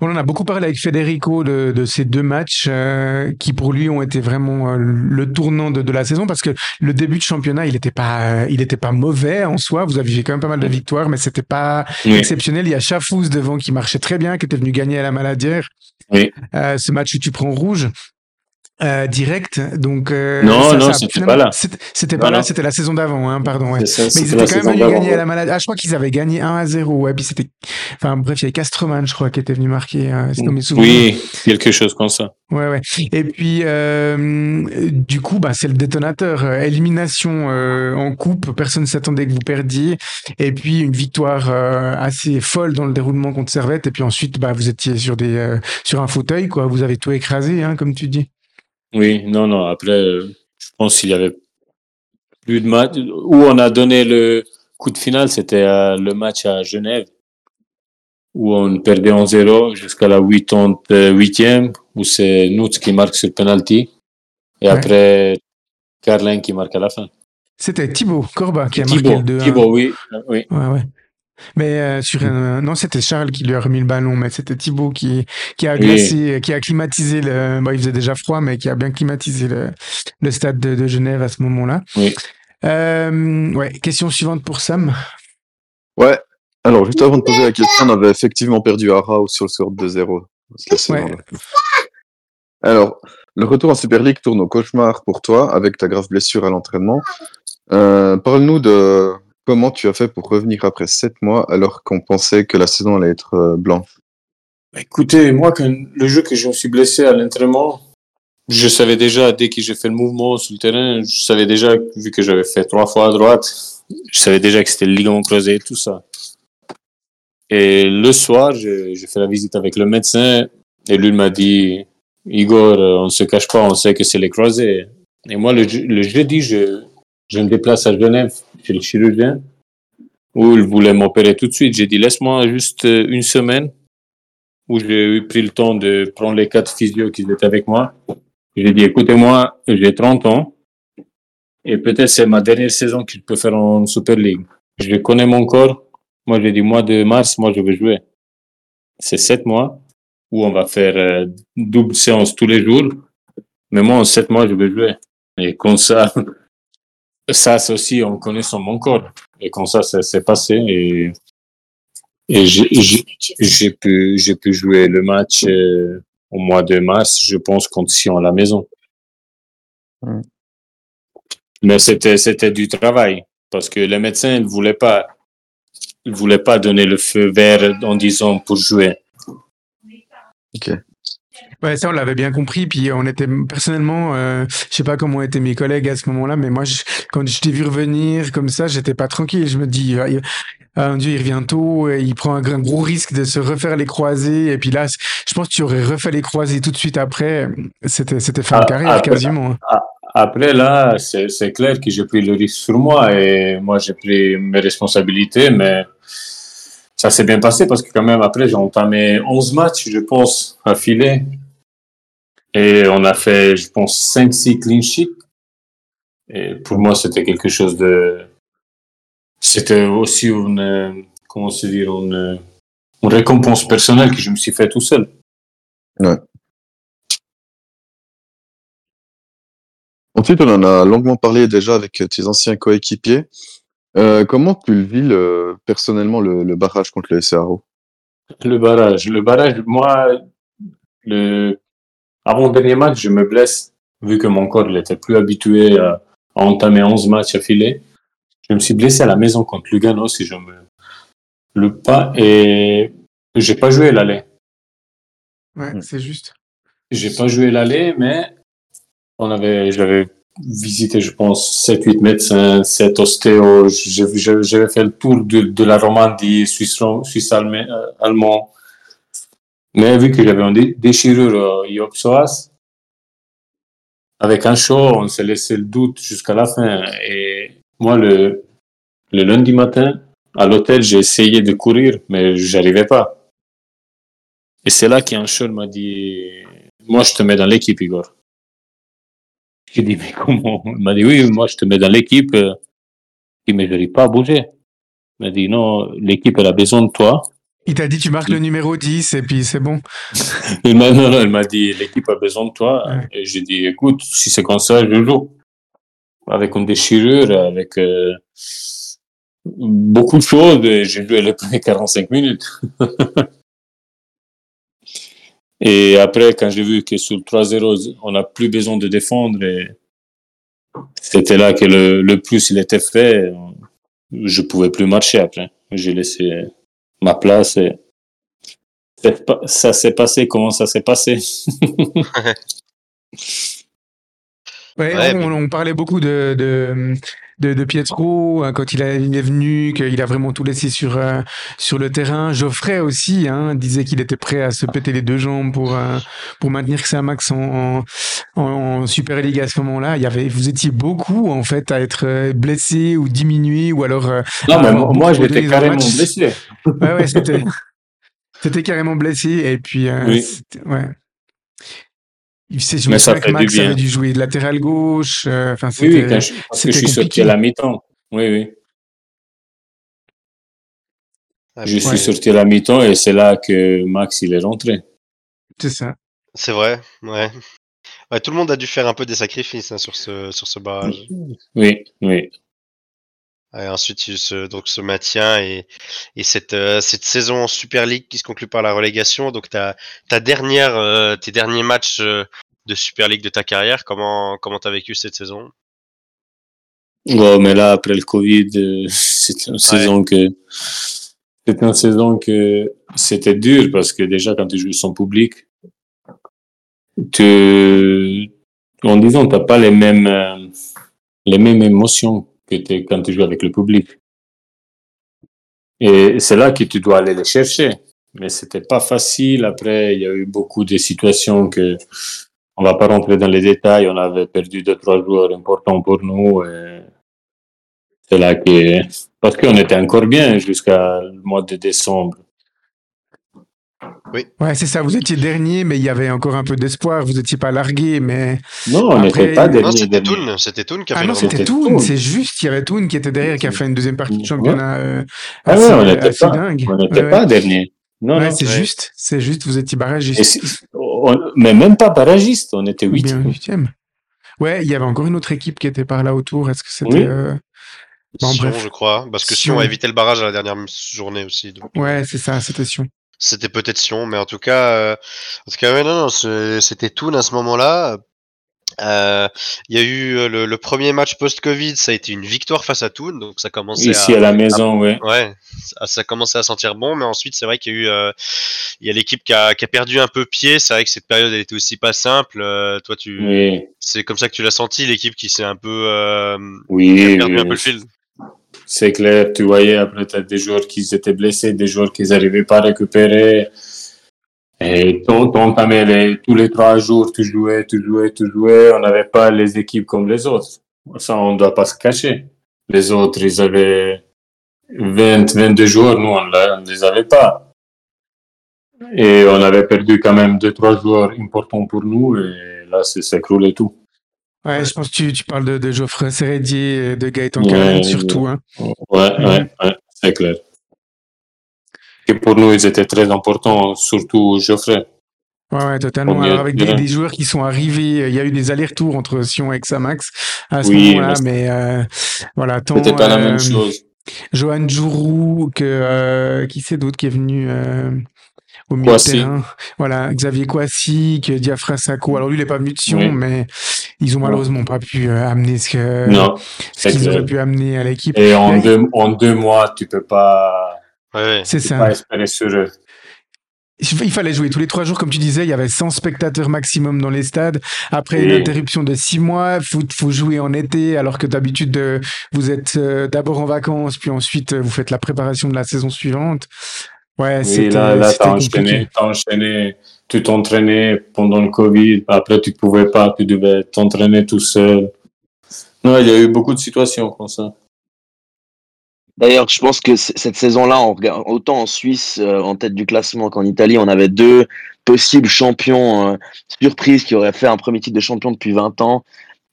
On en a beaucoup parlé avec Federico de, de ces deux matchs euh, qui pour lui ont été vraiment euh, le tournant de, de la saison parce que le début de championnat il était pas euh, il était pas mauvais en soi vous aviez quand même pas mal de victoires mais c'était pas Oui. exceptionnel il y a Chafouz devant qui marchait très bien qui était venu gagner à la Maladière Oui. Euh, ce match où tu prends rouge euh, direct donc euh, Non, ça- non, c'était pas là. c'était- Non, pas là c'était la saison d'avant hein, pardon ouais. Ça, Mais ils étaient quand même venus d'avant, gagner à la malade. Ah, je crois qu'ils avaient gagné 1 à 0. Ouais, puis c'était. Enfin, bref, il y avait Castroman, je crois, qui était venu marquer. dans mes souvenirs. Oui, quelque chose comme ça. Ouais, ouais. Et puis, euh, du coup, bah, c'est le détonateur. Euh, Élimination euh, en coupe. Personne ne s'attendait que vous perdiez. Et puis, une victoire euh, assez folle dans le déroulement contre Servette. Et puis ensuite, bah, vous étiez sur, des, euh, sur un fauteuil, quoi. Vous avez tout écrasé, hein, comme tu dis. Oui, non, non. Après, euh, je pense qu'il y avait plus de matchs. Où on a donné le coup de finale, c'était le match à Genève, où on perdait en 0 jusqu'à la 88e, où c'est Nutz qui marque sur penalty. Et Ouais. après, Carlin qui marque à la fin. C'était Thibaut Corba qui a marqué Thibaut, le 2 Thibaut, oui. oui. Ouais, ouais. Mais euh, sur un... non, c'était Charles qui lui a remis le ballon, mais c'était Thibaut qui qui a Oui. glacé, qui a climatisé le. Bon, il faisait déjà froid, mais qui a bien climatisé le, le stade de, de Genève à ce moment-là. Oui. Euh, ouais. Question suivante pour Sam. Ouais. Alors, juste avant de poser la question, on avait effectivement perdu à Rao sur le score de 2-0. cette saison-là. Alors, le retour en Super League tourne au cauchemar pour toi avec ta grave blessure à l'entraînement. Euh, Parle-nous de comment tu as fait pour revenir après 7 mois alors qu'on pensait que la saison allait être euh, blanche? Écoutez, moi, le jeu que je me suis blessé à l'entraînement, je savais déjà, dès que j'ai fait le mouvement sur le terrain, je savais déjà, vu que j'avais fait trois fois à droite, je savais déjà que c'était le ligament croisé et tout ça. Et le soir, j'ai fait la visite avec le médecin et lui m'a dit, Igor, euh, on ne se cache pas, on sait que c'est les croisés. Et moi, le, je- le jeudi, je, je me déplace à Genève chez le chirurgien où il voulait m'opérer tout de suite. J'ai dit, laisse-moi juste euh, une semaine où j'ai pris le temps de prendre les quatre physios qui étaient avec moi. J'ai dit, écoutez-moi, j'ai 30 ans et peut-être c'est ma dernière saison que je peux faire en Super League. Je connais mon corps. Moi, j'ai dit, mois de mars, moi, je veux jouer. C'est sept mois où on va faire euh, double séance tous les jours. Mais moi, en sept mois, je veux jouer. Et comme ça, ça, c'est aussi en connaissant mon corps. Et comme ça, ça s'est passé. Et, et j'ai- pu, j'ai pu jouer le match euh, au mois de mars, je pense, contre Sion à la maison. Mm. Mais c'était, c'était du travail. Parce que les médecins ne voulaient pas, ils voulaient pas donner le feu vert en disant pour jouer. Ouais, ça on l'avait bien compris. Puis on était personnellement, euh, je sais pas comment étaient mes collègues à ce moment-là, mais moi, je- quand je t'ai vu revenir comme ça, j'étais pas tranquille. Je me dis, ah, mon Dieu, il revient tôt, et il prend un, gr- gros risque de se refaire les croisés. Et puis là, je pense que tu aurais refait les croisés tout de suite après. C'était, c'était fin de Ah, carrière après- quasiment. hein. Ah, Après, là, c'est c'est clair que j'ai pris le risque sur moi et moi, j'ai pris mes responsabilités, mais ça s'est bien passé parce que quand même, après, j'ai entamé 11 matchs, je pense, affilés. Et on a fait, je pense, 5-6 clean sheets. Et pour moi, c'était quelque chose de... C'était aussi une, comment se dire, une, une récompense personnelle que je me suis fait tout seul. Ouais. Ensuite, on en a longuement parlé déjà avec tes anciens coéquipiers. Euh, comment tu le vis le- personnellement le, le barrage contre le SRO Le barrage. Le barrage, moi, le... avant le dernier match, je me blesse, vu que mon corps n'était plus habitué à, à entamer 11 matchs affilés. Je me suis blessé à la maison contre Lugano, si je me le pas, et j'ai pas joué l'aller. Ouais, c'est juste. J'ai pas joué l'aller, mais on avait, j'avais visité, je pense, 7-8 médecins, 7 ostéos. J'ai- j'ai- J'avais fait le tour de, de la Romandie, Suisse, Suisse allemand, euh, allemand. Mais vu que j'avais une dé- déchirure euh, iliopsoas, avec un chaud, on s'est laissé le doute jusqu'à la fin. Et moi, le, le lundi matin, à l'hôtel, j'ai essayé de courir, mais j'arrivais pas. Et c'est là qu'un chaud m'a dit, moi, je te mets dans l'équipe, Igor. J'ai dit, mais comment? Il m'a dit, oui, moi, je te mets dans l'équipe. J'ai dit, mais je n'arrive pas à bouger. Il m'a dit, non, l'équipe, elle a besoin de toi. Il t'a dit, tu marques le numéro 10 et puis c'est bon. M'a, non, non, il m'a dit, l'équipe a besoin de toi. Et j'ai dit, écoute, si c'est comme ça, je joue. Avec une déchirure, avec euh, beaucoup de choses, et j'ai joué les premiers 45 minutes. et après, quand j'ai vu que sur le 3-0, on n'a plus besoin de défendre, et c'était là que le, le plus il était fait. Je pouvais plus marcher après. J'ai laissé ma place et c'est pas- ça s'est passé comment ça s'est passé. Ouais, Ouais, on, on parlait beaucoup de, de, de, de Pietro hein, quand il, a- il est venu, qu'il a vraiment tout laissé sur, euh, sur le terrain. Geoffrey aussi hein, disait qu'il était prêt à se péter les deux jambes pour, euh, pour maintenir Xamax en, en, en Super League à ce moment-là. Il y avait, vous étiez beaucoup en fait à être euh, blessé ou diminué ou alors. euh, Non, mais moi, moi, dans le carrément blessé. Ouais, ouais, c'était. C'était carrément blessé et puis. euh, Oui. ouais. Il sait, je Mais ça fait du Max bien. avait dû jouer de latéral gauche. euh, Enfin, Oui, oui, quand je, parce que je suis sorti à la mi-temps. Oui, oui. Ah, Je suis sorti à la mi-temps et c'est là que Max, il est rentré. C'est ça. C'est vrai, ouais. Ouais, tout le monde a dû faire un peu des sacrifices hein, sur ce sur ce barrage. Oui, oui. Et ensuite, il ce, donc ce maintien et, et cette, euh, cette saison en Super League qui se conclut par la relégation. Donc, ta, ta dernière, euh, tes derniers matchs euh, de Super League de ta carrière, comment comment t'as vécu cette saison? Bon, mais là, après le Covid, euh, c'était une saison que, c'était une saison que c'était dur parce que déjà, quand tu joues sans public, tu, en disant, t'as pas les mêmes, euh, les mêmes émotions que t'es quand tu joues avec le public. Et c'est là que tu dois aller les chercher. Mais c'était pas facile. Après, il y a eu beaucoup de situations que, on va pas rentrer dans les détails. On avait perdu deux, trois joueurs importants pour nous. C'est là que, parce qu'on était encore bien jusqu'à le mois de décembre. Ouais, c'est ça. Vous étiez dernier, mais il y avait encore un peu d'espoir. Vous étiez pas largué, mais. Non, on Après- n'était pas Non, dernier. c'était dernier. Toon, c'était Toon qui a Ah fait non, une c'était. Toon. C'est juste, il y avait Toon qui était derrière, qui a fait une deuxième partie de championnat euh, Ah assez, ouais, on euh, n'était pas, dingue. on n'était Ouais, pas ouais. dernier. Non, Ouais, non. c'est Ouais. juste, c'est juste, vous étiez barragiste. on- mais même pas barragiste, on était Ou huit. bien huitième. Ouais, il y avait encore une autre équipe qui était par là autour. Est-ce que c'était. Oui. euh, Bon, Sion, bref. je crois, parce que Sion. Sion a évité le barrage à la dernière journée aussi. donc. Ouais, c'est ça, c'était Sion. C'était peut-être Sion, mais en tout cas, euh, en tout cas, ouais, non, non, c'était Toon à ce moment-là. Euh, Il y a eu euh, le, le premier match post-Covid, ça a été une victoire face à Toon, donc ça commençait Ici à, à la maison, ouais. ouais, ça, ça commençait à sentir bon, mais ensuite c'est vrai qu'il y a eu, euh, il y a l'équipe qui a, qui a perdu un peu pied. C'est vrai que cette période elle était aussi pas simple. Euh, toi, tu, Oui, c'est comme ça que tu l'as senti, l'équipe qui s'est un peu, oui, qui a perdu oui. un peu le fil. C'est clair, tu voyais après t'as des joueurs qui étaient blessés, des joueurs qui n'arrivaient pas à récupérer. Et ton tamé, les, tous les trois jours, tu jouais, tu jouais, tu jouais. On n'avait pas les équipes comme les autres. Ça, on ne doit pas se cacher. Les autres, ils avaient 20, 22 joueurs. Nous, on ne les avait pas. Et on avait perdu quand même deux, trois joueurs importants pour nous. Et là, c'est s'écroulé tout. Ouais, je pense que tu, tu parles de, de Geoffrey Serredier et de Gaëtan Ouais, surtout. Hein. Ouais, ouais, ouais, c'est clair. Et pour nous, ils étaient très importants, surtout Geoffrey. Ouais, ouais, totalement. Alors avec des, des joueurs qui sont arrivés, il y a eu des allers-retours entre Sion et Xamax à ce Oui, moment-là, mais mais euh, voilà, tant C'était pas la même euh, chose. Johan Jourou que euh, qui c'est d'autre qui est venu euh, au milieu de terrain? Voilà, Xavier Kouassi, que Diafra Sako. Alors lui, il est pas venu de Sion, Oui. mais ils ont malheureusement pas pu euh, amener ce que Non, ce c'est qu'ils auraient pu amener à l'équipe. Et en deux, en deux mois, tu peux pas, Ouais. C'est ça. pas espérer sur eux. Il fallait jouer tous les trois jours, comme tu disais, il y avait 100 spectateurs maximum dans les stades. Après une interruption de six mois, faut, faut jouer en été, alors que d'habitude, euh, vous êtes euh, d'abord en vacances, puis ensuite, vous faites la préparation de la saison suivante. Ouais, Oui, c'était là, là, t'as enchaîné, t'as enchaîné, tu t'entraînais pendant le Covid, après tu pouvais pas, tu devais t'entraîner tout seul. Non, il y a eu beaucoup de situations comme ça. D'ailleurs, je pense que cette saison-là, on regarde- autant en Suisse, euh, en tête du classement qu'en Italie, on avait deux possibles champions euh, surprises qui auraient fait un premier titre de champion depuis 20 ans.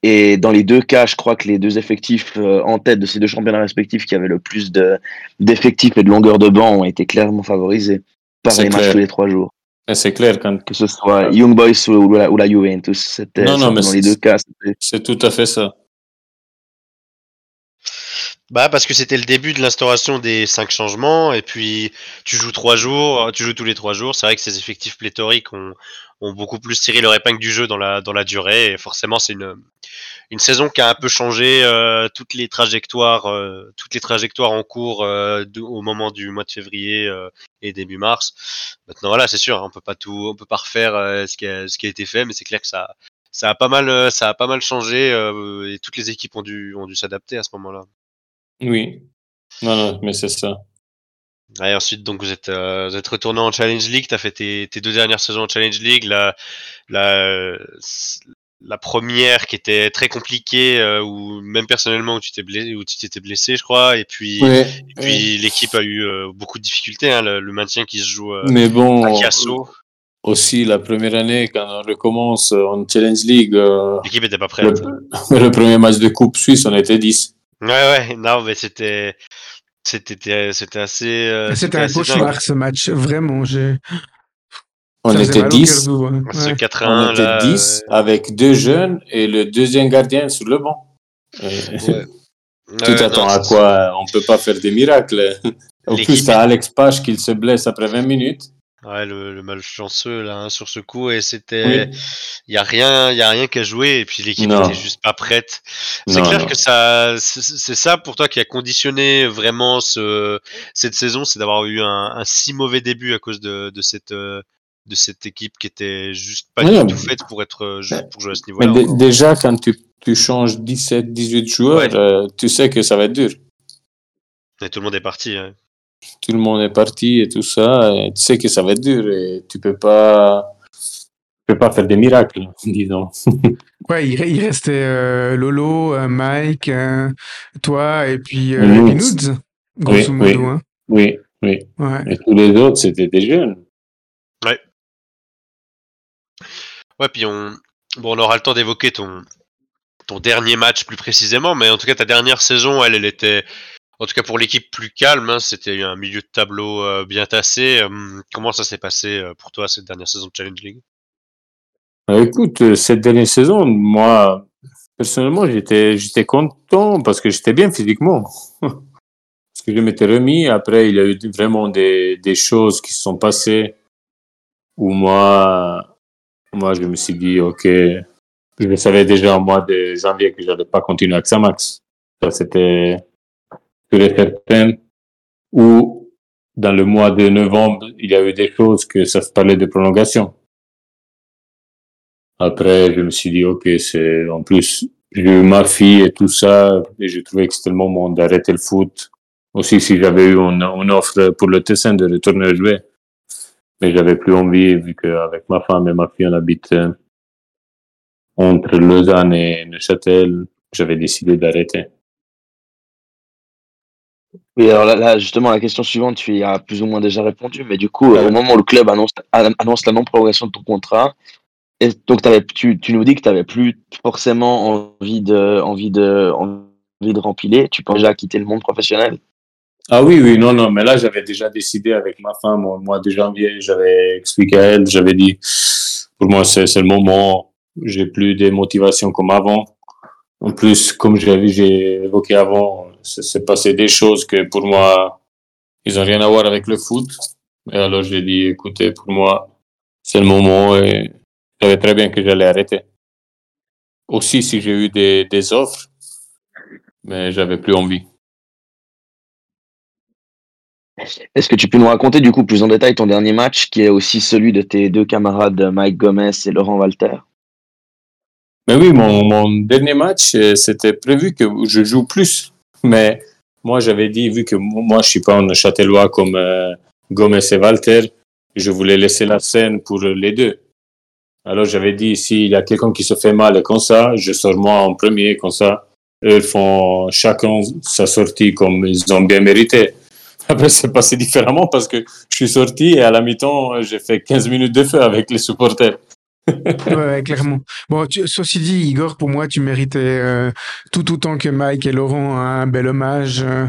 Et dans les deux cas, je crois que les deux effectifs euh, en tête de ces deux championnats respectifs qui avaient le plus de- d'effectifs et de longueur de banc ont été clairement favorisés par les matchs tous les trois jours. Et c'est clair quand, Que ce soit Young Boys ou, la, ou la Juventus. C'était Non, non, c'était mais dans les deux cas. c'est tout à fait ça. Bah parce que c'était le début de l'instauration des cinq changements et puis tu joues trois jours, tu joues tous les trois jours. C'est vrai que ces effectifs pléthoriques ont, ont beaucoup plus tiré leur épingle du jeu dans la dans la durée et forcément c'est une une saison qui a un peu changé euh, toutes les trajectoires euh, toutes les trajectoires en cours euh, au moment du mois de février et début mars. Maintenant voilà c'est sûr on peut pas tout on peut pas refaire ce qui a ce qui a été fait mais c'est clair que ça ça a pas mal ça a pas mal changé et toutes les équipes ont dû ont dû s'adapter à ce moment-là. Oui. Non, non, mais c'est ça. Et ensuite, donc, vous êtes, euh, vous êtes retourné en Challenge League. Tu as fait tes, tes deux dernières saisons en Challenge League. La, la, la première qui était très compliquée, euh, ou même personnellement, où tu t'es blessé, où tu t'étais blessé, je crois. Et puis, et puis l'équipe a eu euh, beaucoup de difficultés. Hein, le, le maintien qui se joue euh, Mais bon, à Casso. aussi la première année, quand on recommence en Challenge League, euh, L'équipe était pas prête. le, le premier match de Coupe Suisse, on était 10. Ouais, ouais, non, mais c'était. C'était c'était assez. euh, C'était un cauchemar ce match, vraiment. j'ai- On Ça était mal au 10. cœur, hein. Ce Ouais. 4-1, On était là, 10 avec deux jeunes et le deuxième gardien sur le banc. Euh, ouais. Tu Ouais, t'attends non, à quoi? On peut pas faire des miracles. En L'équipe plus, t'as Alex Page qui se blesse après 20 minutes. Ouais, le, le malchanceux là hein, sur ce coup et c'était Oui. il y a rien il y a rien qu'à jouer et puis l'équipe Non. était juste pas prête. C'est clair non. que ça c'est ça pour toi qui a conditionné vraiment ce cette saison, c'est d'avoir eu un, un si mauvais début à cause de, de cette euh, de cette équipe qui était juste pas Oui, du tout faite pour être euh, pour jouer à ce niveau-là. dé- déjà, quand tu, tu changes 17, 18 joueurs, Ouais. euh, tu sais que ça va être dur. Et tout le monde est parti. hein. Tout le monde est parti et tout ça. et tu sais que ça va être dur et tu peux pas, tu peux pas faire des miracles, disons. Ouais, il, re- il restait euh, Lolo, euh, Mike, euh, toi et puis, euh, Nudes. et puis Nudes, grosso Oui, modo. oui. Hein. Oui, oui. Ouais. Et tous les autres, c'était des jeunes. Ouais, puis on bon on aura le temps d'évoquer ton ton dernier match plus précisément, mais en tout cas ta dernière saison, elle, elle était, en tout cas pour l'équipe plus calme, hein, c'était un milieu de tableau euh, bien tassé. Hum, comment ça s'est passé euh, pour toi cette dernière saison de Challenge League? Euh, écoute, euh, cette dernière saison, moi, personnellement, j'étais, content parce que j'étais bien physiquement. parce que je m'étais remis. Après, il y a eu vraiment des, choses qui se sont passées où moi, moi, je me suis dit, OK, je savais déjà au mois de janvier que j'allais pas continuer avec Samax. Ça, c'était sûr et certain. Ou dans le mois de novembre, il y a eu des choses que ça se parlait de prolongation. Après, je me suis dit, OK, c'est, en plus, j'ai eu ma fille et tout ça, et j'ai trouvé que c'était le moment d'arrêter le foot. Aussi, si j'avais eu une, une offre pour le Tessin de retourner jouer. Mais j'avais plus envie, vu qu'avec ma femme et ma fille, on habite euh, entre Lausanne et Neuchâtel, j'avais décidé d'arrêter. Oui, alors là, là, justement, la question suivante, tu y as plus ou moins déjà répondu, mais du coup, euh, au moment où le club annonce, an- annonce la non-prolongation de ton contrat, et donc tu, tu nous dis que tu n'avais plus forcément envie de, envie, de, envie de rempiler, tu penses déjà quitter le monde professionnel? Ah oui, oui, non, non, mais là, j'avais déjà décidé avec ma femme au mois de janvier, j'avais expliqué à elle, j'avais dit, pour moi, c'est le moment, j'ai plus de motivation comme avant. En plus, comme j'avais j'ai évoqué avant, c'est c'est passé des choses que pour moi, ils ont rien à voir avec le foot. Et alors, j'ai dit, écoutez, pour moi, c'est le moment et je savais très bien que j'allais arrêter. Aussi, si j'ai eu des, des offres, mais j'avais plus envie. Est-ce que tu peux nous raconter du coup plus en détail ton dernier match, qui est aussi celui de tes deux camarades Mike Gomez et Laurent Walter? Mais oui, mon, mon dernier match, euh, c'était prévu que je joue plus. Mais moi, j'avais dit, vu que moi, je suis pas un châtellois comme euh, Gomez et Walter, je voulais laisser la scène pour les deux. Alors, j'avais dit, s'il y a quelqu'un qui se fait mal comme ça, je sors moi en premier, comme ça. Eux font chacun sa sortie comme ils ont bien mérité. Après, c'est passé différemment parce que je suis sorti et à la mi-temps, j'ai fait 15 minutes de feu avec les supporters. Ouais, clairement. Bon, tu, ceci dit, Igor, pour moi, tu méritais euh, tout autant que Mike et Laurent un bel hommage euh,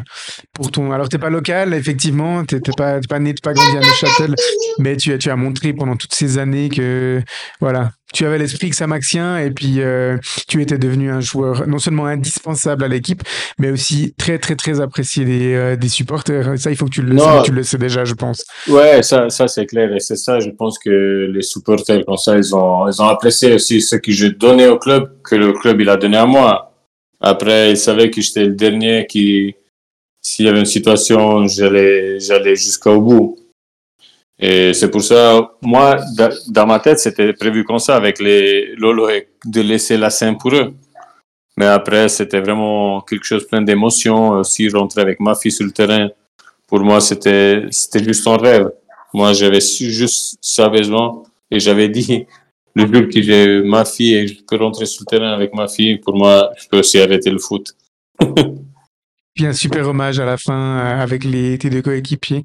pour ton. Alors, t'es pas local, effectivement, t'es pas, t'es pas né, t'es pas grandi à Neuchâtel, mais tu, tu as montré pendant toutes ces années que, voilà, tu avais l'esprit Xamaxien et puis euh, tu étais devenu un joueur non seulement indispensable à l'équipe, mais aussi très, très, très apprécié des, euh, des supporters. Ça, il faut que tu le, Non. tu le sais déjà, je pense. Ouais, ça, ça c'est clair. Et c'est ça, je pense que les supporters, comme ça, ils ont, ils ont apprécié aussi ce que je donnais au club, que le club, il a donné à moi. Après, ils savaient que j'étais le dernier qui, s'il y avait une situation, j'allais, j'allais jusqu'au bout. Et c'est pour ça, moi, da- dans ma tête, c'était prévu comme ça avec les Lolo et de laisser la scène pour eux. Mais après, c'était vraiment quelque chose plein d'émotions. Aussi, rentrer avec ma fille sur le terrain. Pour moi, c'était, juste un rêve. Moi, j'avais juste ça besoin. Et j'avais dit, le jour que j'ai ma fille et je peux rentrer sur le terrain avec ma fille, pour moi, je peux aussi arrêter le foot. Puis un super hommage à la fin euh, avec les, tes deux coéquipiers.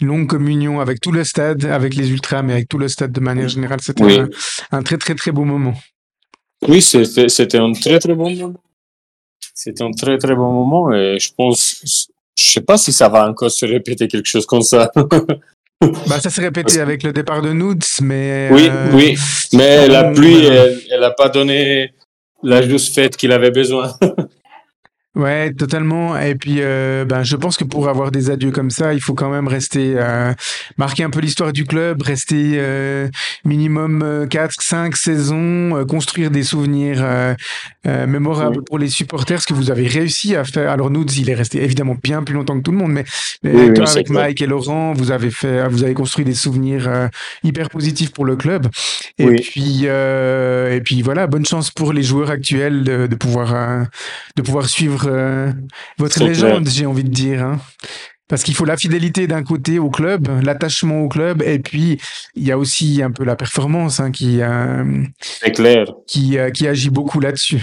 Une longue communion avec tout le stade, avec les ultras, mais avec tout le stade de manière générale. C'était Oui. un, un très très très beau moment. Oui, c'était c'était un très très bon moment. C'était un très très bon moment et je pense, je sais pas si ça va encore se répéter quelque chose comme ça. Bah, ça s'est répété avec le départ de Noods, mais. Oui, euh, oui, mais la pluie, elle, elle a pas donné la juste fête qu'il avait besoin. Ouais, totalement. Et puis, euh, ben, je pense que pour avoir des adieux comme ça, il faut quand même rester, euh, marquer un peu l'histoire du club, rester euh, minimum euh, 4, 5 saisons, euh, construire des souvenirs euh, euh, mémorables pour les supporters, ce que vous avez réussi à faire. Alors, Noods, il est resté évidemment bien plus longtemps que tout le monde, mais, mais Oui, oui, toi, avec. Mike et Laurent, vous avez fait, vous avez construit des souvenirs euh, hyper positifs pour le club. Et puis, euh, et puis voilà, bonne chance pour les joueurs actuels de, de pouvoir, euh, de pouvoir suivre euh, votre C'est légende, j'ai envie de dire. hein. Parce qu'il faut la fidélité d'un côté au club, l'attachement au club, et puis il y a aussi un peu la performance hein, qui, euh, C'est clair. qui, euh, qui agit beaucoup là-dessus.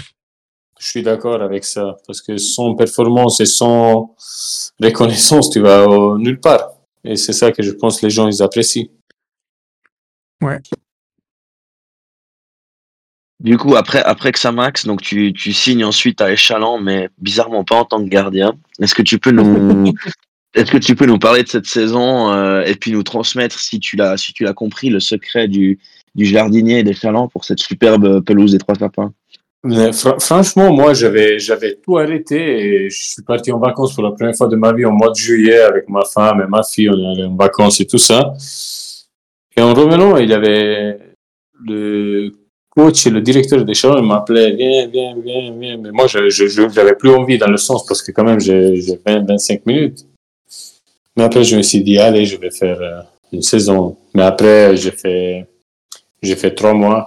Je suis d'accord avec ça parce que sans performance et sans reconnaissance, tu vas euh, nulle part. Et c'est ça que je pense que les gens ils apprécient. Ouais. Du coup, après, après Xamax, donc tu, tu signes ensuite à Échalant, mais bizarrement pas en tant que gardien. Est-ce que tu peux nous, est-ce que tu peux nous parler de cette saison euh, et puis nous transmettre, si tu l'as, si tu l'as compris, le secret du, du jardinier d'Échalant pour cette superbe pelouse des Trois Sapins? Mais fr- franchement, moi, j'avais, j'avais tout arrêté et je suis parti en vacances pour la première fois de ma vie au mois de juillet avec ma femme et ma fille. On est allé en vacances et tout ça. Et en revenant, il y avait le coach et le directeur des champs, il m'appelait, viens, viens, viens, viens. Mais moi, je, j'avais plus envie dans le sens parce que quand même, j'ai, j'ai 20, 25 minutes. Mais après, je me suis dit, allez, je vais faire euh, une saison. Mais après, j'ai fait, j'ai fait trois mois.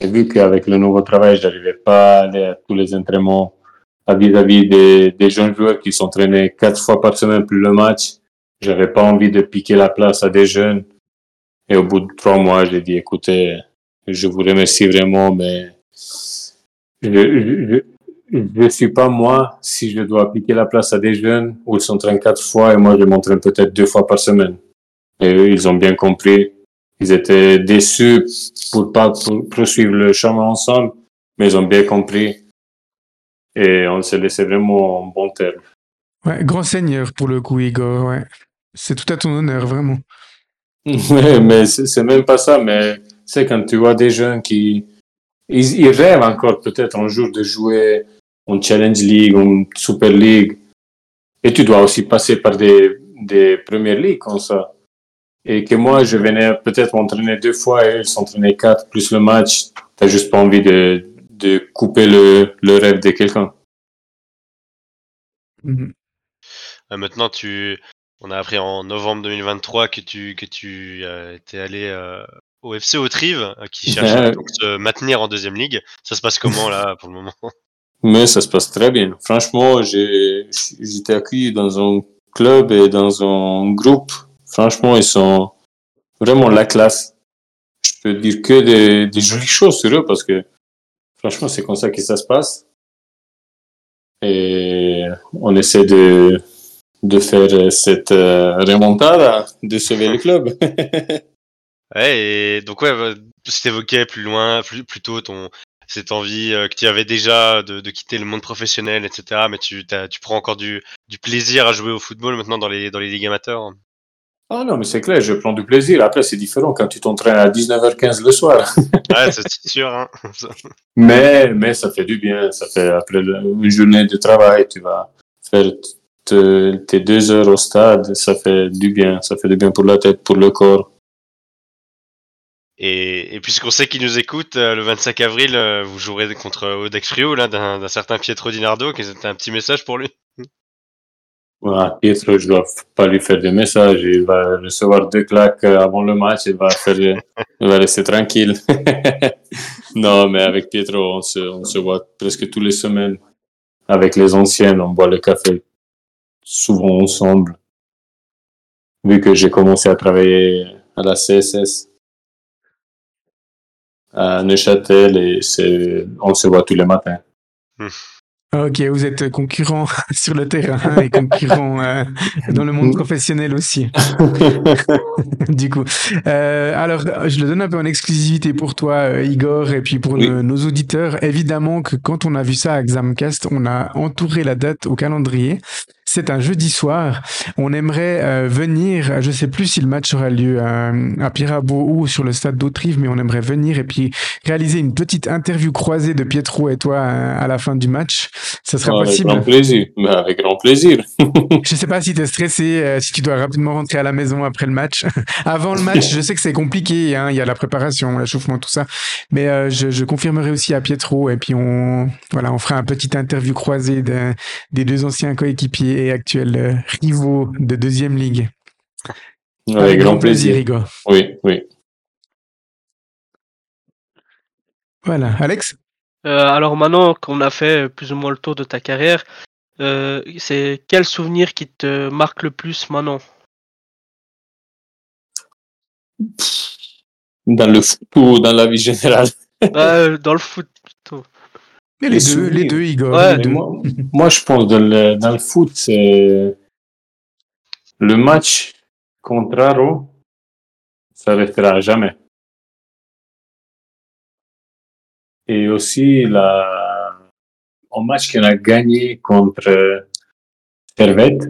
Et vu qu'avec le nouveau travail, je n'arrivais pas à aller à tous les entraînements vis-à-vis des, des jeunes joueurs qui s'entraînaient quatre fois par semaine plus le match, j'avais pas envie de piquer la place à des jeunes. Et au bout de trois mois, j'ai dit, écoutez, je vous remercie vraiment, mais je, je suis pas moi si je dois piquer la place à des jeunes où ils s'entraînent quatre fois et moi je m'entraîne peut-être deux fois par semaine. Et eux, ils ont bien compris. Ils étaient déçus pour pas pour- poursuivre le chemin ensemble, mais ils ont bien compris. Et on s'est laissé vraiment en bon terme. Ouais, grand seigneur pour le coup, Igor. Ouais. C'est tout à ton honneur, vraiment. Mais c'est même pas ça, mais c'est quand tu vois des jeunes qui, ils, ils rêvent encore peut-être un jour de jouer en Challenge League, en Super League, et tu dois aussi passer par des, des premières ligues comme ça. Et que moi, je venais peut-être m'entraîner deux fois et ils s'entraînaient quatre, plus le match, t'as juste pas envie de, de couper le, le rêve de quelqu'un. Mhm. Euh, maintenant, tu, on a appris en novembre 2023 que tu, que tu euh, étais allé euh, au FC Autrive, euh, qui cherche à donc se maintenir en deuxième ligue. Ça se passe comment là pour le moment? Mais ça se passe très bien. Franchement, j'ai j'étais accueilli dans un club et dans un groupe. Franchement, ils sont vraiment la classe. Je peux dire que des, des jolies choses sur eux parce que franchement, c'est comme ça que ça se passe. Et on essaie de, de faire cette euh, remontada, de sauver le club. Ouais, et donc ouais, euh, je t'évoquais plus loin, plus, plus tôt ton cette envie euh, que tu avais déjà de, de quitter le monde professionnel, etc. Mais tu, tu prends encore du, du plaisir à jouer au football maintenant dans les, dans les ligues amateurs. Ah non, mais c'est clair, je prends du plaisir. Après, c'est différent quand tu t'entraînes à 19h15 le soir. Ouais, c'est sûr. Hein. Mais, mais ça fait du bien. Ça fait après une journée de travail, tu vas faire te- tes deux heures au stade. Ça fait du bien. Ça fait du bien pour la tête, pour le corps. Et, puisqu'on sait qu'ils nous écoutent, euh, le 25 avril, euh, vous jouerez contre Odex Frio, là, d'un d'un certain Pietro Di Nardo, qui c'était un petit message pour lui. Voilà, Pietro, je dois pas lui faire de messages. Il va recevoir deux claques euh, avant le match. Il va il va rester tranquille. non, mais avec Pietro, on se, on se voit presque tous les semaines. Avec les anciennes, on boit le café souvent ensemble. Vu que j'ai commencé à travailler à la CSS à Neuchâtel et c'est, on se voit tous les matins. Ok, vous êtes concurrent sur le terrain et concurrent euh, dans le monde professionnel aussi. du coup, euh, alors je le donne un peu en exclusivité pour toi, euh, Igor, et puis pour Oui. nos, nos auditeurs. Évidemment que quand on a vu ça à Examcast, on a entouré la date au calendrier. C'est un jeudi soir. On aimerait euh, venir. Je sais plus si le match aura lieu à, à Pirabo ou sur le stade d'Autrive, mais on aimerait venir et puis réaliser une petite interview croisée de Pietro et toi euh, à la fin du match. Ça sera avec possible. grand plaisir. Mais avec grand plaisir. Je sais pas si tu es stressé, euh, si tu dois rapidement rentrer à la maison après le match. Avant le match, je sais que c'est compliqué, hein, il y a la préparation, l'échauffement, tout ça. Mais euh, je, je confirmerai aussi à Pietro et puis on, voilà, on fera un petit interview croisé de- des deux anciens coéquipiers et actuels euh, rivaux de deuxième ligue. Avec grand plaisir. Oui, oui. Voilà, Alex? Euh, alors maintenant qu'on a fait plus ou moins le tour de ta carrière, euh, c'est quel souvenir qui te marque le plus maintenant? Dans le foot ou dans la vie générale? Euh, Dans le foot. Mais les, Les deux, les deux, Igor. Ouais. les Mais deux. moi, moi, je pense dans le, dans le foot, c'est le match contre Aro, ça restera à jamais. Et aussi la, un match qu'on a gagné contre Servette,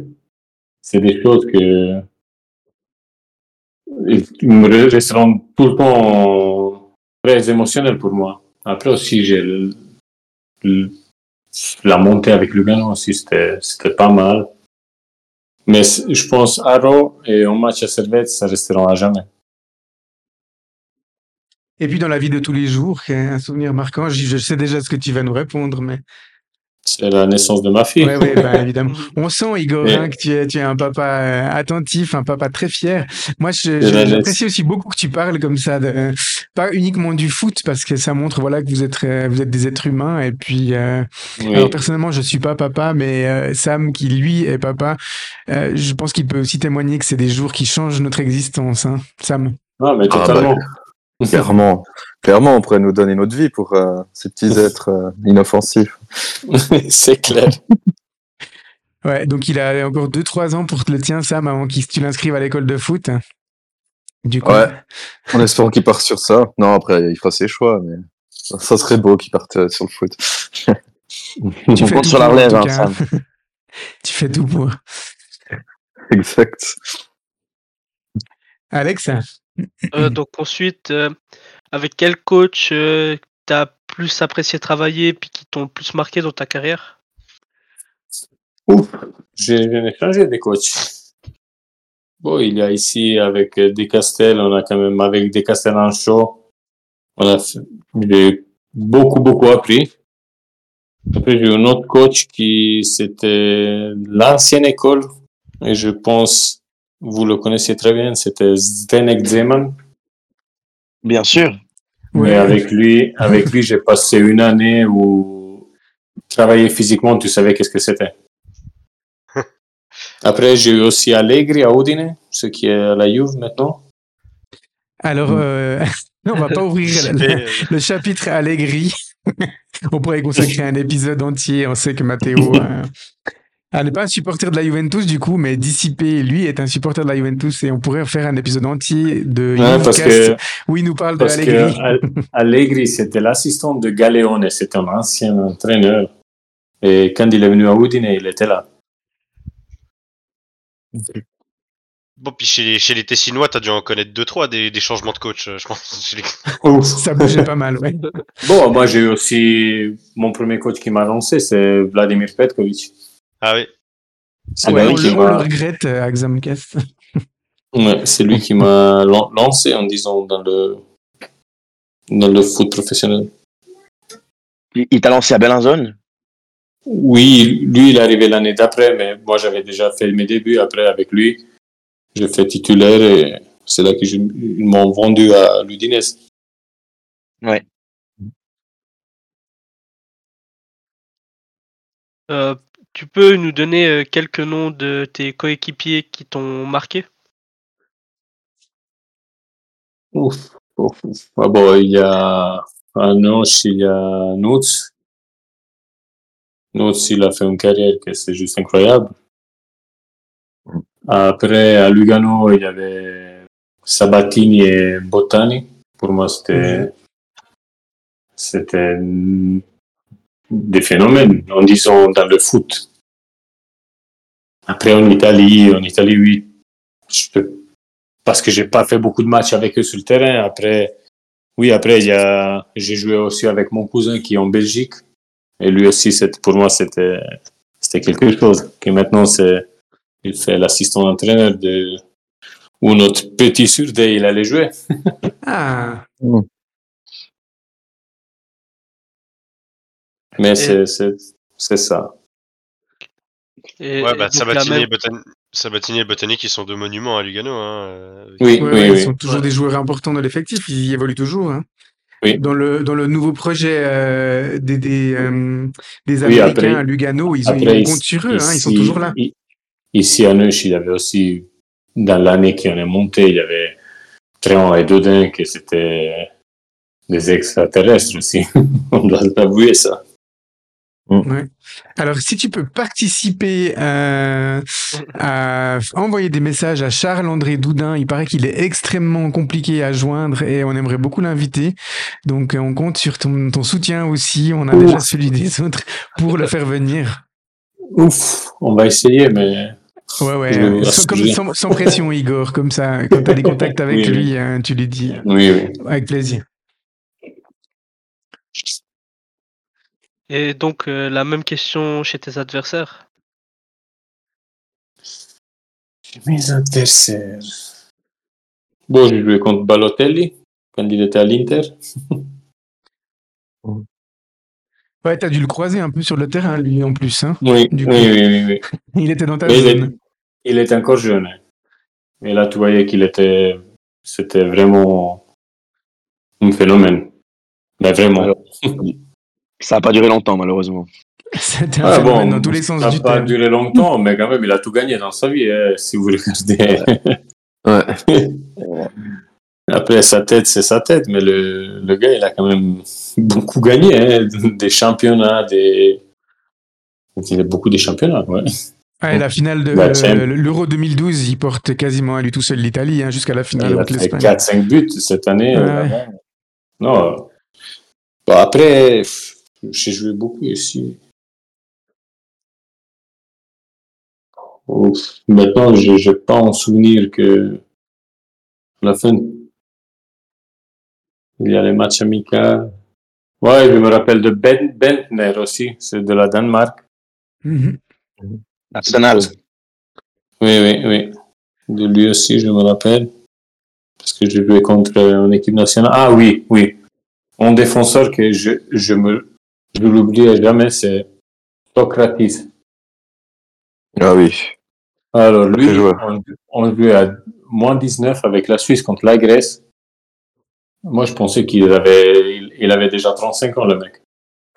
c'est des choses que ils me resteront tout le temps très émotionnelles pour moi. Après aussi, j'ai la montée avec Lugano aussi, c'était, c'était pas mal. Mais je pense Aro et un match à Servette, ça resteront à jamais. Et puis dans la vie de tous les jours, un souvenir marquant, je sais déjà ce que tu vas nous répondre, mais C'est la naissance de ma fille. Ouais, ouais, bah, évidemment. On sent, Igor, Mais- hein, que tu es, tu es un papa euh, attentif, un papa très fier. Moi, j'apprécie aussi beaucoup que tu parles comme ça, de, pas uniquement du foot, parce que ça montre, voilà, que vous êtes, euh, vous êtes des êtres humains. Et puis, euh, Oui. alors personnellement, je suis pas papa, mais euh, Sam, qui lui est papa, euh, je pense qu'il peut aussi témoigner que c'est des jours qui changent notre existence, hein. Sam. Non, mais Ah, bah, totalement. Clairement, clairement, on pourrait nous donner notre vie pour euh, ces petits êtres euh, inoffensifs. c'est clair. Ouais, donc il a encore 2-3 ans pour le tien, Sam, avant qu'il tu l'inscrives à l'école de foot. Du coup, Ouais, en espérant qu'il parte sur ça. Non, après, il fera ses choix, mais ça serait beau qu'il parte euh, sur le foot. tu On fais compte tout sur la relève, hein. Sam. tu fais tout pour. Exact. Alex? Euh, donc ensuite, euh, avec quel coach euh, t'as plus apprécié travailler puis qui t'ont le plus marqué dans ta carrière? Ouf, j'ai changé de coach. Bon, il y a ici avec Descastel, on a quand même avec Descastel en show, on a j'ai beaucoup beaucoup appris. Après j'ai eu un autre coach qui c'était l'ancienne école et je pense vous le connaissez très bien, c'était Zdenek Zeman. Bien sûr. Mais avec lui, avec lui, j'ai passé une année où travailler physiquement, tu savais qu'est-ce que c'était. Après, j'ai eu aussi Allegri à Udine, ce qui est à la Juve maintenant. Alors, euh, on va pas ouvrir le, le- le chapitre Allegri. on pourrait y consacrer un épisode entier. On sait que Matteo euh, ah, n'est pas un supporter de la Juventus du coup, mais Dissipé, lui, est un supporter de la Juventus et on pourrait faire un épisode entier de Ouais, parce que, où il nous parle de Allegri. que Al- Allegri, c'était l'assistant de Galeone, c'était un ancien entraîneur. Et quand il est venu à Udine, il était là. Bon, puis chez les, chez les Tessinois, t'as dû en connaître deux, trois des, des changements de coach, euh, je pense. Les- Ça bougeait pas mal, ouais. Bon, moi, j'ai eu aussi mon premier coach qui m'a lancé, c'est Vladimir Petkovic. Ah oui. C'est Ouais, lui on, qui le, on le m'a- regrette euh, à Examcast. Ouais, c'est lui qui m'a lan- lancé, en disant, dans le, dans le foot professionnel. Il, il t'a lancé à Bellinzone Oui, lui, il est arrivé l'année d'après, mais moi, j'avais déjà fait mes débuts après avec lui. J'ai fait titulaire et c'est là qu'ils m'ont vendu à l'Udinese. Ouais. Euh, Tu peux nous donner euh, quelques noms de tes coéquipiers qui t'ont marqué? Ouf, ouf, ouf. Ah bon, il y a Anoche, il y a Nutz. Aussi, il a fait une carrière que c'est juste incroyable. Après, à Lugano, il y avait Sabatini et Bottani. Pour moi, c'était, c'était des phénomènes, en disant dans le foot. Après, en Italie, en Italie, oui, je peux, parce que j'ai pas fait beaucoup de matchs avec eux sur le terrain. Après, oui, après, il y a, j'ai joué aussi avec mon cousin qui est en Belgique. Et lui aussi, c'était, pour moi, c'était, c'était quelque chose. Que maintenant, c'est, il fait l'assistant entraîneur de, où notre petit surdé, il allait jouer. Ah, Mais c'est, c'est, c'est ça. Et, Ouais, et bah, Sabatini, et Botan- Sabatini et Botanic, qui sont deux monuments à Lugano. Hein. euh, Oui, ouais, oui, ouais, oui. ils sont toujours des joueurs importants dans l'effectif, ils y évoluent toujours. Hein. Oui. Dans le dans le nouveau projet euh, des des, euh, des Oui, Américains après- à Lugano, ils, ont, Après, ils comptent sur eux, hein, ils sont toujours là. Ici à Neuch, il y avait aussi, dans l'année qui en est montée, il y avait Tréant et Dodin qui c'était des extraterrestres aussi. On doit l'avouer, ça. Ouais. Alors, si tu peux participer euh, à envoyer des messages à Charles-André Doudin, il paraît qu'il est extrêmement compliqué à joindre et on aimerait beaucoup l'inviter. Donc, euh, on compte sur ton, ton soutien aussi. On a déjà celui des autres pour le faire venir. Ouf, on va essayer, mais Ouais, ouais. Sans, comme- rassurer. sans, sans pression, Igor. Comme ça, quand tu as des contacts avec Oui, oui. lui, hein, tu lui dis oui, oui. avec plaisir. Et donc, euh, la même question chez tes adversaires? Mes adversaires. Bon, j'ai joué contre Balotelli quand il était à l'Inter. Ouais, t'as dû le croiser un peu sur le terrain, lui, en plus. Hein. Oui, Du oui, coup. oui, oui, oui. Il était dans ta Mais il, est, zone. il était encore jeune. Et là, tu voyais qu'il était, c'était vraiment un phénomène. Mais vraiment. Ça n'a pas duré longtemps, malheureusement. C'était un Ah phénomène bon, dans tous les sens ça du n'a pas terme. duré longtemps, mais quand même, il a tout gagné dans sa vie, hein, si vous regardez. Ouais. Après, sa tête, c'est sa tête, mais le, le gars, il a quand même beaucoup gagné, hein, des championnats, des... Il a beaucoup de championnats, ouais. Ouais, la finale de Bah, euh, l'Euro 2012, il porte quasiment à lui tout seul l'Italie, hein, jusqu'à la finale Il a contre fait l'Espagne. 4-5 buts cette année. Ouais. euh. Non. Bon, après, pff, j'ai joué beaucoup ici. Ouf. Maintenant, je n'ai pas en souvenir que à la fin, il y a les matchs amicaux. Ouais, je me rappelle de Ben Bentner aussi, c'est de la Danemark. Mhm. Arsenal. Oui, oui, oui. De lui aussi, je me rappelle. Parce que j'ai joué contre une équipe nationale. Ah oui, oui. Un défenseur que je, je me, je l'oublierai jamais, c'est Socrates. Ah oui. Alors lui, on, on jouait à moins 19 avec la Suisse contre la Grèce. Moi, je pensais qu'il avait, il, il avait déjà 35 ans, le mec.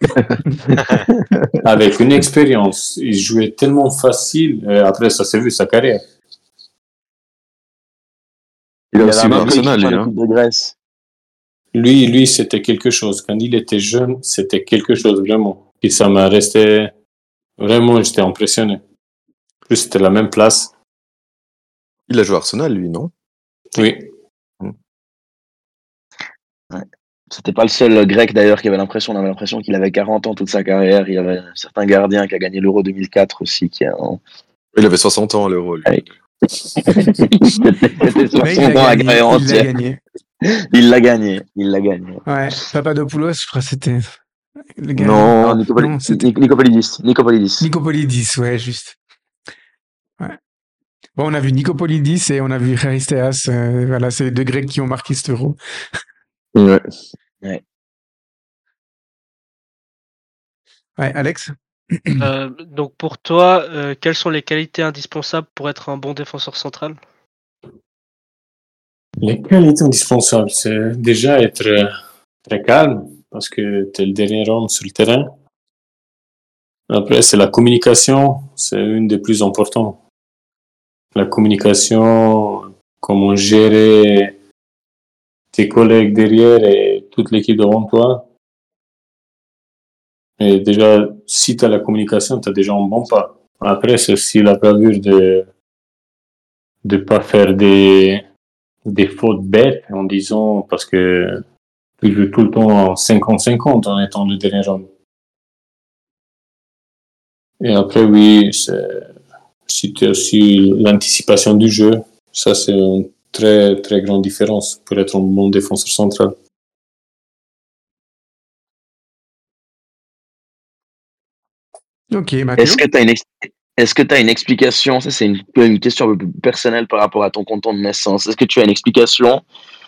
avec une expérience. Il jouait tellement facile. Et après, ça s'est vu sa carrière. Il a aussi mec Arsenal, lui. Hein. l'équipe de Grèce. Lui, lui, c'était quelque chose. Quand il était jeune, c'était quelque chose vraiment. Et ça m'a resté vraiment, j'étais impressionné. En plus, c'était la même place. Il a joué à Arsenal, lui, non? Oui. C'était pas le seul grec d'ailleurs qui avait l'impression, on avait l'impression qu'il avait 40 ans toute sa carrière. Il y avait un certain gardien qui a gagné l'Euro 2004 aussi, qui a Il avait 60 ans à l'Euro, lui. Ouais. C'était Mais il 60 l'a ans à gagné. Il l'a gagné. Il l'a gagné. Ouais, Papadopoulos, je crois que c'était le gars. Non. Non, Nicopoli- non, c'était- Nic- Nicopolidis. Nicopolidis. Nicopolidis, ouais, juste. Ouais. Bon, on a vu Nicopolidis et on a vu Charisteas. euh, voilà, c'est les deux Grecs qui ont marqué cet euro. Ouais. Ouais, Alex? Euh, donc pour toi, euh, quelles sont les qualités indispensables pour être un bon défenseur central? Les qualités indispensables, c'est déjà être euh, très calme parce que tu es le dernier homme sur le terrain. Après, c'est la communication, c'est une des plus importantes. La communication, comment gérer tes collègues derrière et toute l'équipe devant toi. Et déjà, si tu as la communication, tu as déjà un bon pas. Après, c'est aussi la bravure de de pas faire des, des fautes bêtes en disant parce que tu joues tout le temps en 50-50 en étant le dernier homme. Et après, oui, c'était aussi l'anticipation du jeu. Ça, c'est une très, très grande différence pour être un bon défenseur central. Ok, Est-ce que tu as une est-ce que tu as une explication? Ça, c'est une, une, question un peu plus personnelle par rapport à ton canton de naissance. Est-ce que tu as une explication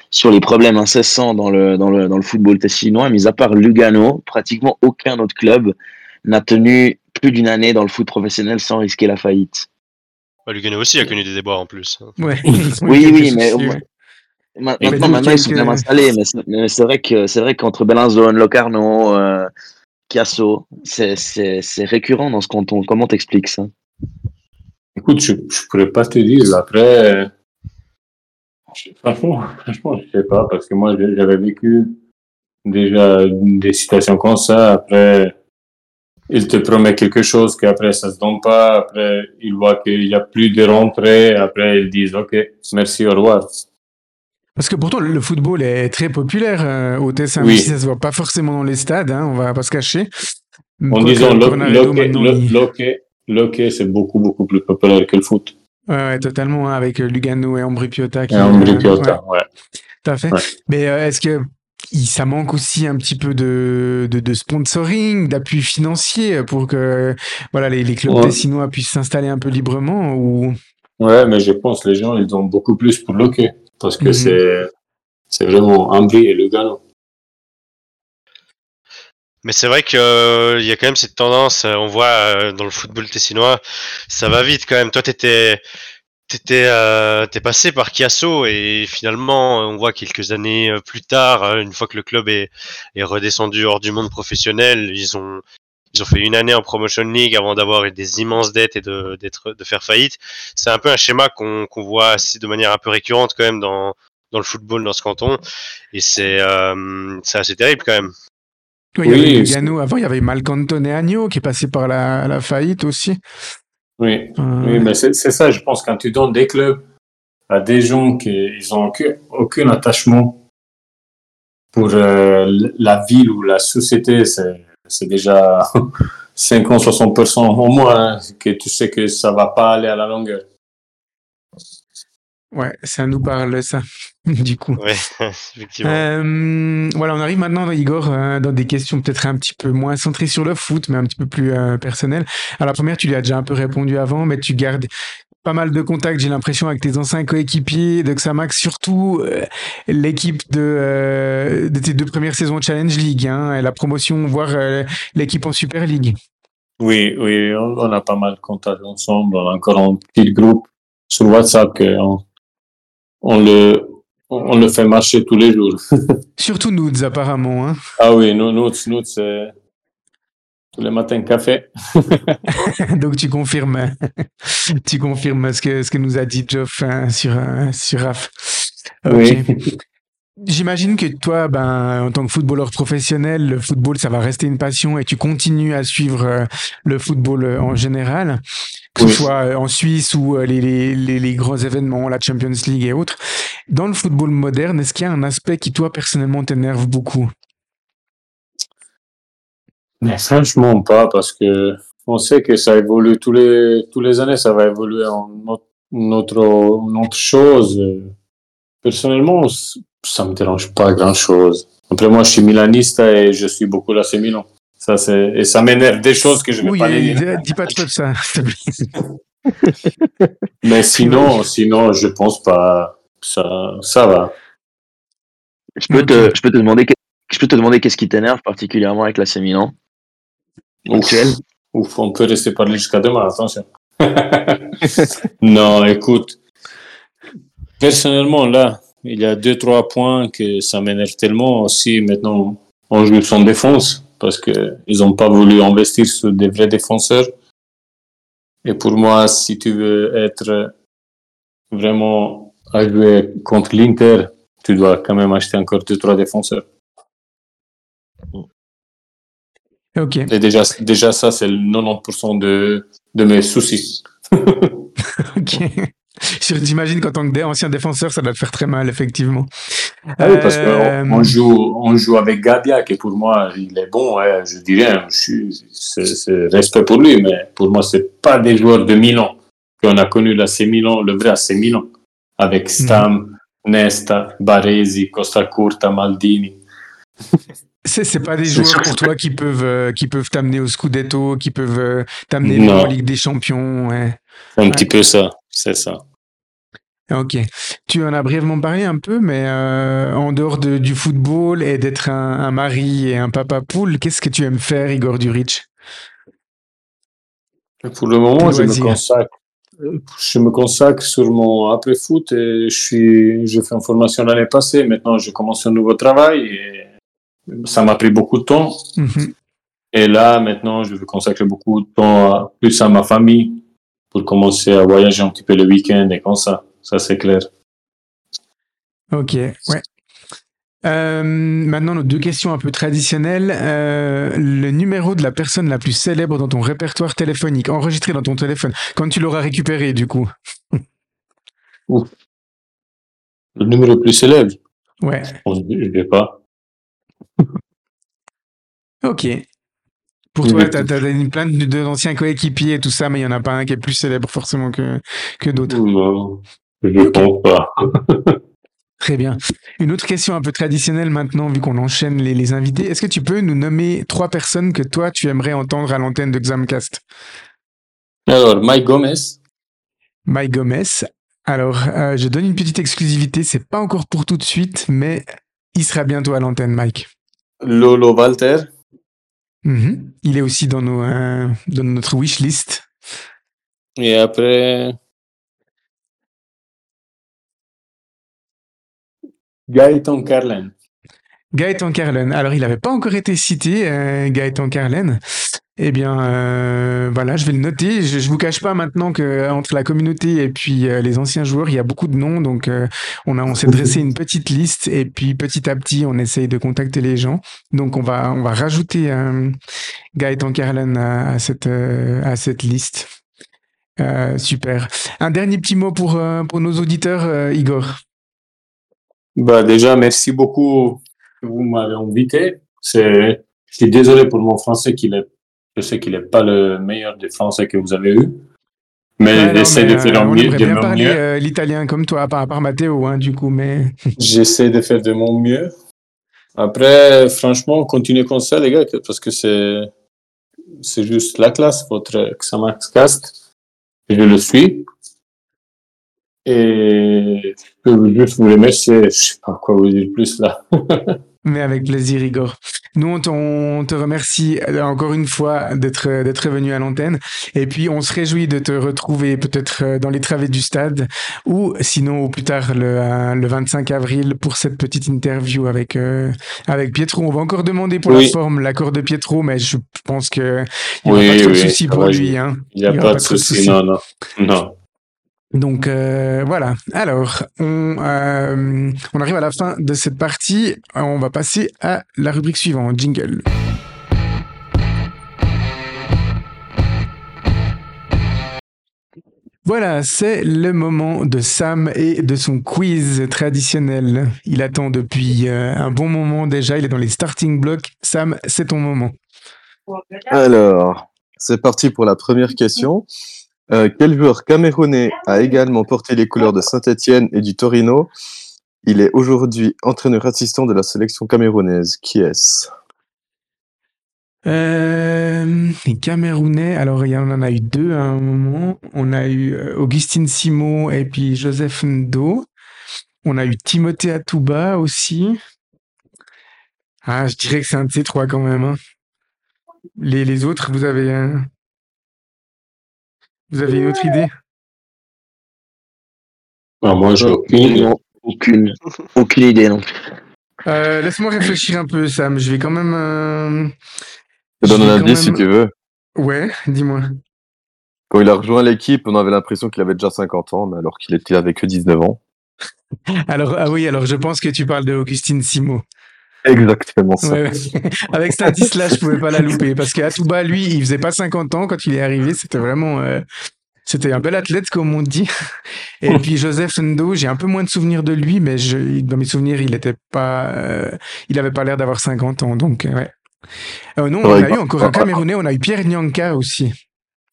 sur les problèmes incessants dans le, dans le, dans le football tessinois Mis à part Lugano, pratiquement aucun autre club n'a tenu plus d'une année dans le foot professionnel sans risquer la faillite. Bah, Lugano aussi a connu des déboires en plus. Ouais. oui, oui, mais. Maintenant, maintenant, ils sont bien installés, mais c'est vrai que c'est vrai qu'entre Locarno, euh, Casso, c'est récurrent dans ce canton. Comment t'expliques ça? Écoute, je, je pourrais pas te dire. Après, franchement, franchement, je sais pas, parce que moi, j'avais vécu déjà des situations comme ça. Après, il te promet quelque chose qu'après ça se donne pas. Après, il voit qu'il y a plus de rentrée. Après, ils disent OK, merci, au revoir. Parce que pourtant, le football est très populaire euh, au Tessin, oui. ça se voit pas forcément dans les stades, hein, on va pas se cacher. En disant l'hockey, c'est beaucoup, beaucoup plus populaire que le foot. Ouais, ouais totalement, hein, avec euh, Lugano et Ambri Piotta. Qui, et Ambri Piotta, ouais. ouais. Tout à fait. Ouais. Mais euh, est-ce que ça manque aussi un petit peu de, de, de sponsoring, d'appui financier pour que voilà, les, les clubs ouais. tessinois puissent s'installer un peu librement ou... Ouais, mais je pense que les gens, ils ont beaucoup plus pour l'hockey parce que mm -hmm. c'est c'est vraiment Ambry et Lugano. Mais c'est vrai qu'il euh, y a quand même cette tendance, euh, on voit euh, dans le football tessinois, ça va vite quand même. Toi, t'étais t'étais euh, t'es passé par Chiasso et finalement on voit quelques années plus tard une fois que le club est, est redescendu hors du monde professionnel ils ont ils ont fait une année en promotion league avant d'avoir des immenses dettes et de d'être de faire faillite. C'est un peu un schéma qu'on qu'on voit assez, de manière un peu récurrente quand même dans dans le football dans ce canton. Et c'est euh, c'est assez terrible quand même. Oui, il y avait Lugano avant il y avait Malcantone Agno qui est passé par la, la faillite aussi. Oui, euh... oui mais c'est ça, je pense, quand tu donnes des clubs à des gens qui ils ont aucun, aucun attachement pour euh, la ville ou la société, c'est déjà 50-60% au moins hein, que tu sais que ça va pas aller à la longueur. Ouais, ça nous parle, ça, du coup. Ouais, effectivement. Euh, voilà, on arrive maintenant, Igor, euh, dans des questions peut-être un petit peu moins centrées sur le foot, mais un petit peu plus euh, personnelles. Alors, la première, tu lui as déjà un peu répondu avant, mais tu gardes pas mal de contacts, j'ai l'impression, avec tes anciens coéquipiers de Xamax, surtout euh, l'équipe de, euh, de tes deux premières saisons de Challenge League, hein, et la promotion, voire euh, l'équipe en Super League. Oui, oui, on, on, a pas mal de contacts ensemble, on a encore un petit groupe sur WhatsApp qu'on on le, on le fait marcher tous les jours. Surtout Nudes, apparemment. Hein. Ah oui, Nudes, Nudes, c'est tous les matins café. Donc tu confirmes, tu confirmes ce que, ce que nous a dit Geoff hein, sur, sur RAF. Okay. Oui. J'imagine que toi, ben, en tant que footballeur professionnel, le football, ça va rester une passion et tu continues à suivre le football en général, que oui. ce soit en Suisse ou les, les, les, les, grands événements, la Champions League et autres. Dans le football moderne, est-ce qu'il y a un aspect qui, toi, personnellement, t'énerve beaucoup? Mais franchement, pas, parce que on sait que ça évolue tous les, tous les années, ça va évoluer en notre, autre chose. Personnellement, ça me dérange pas grand chose. Après, moi, je suis milaniste et je suis beaucoup l'AC Milan. Ça, c'est, et ça m'énerve des choses que je ne vais oui, pas les dire. Dis pas de ça, Mais sinon, sinon, je pense pas. Ça, ça va. Je peux, te, je peux te demander, je peux te demander qu'est-ce qui t'énerve particulièrement avec l'AC Milan? Ouf, on peut rester parler jusqu'à demain, attention. non, écoute. Personnellement, là, il y a deux, trois points que ça m'énerve tellement aussi. Maintenant, on joue sans défense parce qu'ils n'ont pas voulu investir sur des vrais défenseurs. Et pour moi, si tu veux être vraiment à jouer contre l'Inter, tu dois quand même acheter encore deux, trois défenseurs. Ok. Et déjà, déjà ça, c'est le 90% de, de mes soucis. ok. J'imagine qu'en tant qu'ancien défenseur, ça doit te faire très mal, effectivement. Ah oui, parce Euh, qu'on on joue, on joue avec Gabia, qui pour moi, il est bon, ouais, je dis rien, je suis, c'est, c'est respect pour lui, mais pour moi, c'est pas des joueurs de Milan qu'on a connu l'AC Milan, le vrai AC Milan, avec Stam, Nesta, Baresi, Costa Curta, Maldini. C'est, c'est pas des C'est joueurs pour toi qui peuvent, euh, qui peuvent t'amener au Scudetto, qui peuvent euh, t'amener en Ligue des Champions. Ouais. C'est un Ouais. petit peu ça, c'est ça. Ok. Tu en as brièvement parlé un peu, mais euh, en dehors de- du football et d'être un, un mari et un papa poule, qu'est-ce que tu aimes faire, Igor Duric Pour le moment, je me consacre, je me consacre sur mon après foot et je suis, j'ai fait une formation l'année passée. Maintenant, je commence un nouveau travail et ça m'a pris beaucoup de temps. Mhm. Et là, maintenant, je vais consacrer beaucoup de temps à- plus à ma famille pour commencer à voyager un petit peu le week-end et comme ça. Ça, c'est clair. Ok, ouais. Euh, maintenant, nos deux questions un peu traditionnelles. Euh, le numéro de la personne la plus célèbre dans ton répertoire téléphonique, enregistré dans ton téléphone, quand tu l'auras récupéré, du coup? Le numéro le plus célèbre, Ouais, je ne vais pas. Ok. Pour toi, t'as as une plainte de- d'anciens coéquipiers et tout ça, mais il n'y en a pas un qui est plus célèbre forcément que, que d'autres. Non, je ne pense pas. Très bien. Une autre question un peu traditionnelle maintenant, vu qu'on enchaîne les, les invités. Est-ce que tu peux nous nommer trois personnes que toi, tu aimerais entendre à l'antenne de Xamcast? Alors, Mike Gomez, Mike Gomez. Alors, euh, je donne une petite exclusivité. C'est pas encore pour tout de suite, mais il sera bientôt à l'antenne, Mike. Lolo Walter, Mhm. Il est aussi dans, nos, euh, dans notre wish list. et après, Gaëtan Carlen. Gaëtan Carlen. Alors, il n'avait pas encore été cité, euh, Gaëtan Carlen. Eh bien, euh, voilà, je vais le noter. Je, je vous cache pas maintenant que euh, entre la communauté et puis euh, les anciens joueurs, il y a beaucoup de noms. Donc, on a, s'est dressé une petite liste et puis petit à petit, on essaye de contacter les gens. Donc, on va, on va rajouter Gaëtan Carlen à, à cette, à cette liste. Super. Un dernier petit mot pour, pour nos auditeurs, Igor. Bah, déjà, merci beaucoup que vous m'avez invité. C'est, je suis désolé pour mon français qu'il est, je sais qu'il n'est pas le meilleur français que vous avez eu. Mais Ouais, j'essaie de faire euh, mieux, de bien mon parler mieux. euh, l'italien comme toi, à part, à part Matteo, hein, du coup, mais J'essaie de faire de mon mieux. Après, franchement, continuez comme ça, les gars, parce que c'est, c'est juste la classe, votre Xamax Cast. Je le suis. Et je peux juste vous remercier. Je sais pas quoi vous dire plus là. Mais avec plaisir, Igor. Nous, on, te remercie euh, encore une fois d'être euh, d'être venu à l'antenne. Et puis, on se réjouit de te retrouver peut-être euh, dans les travées du stade ou sinon au plus tard le, le 25 avril pour cette petite interview avec, euh, avec Pietro. On va encore demander pour Oui. la forme l'accord de Pietro, mais je pense que il n'y aura Oui, pas de oui, ça pour lui. Hein. Il n'y a pas de souci, non, non. Non. Donc euh, voilà. Alors, on, euh, on arrive à la fin de cette partie. On va passer à la rubrique suivante, jingle. Voilà, c'est le moment de Sam et de son quiz traditionnel. Il attend depuis euh, un bon moment déjà, il est dans les starting blocks. Sam, c'est ton moment. Alors, c'est parti pour la première question. Euh, quel joueur camerounais a également porté les couleurs de Saint-Etienne et du Torino Il est aujourd'hui entraîneur assistant de la sélection camerounaise. Qui est-ce? Euh, les Camerounais, alors il y en a eu deux à un moment. On a eu euh, Augustine Simo et puis Joseph Ndo. On a eu Timothée Atouba aussi. Ah, je dirais que c'est un de ces trois quand même. hein. Les, les autres, vous avez, un- vous avez une autre idée? Ah, moi, j'ai aucune aucune, aucune idée non plus. Euh, Laisse-moi réfléchir un peu, Sam. Je vais quand même. euh, Je te donne un indice si tu veux. Ouais, dis-moi. Quand il a rejoint l'équipe, on avait l'impression qu'il avait déjà 50 ans, mais alors qu'il était avec que 19 ans. Alors, ah oui, alors je pense que tu parles de Augustine Simo. Exactement ça. Ouais, ouais. Avec Statislas, je pouvais pas la louper parce qu'Atouba, lui, il faisait pas 50 ans quand il est arrivé. C'était vraiment, euh, c'était un bel athlète, comme on dit. Et puis Joseph Ndo, j'ai un peu moins de souvenirs de lui, mais je, dans mes souvenirs, il était pas, euh, il avait pas l'air d'avoir 50 ans, donc euh, ouais. Euh, non, on a eu encore un Camerounais, on a eu Pierre Nyanka aussi.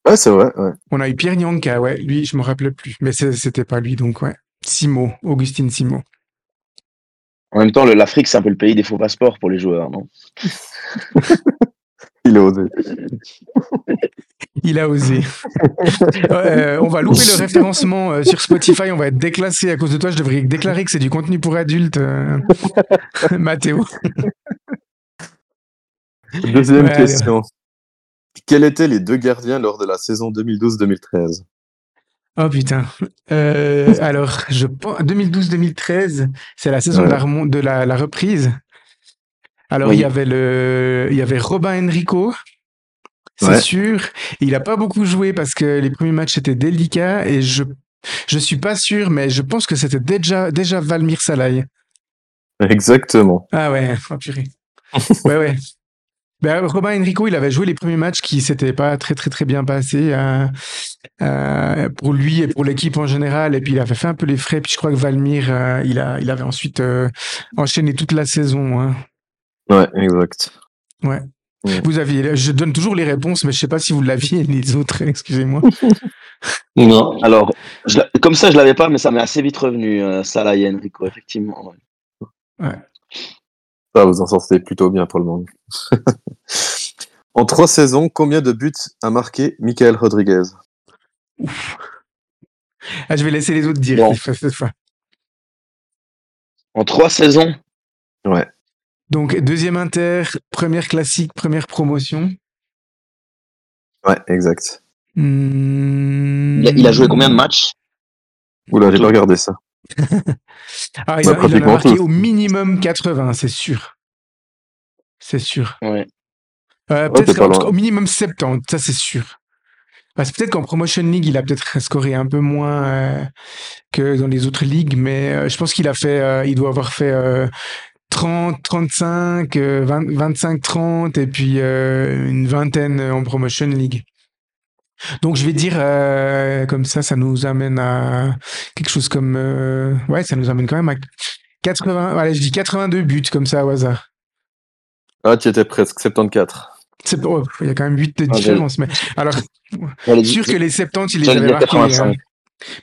Ouais, c'est vrai. Ouais. On a eu Pierre Nyanka, ouais. Lui, je me rappelais plus, mais c'était pas lui, donc ouais. Simo, Augustine Simo. En même temps, l'Afrique, c'est un peu le pays des faux passeports pour les joueurs, non? Il est osé. Il a osé. Euh, on va louper le référencement euh, sur Spotify. On va être déclassé à cause de toi. Je devrais déclarer que c'est du contenu pour adultes, euh, Mathéo. Deuxième Ouais, allez. question. Quels étaient les deux gardiens lors de la saison 2012-2013 Oh putain. Euh, alors, je pense 2012-2013, c'est la saison de, la, Ouais. remon- de la, la reprise. Alors, Oui. il y avait le, il y avait Robin Enrico. C'est Ouais. sûr. Il a pas beaucoup joué parce que les premiers matchs étaient délicats et je, je suis pas sûr, mais je pense que c'était déjà, déjà Valmir Salai. Exactement. Ah ouais, oh purée. ouais, ouais. Ben, Robin Enrico, il avait joué les premiers matchs qui s'étaient pas très très très bien passés euh, euh, pour lui et pour l'équipe en général. Et puis il avait fait un peu les frais. Puis je crois que Valmir, euh, il a, il avait ensuite euh, enchaîné toute la saison. hein. Ouais, exact. Ouais. Ouais. Vous aviez, je donne toujours les réponses, mais je sais pas si vous l'aviez les autres. Excusez-moi. Non. Alors, je comme ça, je l'avais pas, mais ça m'est assez vite revenu, euh, Salah et Enrico, effectivement. ouais. Ouais. Ça, vous en sortez plutôt bien pour le moment. en trois saisons, combien de buts a marqué Michael Rodriguez? Ah, je vais laisser les autres dire Bon. cette fois. En trois saisons? Ouais. Donc deuxième inter, première classique, première promotion. Ouais, exact. Hmm. il a, il a joué combien de matchs? Oula, j'ai pas regardé ça. Ah, il, Bah, a, il en a pratiquement marqué au minimum 80, c'est sûr. C'est sûr. Ouais. Euh, Ouais, peut-être au minimum 70, ça c'est sûr. Parce que peut-être qu'en Promotion League, il a peut-être scoré un peu moins euh, que dans les autres ligues, mais euh, je pense qu'il a fait, il doit avoir fait euh, 30, 35, euh, 20 25, 30 et puis une vingtaine en Promotion League. Donc je vais dire euh, comme ça, ça nous amène à quelque chose comme euh, ouais, ça nous amène quand même à 80. Allez, je dis 82 buts comme ça au hasard. Ah, tu étais presque, 74. C'est oh, il y a quand même 8 de Ah, différence, mais alors sûr que les 70 il les avait marqués. 85. hein.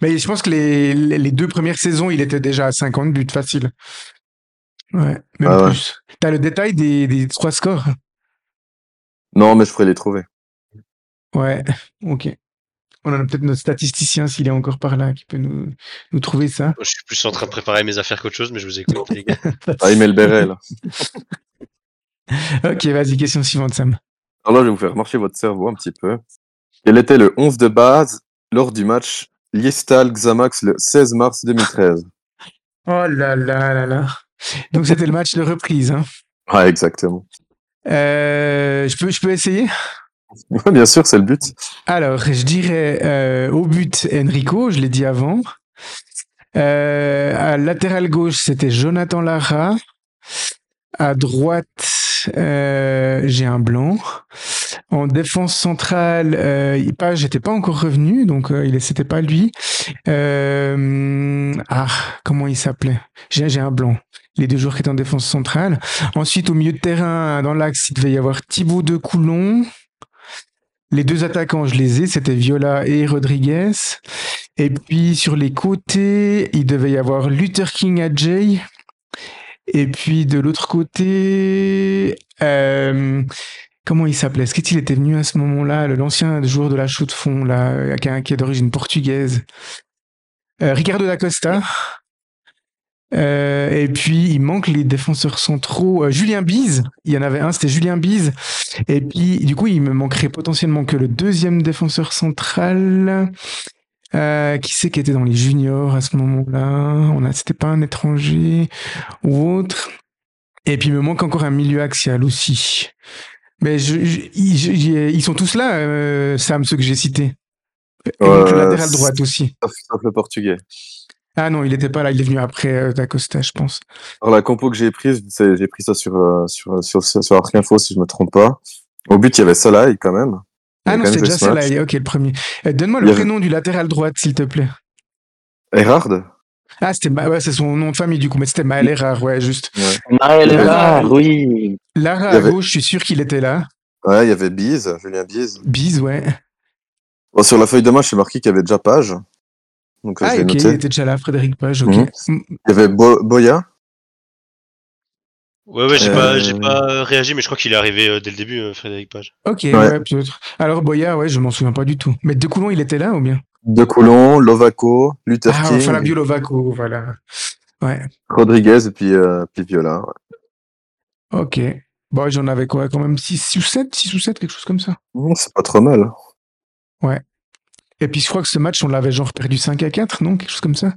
Mais je pense que les, les les deux premières saisons, il était déjà à 50 buts facile. Ouais, même Ah ouais. plus. T'as le détail des, des trois scores? Non, mais je pourrais les trouver. Ouais, ok. On en a peut-être notre statisticien s'il est encore par là qui peut nous, nous trouver ça. Moi, je suis plus en train de préparer mes affaires qu'autre chose, mais je vous écoute, les gars. Ah, il met le béret, là. Ok, vas-y, question suivante, Sam. Alors là, je vais vous faire marcher votre cerveau un petit peu. Quel était le 11 de base lors du match Liestal-Xamax le 16 mars 2013 Oh là là là là. Donc c'était le match de reprise. Hein. Ouais, exactement. Euh, je, peux, je peux essayer? Bien sûr, c'est le but. Alors, je dirais euh, au but Enrico, je l'ai dit avant. Euh, à latéral gauche, c'était Jonathan Lara. À droite, euh, j'ai un blanc. En défense centrale, euh, pas, j'étais pas encore revenu, donc euh, il c'était pas lui. Ah, comment il s'appelait? J'ai j'ai un blanc. Les deux joueurs qui étaient en défense centrale. Ensuite, au milieu de terrain, dans l'axe, il devait y avoir Thibaut de Coulon. Les deux attaquants, je les ai, c'était Viola et Rodriguez. Et puis sur les côtés, il devait y avoir Luther King Adjay. Et puis de l'autre côté, euh, comment il s'appelait? Est-ce qu'il était venu à ce moment-là L'ancien joueur de la chaux de fond, là, euh, qui est qui est d'origine portugaise? Euh, Ricardo da Costa. Euh, et puis il manque les défenseurs centraux. Euh, Julien Bise, il y en avait un, c'était Julien Bise. Et puis du coup, il me manquerait potentiellement que le deuxième défenseur central. Euh, qui c'est qui était dans les juniors à ce moment-là? On a, c'était pas un étranger ou autre. Et puis il me manque encore un milieu axial aussi. Mais je, je- ils, je- ils sont tous là, Sam, ceux que j'ai cités. Et donc le latéral droite aussi. Sauf le portugais. Ah non, il était pas là, il est venu après euh, D'Acosta, je pense. Alors, la compo que j'ai prise, c'est- j'ai pris ça sur, euh, sur, sur, sur, sur Arc Info, si je me trompe pas. Au but, il y avait Salah, quand même. Ah non, c'était déjà là, ok, le premier. Euh, Donne-moi le avait- prénom du latéral droite, s'il te plaît. Erhard Ah, c'était Ma- ouais, c'est son nom de famille du coup, mais c'était Maël Erard, ouais, juste. Maël Lara- Erard, oui. Lara à avait- gauche, je suis sûr qu'il était là. Ouais, il y avait Bise, Julien Bise. Bise, ouais. Bon, sur la feuille de match, c'est marqué qu'il y avait déjà Page. Donc, euh, Ah, ok, il était déjà là, Frédéric Page, ok. Mhm. Mm. Il y avait Bo- Boya. Ouais, ouais, j'ai Euh, pas, j'ai pas réagi, mais je crois qu'il est arrivé euh, dès le début, euh, Frédéric Page. Ok, Ouais. ouais, peut-être. Alors, Boya, ouais, je m'en souviens pas du tout. Mais De Coulon, il était là ou bien? De Coulon, Lovaco, Luther Ah, King, Fabio Lovaco, voilà. Ouais, Rodriguez et puis, euh, puis Viola. ouais. ok. Bon, j'en avais quoi Quand même 6 ou 7 6 ou 7, quelque chose comme ça. Mmh, C'est pas trop mal. Et puis, je crois que ce match, on l'avait genre perdu 5 à 4, non? Quelque chose comme ça?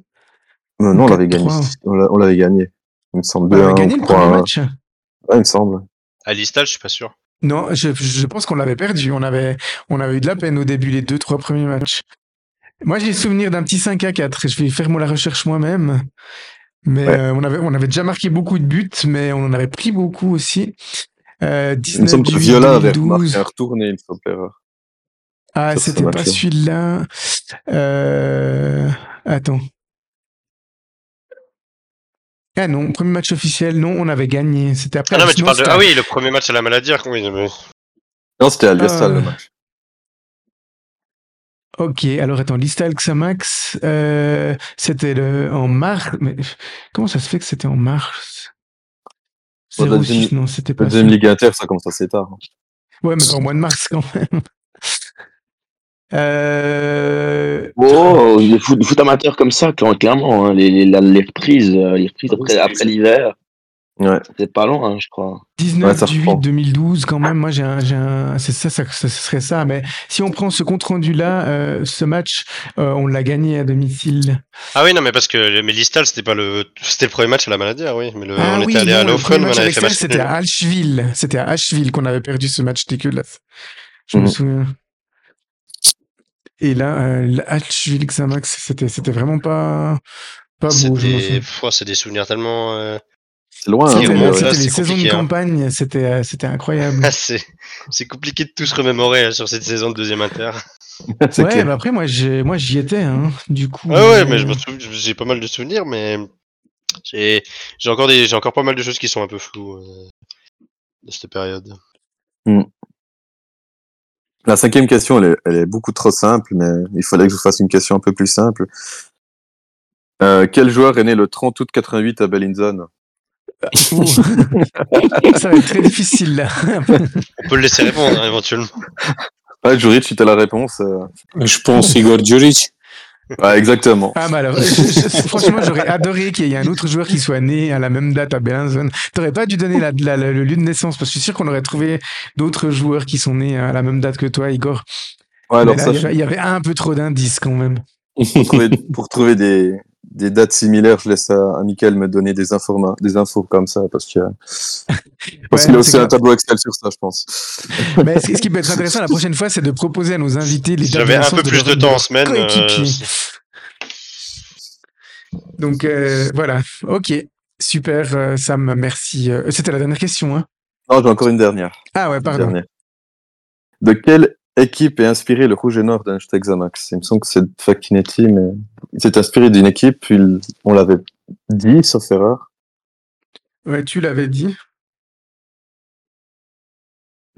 Euh, non, on l'avait gagné. 4-3. On l'a- on l'avait gagné. Il me semble. On avait 2-1 gagné le premier 3-1. match Ouais, il me semble. À Listal, je suis pas sûr. Non, je, je pense qu'on l'avait perdu. On avait, on avait eu de la peine au début, les deux, trois premiers matchs. Moi, j'ai souvenir d'un petit 5 à 4. Je vais faire moi la recherche moi-même. Mais Ouais. euh, on, avait, on avait déjà marqué beaucoup de buts, mais on en avait pris beaucoup aussi. Euh, Il me 19 semble que Viola avait 2012. marqué un retourné, il me semble. erreur. Ah, c'était pas celui-là. Euh... Attends. Ah non, premier match officiel, non, on avait gagné. C'était après. Ah non, mais tu parles de. Ah oui, le premier match à la maladie, oui, mais... Non, c'était à Liestal, Ah. le match. Ok, alors attends, Listal Xamax, euh, c'était le, en mars. Mais comment ça se fait que c'était en mars? Bon, la 06, deuxième- non, c'était La pas ça. deuxième Ligue Inter, ça commence assez tard. Ouais, mais au mois de mars quand même. Euh... Oh, le foot, le foot amateur comme ça, cla- clairement, hein, les, les, la- les reprises, euh, les reprises après, après l'hiver, Ouais. c'est pas long, hein, je crois. 19 Ouais, ça du reprend. 8 2012 quand même moi j'ai un, c'est ça, ça ça serait ça mais si on prend ce compte rendu là euh, ce match euh, on l'a gagné à domicile Ah oui, non, mais parce que mais Listal, c'était pas le. C'était le premier match à la maladie, ah oui. Mais le... ah on oui était allé non, à match c'était à Asheville c'était à Asheville qu'on avait perdu ce match dégueulasse je me Mhm. souviens et là euh, le Asheville Xamax c'était c'était vraiment pas pas C'est beau des... c'est des souvenirs tellement. euh, C'est loin, hein, c'était c'était les saisons de hein. campagne c'était euh, c'était incroyable c'est c'est compliqué de tout se remémorer là, sur cette saison de deuxième inter. C'est ouais clair. mais après moi j'ai moi j'y étais hein du coup Ouais, ouais, euh, mais je me souviens, j'ai pas mal de souvenirs, mais j'ai j'ai encore des, j'ai encore pas mal de choses qui sont un peu floues euh, de cette période. La cinquième question, elle est, elle est beaucoup trop simple, mais il fallait que je vous fasse une question un peu plus simple. Euh, quel joueur est né le 30 août 88 à Bellinzone? Ça va être très difficile là. On peut le laisser répondre hein, éventuellement. Ouais, Juric, tu as la réponse. euh. Je pense Igor Djuric. Ouais, exactement. Ah bah alors, je- je- franchement, j'aurais adoré qu'il y ait un autre joueur qui soit né à la même date à Bellinzone. T'aurais pas dû donner la, la- la- le lieu de naissance parce que je suis sûr qu'on aurait trouvé d'autres joueurs qui sont nés à la même date que toi, Igor. Ouais, alors Mais là, ça, il, y avait, il y avait un peu trop d'indices quand même. pour trouver, pour trouver des, des dates similaires, je laisse à, à Mickaël me donner des, informa des infos comme ça, parce que parce Ouais, qu'il a aussi un tableau Excel sur ça, je pense. Mais ce, ce qui peut être intéressant la prochaine fois, c'est de proposer à nos invités les dates de j'avais un peu plus de temps en semaine, euh, Donc euh, voilà, ok, super, euh, Sam, merci. C'était la dernière question, hein Non, j'ai encore une dernière. Ah ouais, pardon. De quelle équipe est inspiré le rouge et noir d'un Xamax Il me semble que c'est Facchinetti, mais il s'est inspiré d'une équipe, puis on l'avait dit, sauf erreur. Ouais, tu l'avais dit.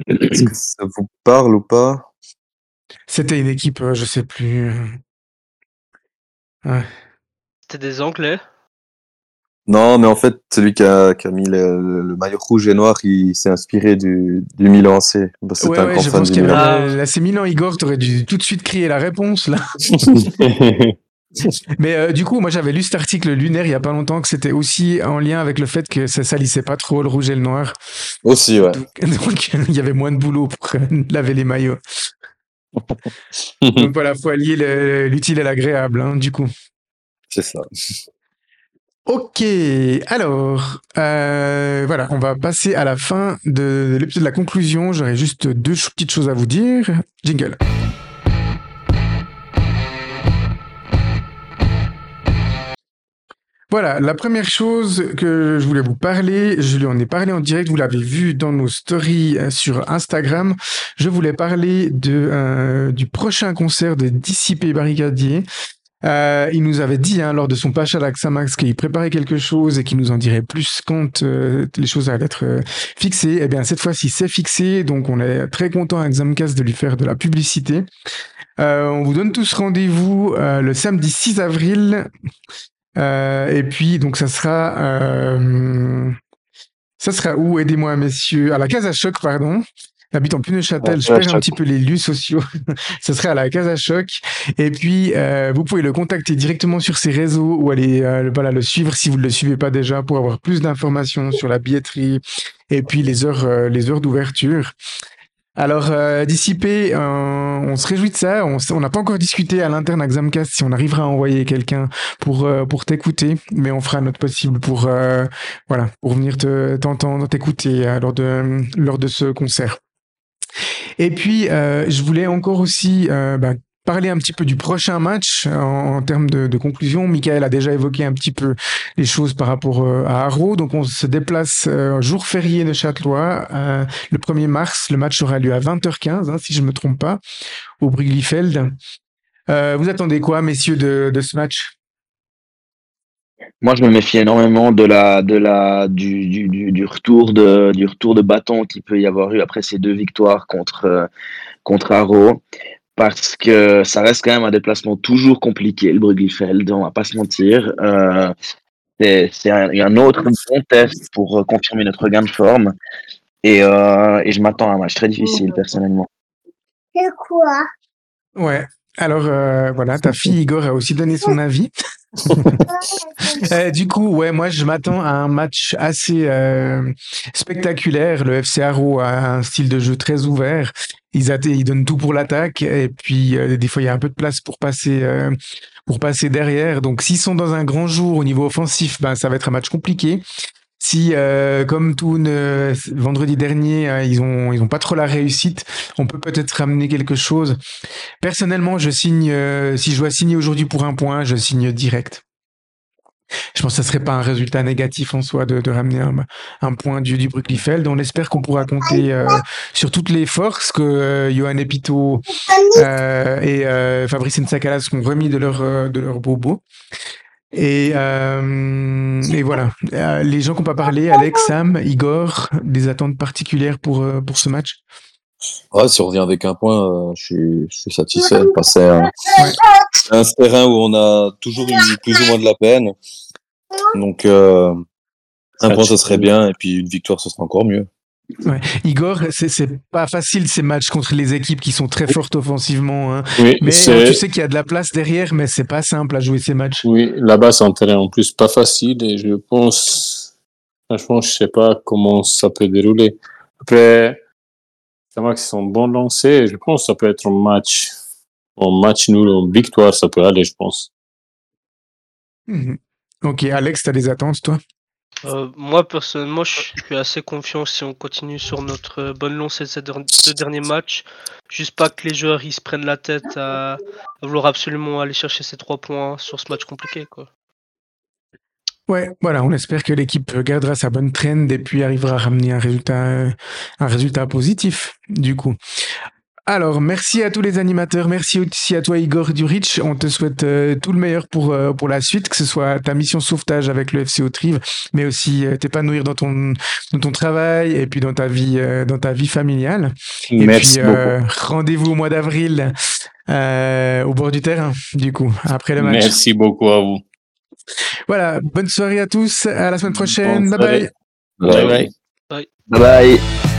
Est-ce que ça vous parle ou pas? C'était une équipe, euh, je sais plus. Ouais. C'était des Anglais? Non, mais en fait, celui qui a, qui a mis le, le maillot rouge et noir, il s'est inspiré du, du Milan AC. Bah, Ouais, un ouais, grand je fan pense du qu'il y Milan. l'AC Milan, Igor, t'aurais dû tout de suite crier la réponse là. Mais euh, du coup, moi j'avais lu cet article lunaire il y a pas longtemps que c'était aussi en lien avec le fait que ça salissait pas trop le rouge et le noir. Aussi, ouais. Donc il y avait moins de boulot pour laver les maillots. Donc voilà, faut allier le- l'utile et l'agréable, hein, du coup. C'est ça. Ok, alors, euh, voilà, on va passer à la fin de, de l'épisode de la conclusion. J'aurais juste deux petites choses à vous dire. Jingle. Voilà, la première chose que je voulais vous parler, je lui en ai parlé en direct, vous l'avez vu dans nos stories euh, sur Instagram. Je voulais parler de, euh, du prochain concert de Dissipé Barricadier. Euh, il nous avait dit hein, lors de son pacha à Xamax qu'il préparait quelque chose et qu'il nous en dirait plus quand euh, les choses allaient être euh, fixées. Eh bien, cette fois-ci, c'est fixé, donc on est très content à Xamcast de lui faire de la publicité. On vous donne tous rendez-vous le samedi 6 avril. Et puis, donc, ça sera... ça sera où? Aidez-moi, messieurs. À la Casa Choc, pardon. J'habite en Puneuchâtel, je perds un petit peu les lieux sociaux. ça serait à la Casa Choc. Et puis, euh, vous pouvez le contacter directement sur ses réseaux ou aller euh, voilà, le suivre si vous ne le suivez pas déjà pour avoir plus d'informations sur la billetterie et puis les heures, euh, les heures d'ouverture. Alors, euh, dissipé, euh, on se réjouit de ça. On n'a pas encore discuté à l'interne à Xamcast si on arrivera à envoyer quelqu'un pour euh, pour t'écouter, mais on fera notre possible pour euh, voilà pour venir te t'entendre, t'écouter euh, lors de lors de ce concert. Et puis, euh, je voulais encore aussi euh, bah, parler un petit peu du prochain match en, en termes de, conclusion. Michael a déjà évoqué un petit peu les choses par rapport euh, à Haro. Donc, on se déplace euh, jour férié de Châtelois, euh, le 1er mars. Le match aura lieu à 20h15, hein, si je me trompe pas, au Briglifeld. Euh, vous attendez quoi, messieurs, de ce match? Moi, je me méfie énormément de la, de la, du, du, du, du retour de, du retour de bâton qu'il peut y avoir eu après ces deux victoires contre, euh, contre Haro. Parce que ça reste quand même un déplacement toujours compliqué, le Bruglifeld, on va pas se mentir. Euh, c'est c'est un, un autre bon test pour euh, confirmer notre gain de forme. Et, euh, et je m'attends à un match très difficile, personnellement. C'est quoi Ouais. Alors euh, voilà, ta fille Igor a aussi donné son avis. Euh, du coup, ouais, moi je m'attends à un match assez euh, spectaculaire. Le FC Haro a un style de jeu très ouvert. Ils, ils donnent tout pour l'attaque et puis euh, des fois il y a un peu de place pour passer euh, pour passer derrière. Donc s'ils sont dans un grand jour au niveau offensif, ben ça va être un match compliqué. Si, euh, comme tout vendredi dernier, euh, ils ont ils ont pas trop la réussite, on peut peut-être ramener quelque chose. Personnellement, je signe. euh, si je dois signer aujourd'hui pour un point, je signe direct. Je pense que ça serait pas un résultat négatif en soi de, de ramener un, un point du, du Brucklifeld. On espère qu'on pourra compter sur toutes les forces que Johan Epito et Fabrice Nsakala seront remis de leur de leur bobo. Et, euh, et voilà. Euh, les gens qui n'ont pas parlé, Alex, Sam, Igor, des attentes particulières pour, euh, pour ce match? Ouais, si on revient avec un point, je, suis, je suis satisfait. C'est un, c'est un terrain où on a toujours eu plus ou moins de la peine. Donc, euh, un point, ce serait bien. Et puis, une victoire, ce serait encore mieux. Ouais. Igor, c'est pas facile ces matchs contre les équipes qui sont très fortes offensivement. hein. Oui, Mais euh, tu sais qu'il y a de la place derrière, mais c'est pas simple à jouer ces matchs. Oui, là-bas, c'est un terrain en plus pas facile et je pense, franchement, je sais pas comment ça peut dérouler. Après, ça marque qu'ils sont bons lancés je pense que ça peut être un match, un match nul, en victoire, ça peut aller, je pense. Mhm. Ok, Alex, t'as des attentes, toi? Euh, moi, personnellement, je suis assez confiant si on continue sur notre euh, bonne lancée de ces deux derniers matchs. Juste pas que les joueurs ils se prennent la tête à, vouloir absolument aller chercher ces trois points sur ce match compliqué. Quoi. Ouais, voilà, on espère que l'équipe gardera sa bonne trend et puis arrivera à ramener un résultat, un résultat positif, du coup. Alors, merci à tous les animateurs, merci aussi à toi Igor Duric. On te souhaite euh, tout le meilleur pour, euh, pour la suite, que ce soit ta mission sauvetage avec le FC Autrive, mais aussi euh, t'épanouir dans ton, dans ton travail et puis dans ta vie, euh, dans ta vie familiale. Et Merci puis, euh, rendez-vous au mois d'avril euh, au bord du terrain, du coup, après le match. Merci beaucoup à vous. Voilà, bonne soirée à tous, à la semaine prochaine, bye. Bye bye. Bye. Bye bye.